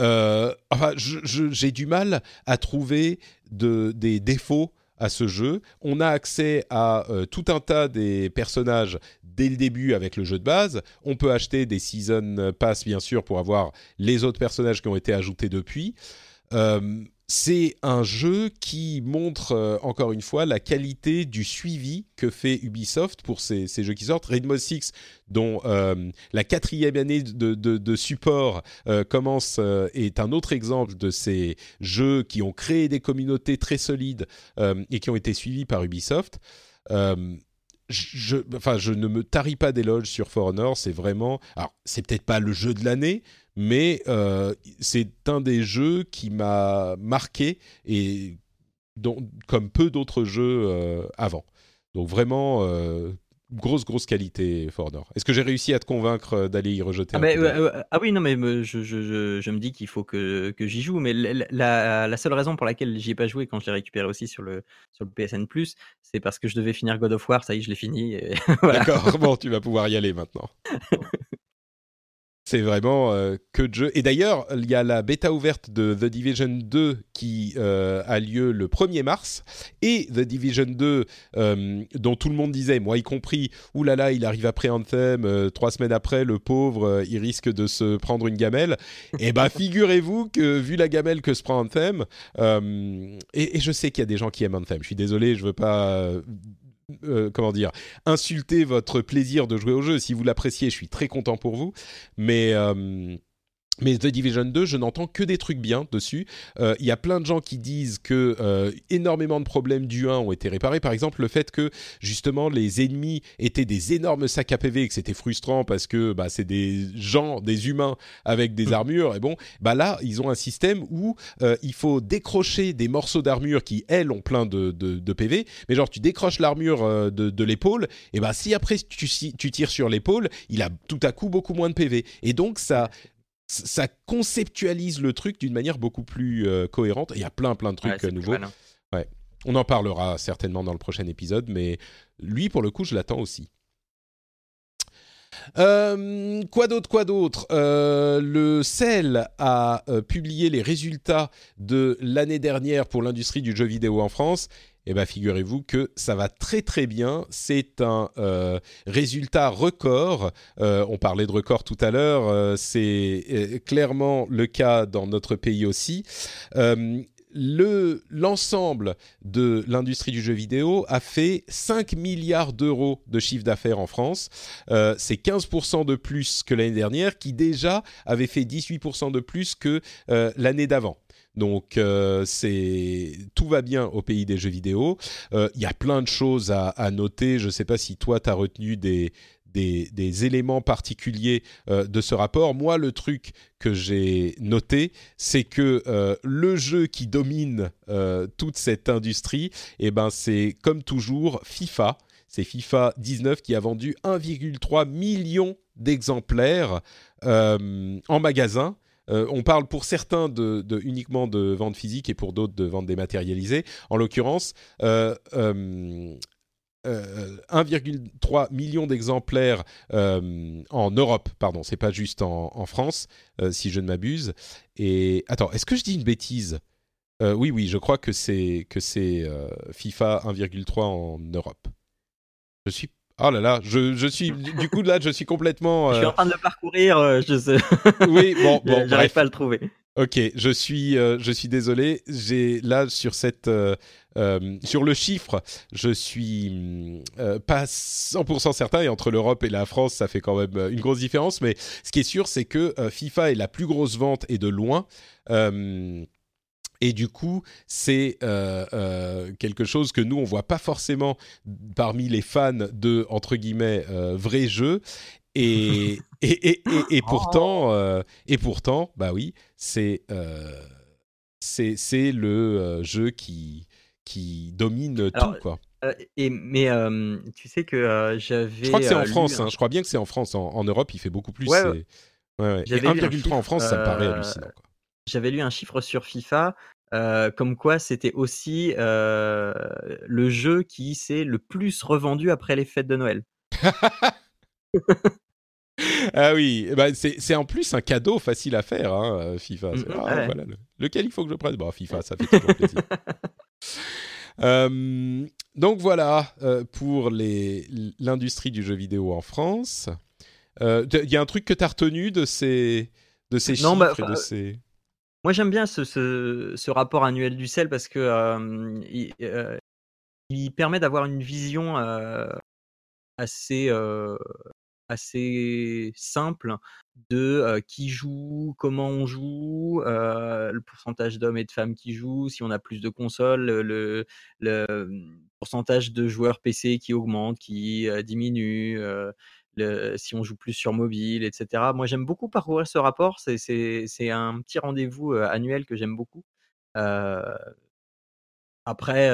j'ai du mal à trouver des défauts à ce jeu. On a accès à tout un tas des personnages dès le début avec le jeu de base. On peut acheter des season pass bien sûr pour avoir les autres personnages qui ont été ajoutés depuis. Euh, c'est un jeu qui montre euh, encore une fois la qualité du suivi que fait Ubisoft pour ces, jeux qui sortent. Rainbow Six, dont euh, la quatrième année de, support commence, est un autre exemple de ces jeux qui ont créé des communautés très solides et qui ont été suivis par Ubisoft je, enfin, je ne me tarie pas d'éloges sur For Honor. C'est vraiment, alors c'est peut-être pas le jeu de l'année, mais euh, c'est un des jeux qui m'a marqué et dont, comme peu d'autres jeux euh, avant. Donc vraiment, euh, grosse grosse qualité For Honor. Est-ce que j'ai réussi à te convaincre euh, d'aller y rejeter ah, un ah oui non mais je, je, je, me dis qu'il faut que, que j'y joue mais la, la, seule raison pour laquelle j'y ai pas joué quand je l'ai récupéré aussi sur le sur le PSN Plus c'est parce que je devais finir God of War ça y est je l'ai fini d'accord bon tu vas pouvoir y aller maintenant C'est vraiment euh, que de jeux. Et d'ailleurs, il y a la bêta ouverte de The Division 2 qui euh, a lieu le 1er mars. Et The Division 2, euh, dont tout le monde disait, moi y compris, oulala, il arrive après Anthem, trois semaines après, le pauvre, il risque de se prendre une gamelle. et eh bah, ben, figurez-vous que, vu la gamelle que se prend Anthem, et, et, je sais qu'il y a des gens qui aiment Anthem, je suis désolé, je veux pas euh, comment dire, insulter votre plaisir de jouer au jeu. Si vous l'appréciez, je suis très content pour vous. Mais euh, mais The Division 2, je n'entends que des trucs bien dessus. Euh, il y a plein de gens qui disent que euh, énormément de problèmes du 1 ont été réparés. Par exemple, le fait que justement les ennemis étaient des énormes sacs à PV et que c'était frustrant parce que bah, c'est des gens, des humains avec des armures. Et bon, bah là, ils ont un système où euh, il faut décrocher des morceaux d'armure qui, elles, ont plein de, de, PV. Mais genre, tu décroches l'armure de, de l'épaule, et bah si après tu, tu tires sur l'épaule, il a tout à coup beaucoup moins de PV. Et donc, ça ça conceptualise le truc d'une manière beaucoup plus euh, cohérente. Il y a plein plein de trucs nouveaux. Ouais. On en parlera certainement dans le prochain épisode, mais lui pour le coup je l'attends aussi. Euh, quoi d'autre, quoi d'autre? Euh, Le CEL a publié les résultats de l'année dernière pour l'industrie du jeu vidéo en France eh bien figurez-vous que ça va très très bien. C'est un euh, résultat record. Euh, on parlait de record tout à l'heure. Euh, c'est clairement le cas dans notre pays aussi. le l'ensemble de l'industrie du jeu vidéo a fait 5 milliards d'euros de chiffre d'affaires en France. c'est 15% de plus que l'année dernière, qui déjà avait fait 18% de plus que l'année d'avant. Donc euh, c'est tout va bien au pays des jeux vidéo. Euh, il y a plein de choses à, noter. Je ne sais pas si toi tu as retenu des, éléments particuliers euh, de ce rapport. Moi, le truc que j'ai noté, c'est que le jeu qui domine toute cette industrie, eh ben, c'est comme toujours FIFA. C'est FIFA 19 qui a vendu 1,3 million d'exemplaires en magasin euh, on parle pour certains uniquement de vente physique et pour d'autres de vente dématérialisée. En l'occurrence, 1,3 euh, euh, million d'exemplaires en Europe, pardon, c'est pas juste en, France, si je ne m'abuse. Et attends, est-ce que je dis une bêtise? Oui, oui, je crois que c'est que c'est FIFA 1,3 en Europe. Je suis Oh là là, je, suis du coup là, je suis complètement. Je suis en train de le parcourir, euh, je sais. oui, bon, bon, j'arrive pas à le trouver. Ok, je suis, euh, je suis désolé. J'ai là sur cette, euh, sur le chiffre, je suis pas 100% certain. Et entre l'Europe et la France, ça fait quand même une grosse différence. Mais ce qui est sûr, c'est que FIFA est la plus grosse vente et de loin. Et du coup, c'est euh, euh, quelque chose que nous, on voit pas forcément parmi les fans de, entre guillemets, euh, vrais jeux. Et, et, et, et, pourtant, oh. et pourtant, bah oui, c'est c'est le jeu qui, qui domine tout, quoi. et, mais tu sais que j'avais. Je crois que c'est en France, hein, je crois bien que c'est en France. En, Europe, il fait beaucoup plus. Ouais, ouais. ouais, 1,3 en France, ça me paraît hallucinant. Quoi j'avais lu un chiffre sur FIFA, comme quoi c'était aussi le jeu qui s'est le plus revendu après les fêtes de Noël. ah oui, bah c'est en plus un cadeau facile à faire, hein, FIFA. Mmh, ah, voilà, lequel il faut que je prenne? Bon, FIFA, ça fait toujours plaisir. donc voilà pour l'industrie du jeu vidéo en France. Il y a un truc que tu as retenu de ces, de ces non, bah, chiffres et de ces... Moi, j'aime bien ce, rapport annuel du sel parce que il, permet d'avoir une vision assez, simple de qui joue, comment on joue, le pourcentage d'hommes et de femmes qui jouent, si on a plus de consoles, le, le mmh, pourcentage de joueurs PC qui augmente, qui diminue, si on joue plus sur mobile, etc. Moi, j'aime beaucoup parcourir ce rapport. C'est un petit rendez-vous annuel que j'aime beaucoup. après,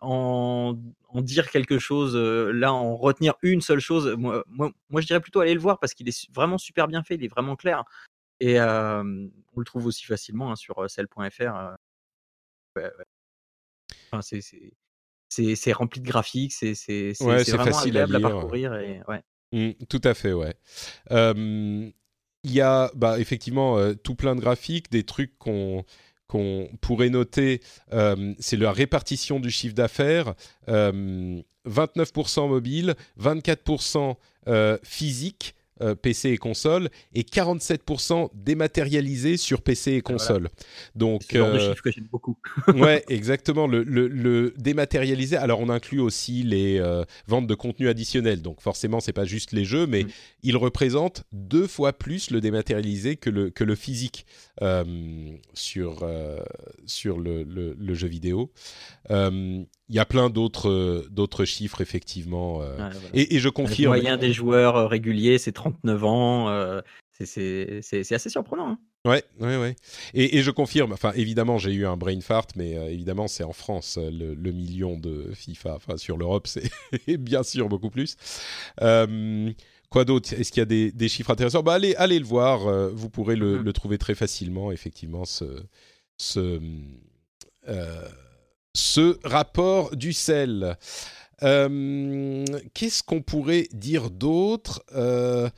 en, dire quelque chose, là, en retenir une seule chose, moi, moi, je dirais plutôt aller le voir parce qu'il est vraiment super bien fait, il est vraiment clair. Et on le trouve aussi facilement hein, sur cell.fr. Enfin, c'est c'est rempli de graphiques, c'est vraiment agréable à parcourir. Et, ouais. Mm, tout à fait, ouais. Euh, il y a bah, effectivement euh, tout plein de graphiques, des trucs qu'on qu'on pourrait noter, euh, c'est la répartition du chiffre d'affaires. 29% mobile, 24% physique, euh, PC et console et 47% dématérialisé sur PC et console. Donc, c'est le genre de chiffre que j'aime beaucoup. ouais, exactement. Le, le, le, dématérialisé. Alors, on inclut aussi les euh, ventes de contenu additionnel. Donc, forcément, c'est pas juste les jeux, mais mm. il représente deux fois plus le dématérialisé que le que le physique euh, sur sur le, le, jeu vidéo. Il y a plein d'autres d'autres chiffres effectivement et, et, je confirme. Le moyen des joueurs réguliers, c'est 39 ans. Euh, c'est assez surprenant. Hein. Ouais, ouais, ouais. Et, je confirme, enfin, évidemment, j'ai eu un brain fart, mais euh, évidemment, c'est en France, euh, le, million de FIFA. Enfin, sur l'Europe, c'est bien sûr beaucoup plus. quoi d'autre? Est-ce qu'il y a des, chiffres intéressants? Bah, allez, allez le voir, vous pourrez le, mm-hmm. le, trouver très facilement, effectivement, ce, ce, ce rapport du sel. Euh, qu'est-ce qu'on pourrait dire d'autre? Euh,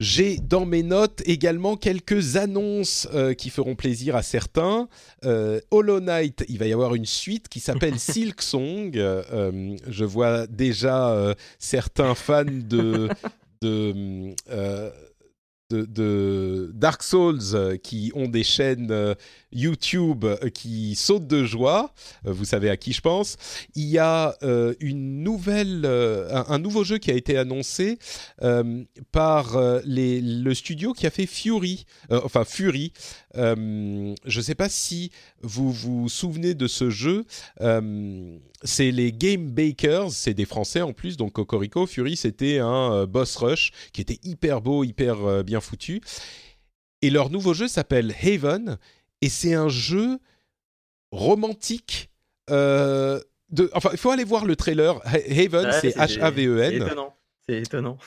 j'ai dans mes notes également quelques annonces euh, qui feront plaisir à certains. Hollow Knight, il va y avoir une suite qui s'appelle Silk Song. je vois déjà certains fans de, de de, Dark Souls qui ont des chaînes YouTube euh, qui sautent de joie. Vous savez à qui je pense. Il y a une nouvelle, un, nouveau jeu qui a été annoncé par le studio qui a fait Fury, enfin Fury. je ne sais pas si vous vous souvenez de ce jeu c'est les Game Bakers, c'est des Français en plus, donc Cocorico. Fury, c'était un euh, boss rush qui était hyper beau, hyper euh, bien foutu. Et leur nouveau jeu s'appelle Haven, et c'est un jeu romantique. Euh, de, enfin, il faut aller voir le trailer. Haven, c'est H-A-V-E-N. C'est étonnant. C'est étonnant.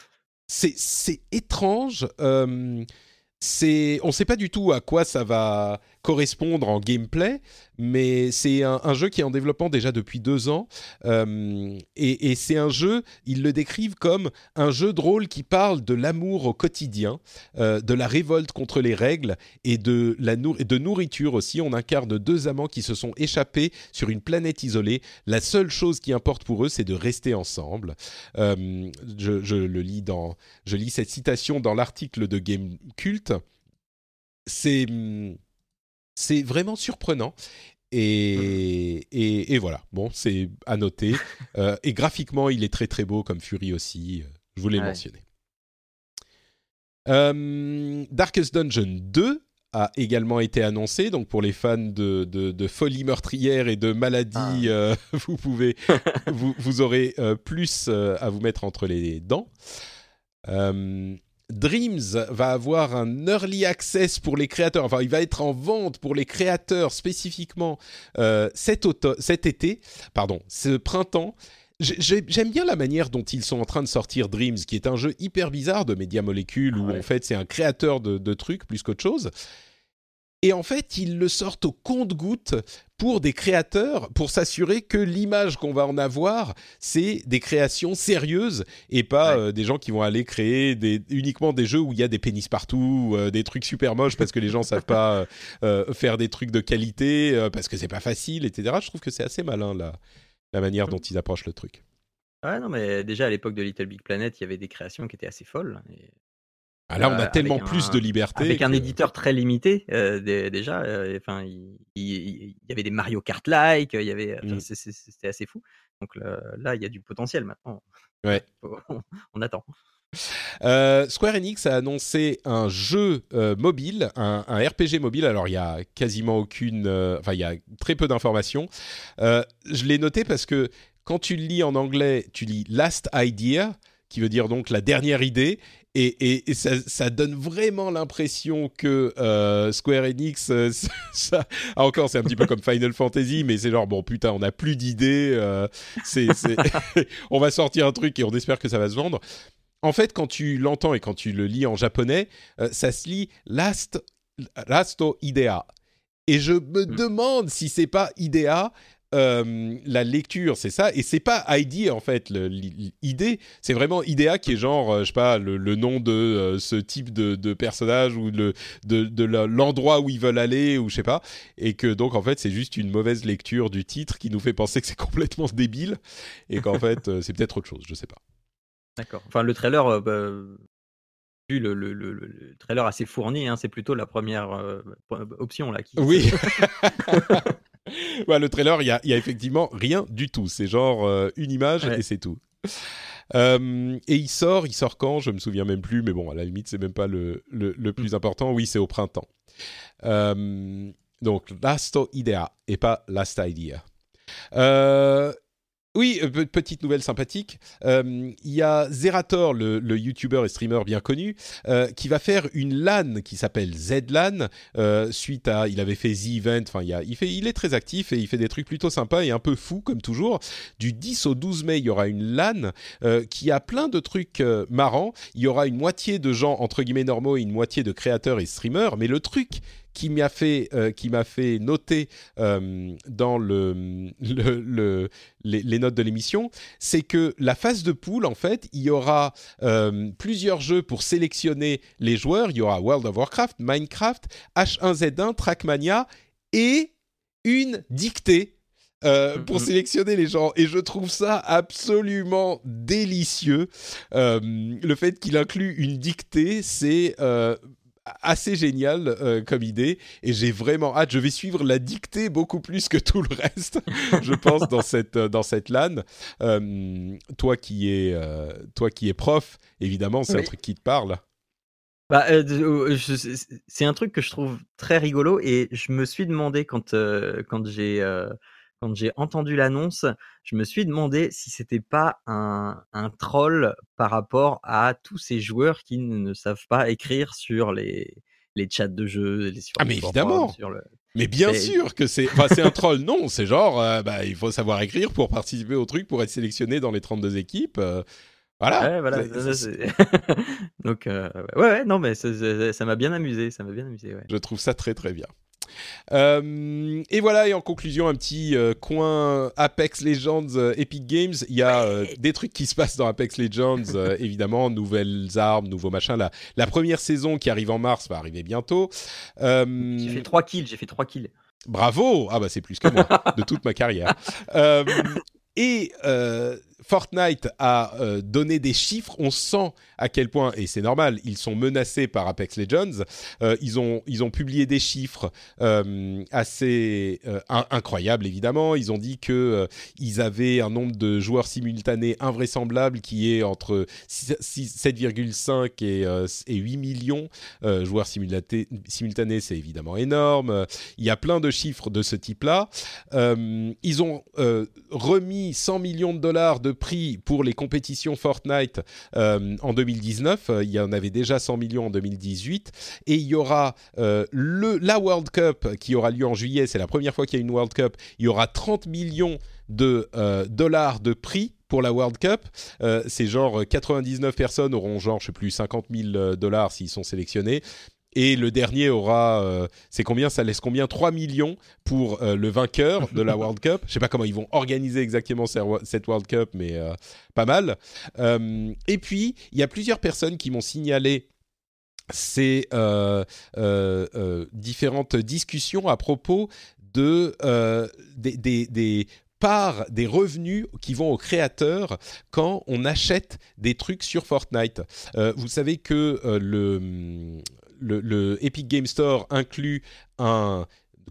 C'est étrange. c'est, on ne sait pas du tout à quoi ça va correspondre en gameplay, mais c'est un, jeu qui est en développement déjà depuis deux ans. Euh, et, c'est un jeu, ils le décrivent comme un jeu de rôle qui parle de l'amour au quotidien, euh, de la révolte contre les règles et de, la de nourriture aussi. On incarne deux amants qui se sont échappés sur une planète isolée. La seule chose qui importe pour eux, c'est de rester ensemble. Euh, je, je, le lis dans, je lis cette citation dans l'article de Game Cult. C'est c'est vraiment surprenant. Et, et, voilà, bon, c'est à noter. Euh, et graphiquement, il est très très beau, comme Fury aussi. Euh, je voulais le mentionner. Euh, Darkest Dungeon 2 a également été annoncé. Donc pour les fans de, de, folie meurtrière et de maladie, ah. vous pouvez, vous, vous, aurez plus à vous mettre entre les dents. Dreams va avoir un early access pour les créateurs, enfin il va être en vente pour les créateurs spécifiquement euh, cet, cet été, pardon, ce printemps. J'aime bien la manière dont ils sont en train de sortir Dreams, qui est un jeu hyper bizarre de Media Molecule, où en fait c'est un créateur de, de trucs plus qu'autre chose. Et en fait, ils le sortent au compte-goutte pour des créateurs, pour s'assurer que l'image qu'on va en avoir, c'est des créations sérieuses et pas euh, des gens qui vont aller créer des, uniquement des jeux où il y a des pénis partout, euh, des trucs super moches parce que les gens savent pas euh, faire des trucs de qualité, parce que c'est pas facile, etc. Je trouve que c'est assez malin la, la manière dont ils approchent le truc. Ouais, non, mais déjà à l'époque de Little Big Planet, il y avait des créations qui étaient assez folles. Et ah, là, on a euh, tellement plus de liberté. Avec un éditeur très limité, euh, déjà. Euh, enfin, il, y avait des Mario Kart-like, il y avait, mmh. c'était assez fou. Donc là, il y a du potentiel maintenant. Ouais. on attend. Square Enix a annoncé un jeu mobile, un, RPG mobile. Alors il y a quasiment aucune, enfin il y a très peu d'informations. je l'ai noté parce que quand tu lis en anglais, tu lis Last Idea qui veut dire donc la dernière idée, et, ça, donne vraiment l'impression que euh, Square Enix, euh, ça, ah, encore c'est un petit peu comme Final Fantasy, mais c'est genre bon putain, on n'a plus d'idées, euh, c'est, on va sortir un truc et on espère que ça va se vendre. En fait, quand tu l'entends et quand tu le lis en japonais, ça se lit Last, Lasto Idea. Et je me hmm. demande si c'est pas Idea euh, la lecture, c'est ça, et c'est pas ID en fait l'idée, c'est vraiment IDEA qui est genre, euh, je sais pas, le, nom de euh, ce type de, personnage ou le, de, l'endroit où ils veulent aller ou je sais pas, et que donc en fait c'est juste une mauvaise lecture du titre qui nous fait penser que c'est complètement débile et qu'en fait c'est peut-être autre chose, je sais pas. D'accord. Enfin le trailer, bah, vu le, le, le, trailer assez fourni, hein, c'est plutôt la première option là. Qui... Oui. le trailer, il y a, y a, effectivement rien du tout. C'est genre euh, une image et c'est tout. Euh, et il sort, il sort quand? Je me souviens même plus, mais bon, à la limite, c'est même pas le, le, plus mm. important. Oui, c'est au printemps. Euh, donc, Last Idea et pas Last Idea. Euh, oui, euh, petite nouvelle sympathique. Euh, il y a Zerator, le, le YouTuber et streamer bien connu, euh, qui va faire une LAN qui s'appelle ZLAN. suite à, il avait fait The Event. Enfin, il, il est très actif et il fait des trucs plutôt sympas et un peu fous comme toujours. Du 10 au 12 mai, il y aura une LAN qui a plein de trucs marrants. Il y aura une moitié de gens entre guillemets normaux et une moitié de créateurs et streamers. Mais le truc qui m'a fait, euh, qui m'a fait noter euh, dans le, le, les, notes de l'émission, c'est que la phase de poule, en fait, il y aura euh, plusieurs jeux pour sélectionner les joueurs. Il y aura World of Warcraft, Minecraft, H1Z1, Trackmania et une dictée pour mhm. sélectionner les gens. Et je trouve ça absolument délicieux. le fait qu'il inclut une dictée, c'est assez génial euh, comme idée et j'ai vraiment hâte. Je vais suivre la dictée beaucoup plus que tout le reste, je pense, dans cette euh, dans cette LAN. Euh, toi qui es toi qui es prof, évidemment, c'est un truc qui te parle. Bah, c'est un truc que je trouve très rigolo et je me suis demandé quand quand j'ai quand j'ai entendu l'annonce, je me suis demandé si c'était pas un, un, troll par rapport à tous ces joueurs qui ne, savent pas écrire sur les, les chats de jeu, les sur Ah mais évidemment. Sur le... Mais bien sûr que c'est, enfin c'est un troll. Non, c'est genre, euh, bah, il faut savoir écrire pour participer au truc, pour être sélectionné dans les 32 équipes. Euh, voilà. Ouais, voilà. Donc euh, ouais, ouais, non mais ça m'a bien amusé, ça m'a bien amusé. Ouais. Je trouve ça très très bien. Euh, et voilà, et en conclusion, un petit euh, coin Apex Legends euh, Epic Games. Il y a des trucs qui se passent dans Apex Legends, évidemment, nouvelles armes, nouveaux machins. La, la première saison qui arrive en mars va arriver bientôt. J'ai fait 3 kills, j'ai fait 3 kills. Bravo Ah bah c'est plus que moi, de toute ma carrière. et Fortnite a euh, donné des chiffres, on sent à quel point, et c'est normal, ils sont menacés par Apex Legends. Euh, ils, ont, ils ont publié des chiffres euh, assez incroyables, évidemment. Ils ont dit que ils avaient un nombre de joueurs simultanés invraisemblable qui est entre 7,5 et, et, 8 millions. joueurs simultanés, c'est évidemment énorme. Il y a plein de chiffres de ce type-là. ils ont remis 100 millions de dollars de prix pour les compétitions Fortnite euh, en 2019. Euh, il y en avait déjà 100 millions en 2018. Et il y aura euh, le, la World Cup qui aura lieu en juillet. C'est la première fois qu'il y a une World Cup. Il y aura 30 millions de dollars de prix pour la World Cup. c'est genre 99 personnes auront genre, je sais plus, 50 000 dollars s'ils sont sélectionnés. Et le dernier aura, euh, c'est combien? Ça laisse combien? 3 millions pour euh, le vainqueur de la World Cup. Je sais pas comment ils vont organiser exactement cette World Cup, mais euh, pas mal. et puis, il y a plusieurs personnes qui m'ont signalé ces différentes discussions à propos de des, des, des revenus qui vont aux créateurs quand on achète des trucs sur Fortnite. vous savez que le le, Epic Game Store inclut un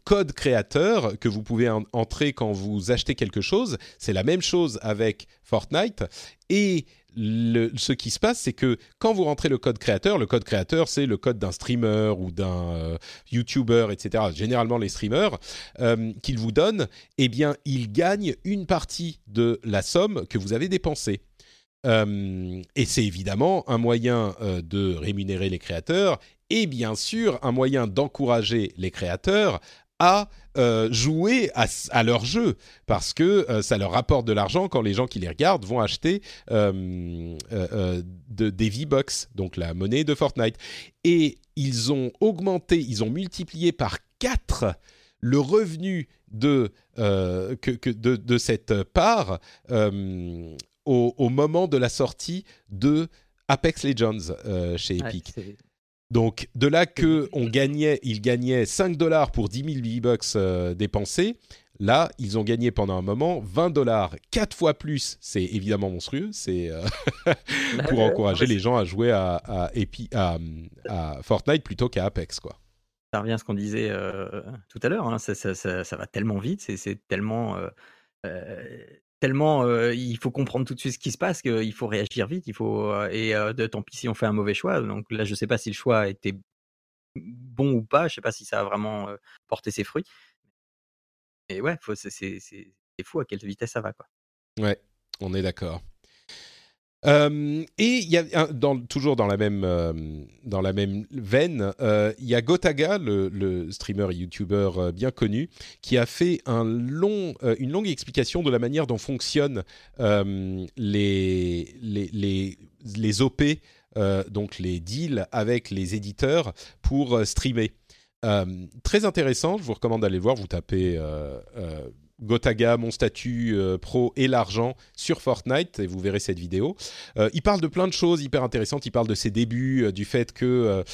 code créateur que vous pouvez entrer quand vous achetez quelque chose. C'est la même chose avec Fortnite. Et ce qui se passe, c'est que quand vous rentrez le code créateur, le code créateur, c'est le code d'un streamer ou d'un euh, YouTuber, etc. Généralement les streamers euh, qu'il vous donne, eh bien, il gagne une partie de la somme que vous avez dépensée. Euh, et c'est évidemment un moyen de rémunérer les créateurs et bien sûr un moyen d'encourager les créateurs à euh, jouer à, leur jeu parce que euh, ça leur rapporte de l'argent quand les gens qui les regardent vont acheter euh, de, des V-Bucks, donc la monnaie de Fortnite. Et ils ont augmenté, ils ont multiplié par 4 le revenu de, que, de, cette part au, moment de la sortie de Apex Legends chez Epic. Donc de là que on gagnait, ils gagnaient 5 dollars pour 10 000 V-Bucks dépensés. Là, ils ont gagné pendant un moment 20 dollars, 4 fois plus. C'est évidemment monstrueux. C'est euh, pour encourager les gens à jouer à, à, Fortnite plutôt qu'à Apex, quoi. Ça revient à ce qu'on disait euh, tout à l'heure. Hein. Ça, va tellement vite, c'est tellement, euh, tellement. il faut comprendre tout de suite ce qui se passe, qu'il faut réagir vite. Il faut et de, tant pis si on fait un mauvais choix. Donc là, je sais pas si le choix était bon ou pas. Je sais pas si ça a vraiment porté ses fruits. Et ouais, c'est fou à quelle vitesse ça va, quoi. Ouais, on est d'accord. Et il y a toujours dans la même dans la même veine, il y a Gotaga, le, streamer et YouTuber bien connu, qui a fait un long, une longue explication de la manière dont fonctionnent les, les, les, les OP, donc les deals avec les éditeurs pour streamer. Euh, très intéressant, je vous recommande d'aller voir, vous tapez euh, euh, Gotaga, mon statut pro et l'argent sur Fortnite et vous verrez cette vidéo. il parle de plein de choses hyper intéressantes. Il parle de ses débuts, du fait que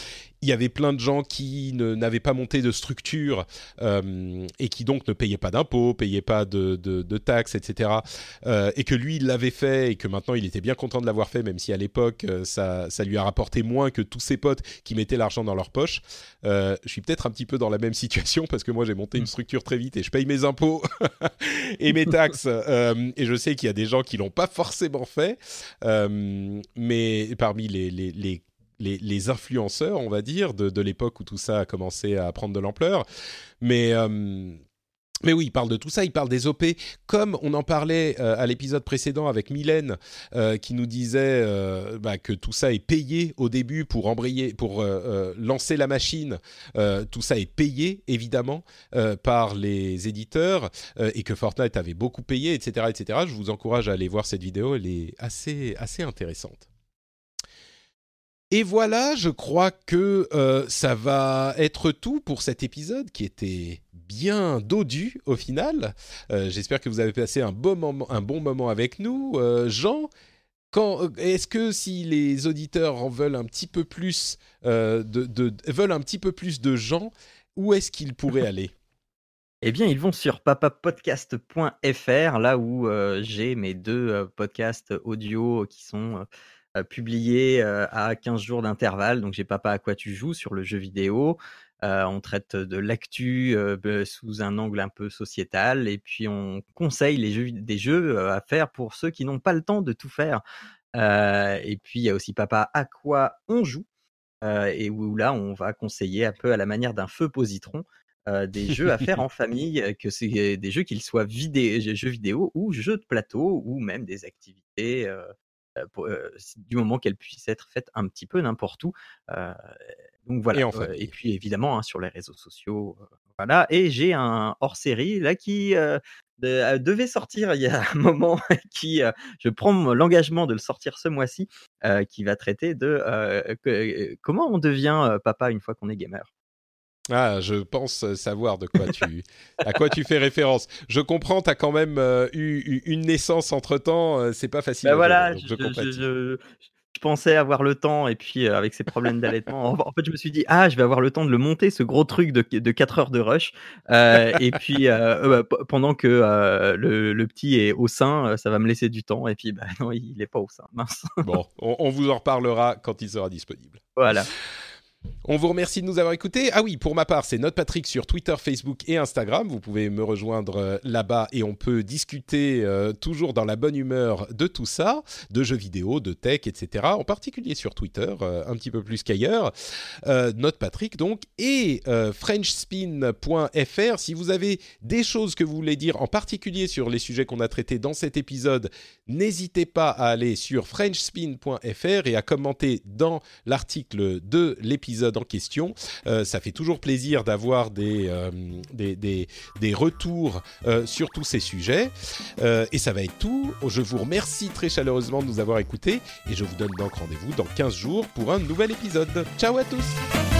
il y avait plein de gens qui n'avaient pas monté de structure euh, et qui donc ne payaient pas d'impôts, payaient pas de, de, taxes, etc. Euh, et que lui, il l'avait fait et que maintenant, il était bien content de l'avoir fait, même si à l'époque, euh, ça, ça, lui a rapporté moins que tous ses potes qui mettaient l'argent dans leur poche. je suis peut-être un petit peu dans la même situation parce que moi, j'ai monté une structure très vite et je paye mes impôts et mes taxes. et je sais qu'il y a des gens qui l'ont pas forcément fait, mais parmi les, les, les les, influenceurs, on va dire, de, l'époque où tout ça a commencé à prendre de l'ampleur. Mais euh, mais oui, il parle de tout ça, il parle des OP, comme on en parlait euh, à l'épisode précédent avec Mylène, euh, qui nous disait bah, que tout ça est payé au début pour embrayer, pour lancer la machine. tout ça est payé évidemment par les éditeurs et que Fortnite avait beaucoup payé, etc., etc. Je vous encourage à aller voir cette vidéo, elle est assez assez intéressante. Et voilà, je crois que euh, ça va être tout pour cet épisode qui était bien dodu au final. Euh, j'espère que vous avez passé un bon moment, un bon moment avec nous. Euh, Jean, est-ce que si les auditeurs en veulent un petit peu plus, de, veulent un petit peu plus de gens, où est-ce qu'ils pourraient aller? Eh bien, ils vont sur papapodcast.fr, là où j'ai mes deux podcasts audio qui sont publié à 15 jours d'intervalle. Donc, j'ai Papa à quoi tu joues sur le jeu vidéo. on traite de l'actu sous un angle un peu sociétal et puis on conseille les jeux, des jeux à faire pour ceux qui n'ont pas le temps de tout faire. et puis il y a aussi Papa à quoi on joue et où là on va conseiller un peu à la manière d'un feu positron des jeux à faire en famille, que c'est des jeux qu'ils soient jeux vidéo ou jeux de plateau ou même des activités du moment qu'elle puisse être faite un petit peu n'importe où. donc voilà. Et, puis évidemment hein, sur les réseaux sociaux, voilà. Et j'ai un hors-série là qui devait sortir il y a un moment, qui je prends l'engagement de le sortir ce mois-ci, qui va traiter de comment on devient papa une fois qu'on est gamer. Ah, je pense savoir de quoi tu, à quoi tu fais référence. Je comprends, tu as quand même euh, eu, une naissance entre temps, euh, c'est pas facile. Ben voilà, je, je, pensais avoir le temps, et puis euh, avec ces problèmes d'allaitement, en, fait, je me suis dit, ah, je vais avoir le temps de le monter, ce gros truc de, de 4 heures de rush. et puis, bah, pendant que le, le, petit est au sein, ça va me laisser du temps, et puis, bah, non, il n'est pas au sein, mince. bon, on vous en reparlera quand il sera disponible. Voilà. On vous remercie de nous avoir écoutés. Ah oui, pour ma part, c'est Note Patrick sur Twitter, Facebook et Instagram. Vous pouvez me rejoindre euh, là-bas et on peut discuter euh, toujours dans la bonne humeur de tout ça, de jeux vidéo, de tech, etc. En particulier sur Twitter, euh, un petit peu plus qu'ailleurs. Note Patrick donc et FrenchSpin.fr. Si vous avez des choses que vous voulez dire, en particulier sur les sujets qu'on a traités dans cet épisode, n'hésitez pas à aller sur FrenchSpin.fr et à commenter dans l'article de l'épisode question. Euh, ça fait toujours plaisir d'avoir des, euh, des, retours euh, sur tous ces sujets. et ça va être tout. Je vous remercie très chaleureusement de nous avoir écoutés et je vous donne donc rendez-vous dans 15 jours pour un nouvel épisode. Ciao à tous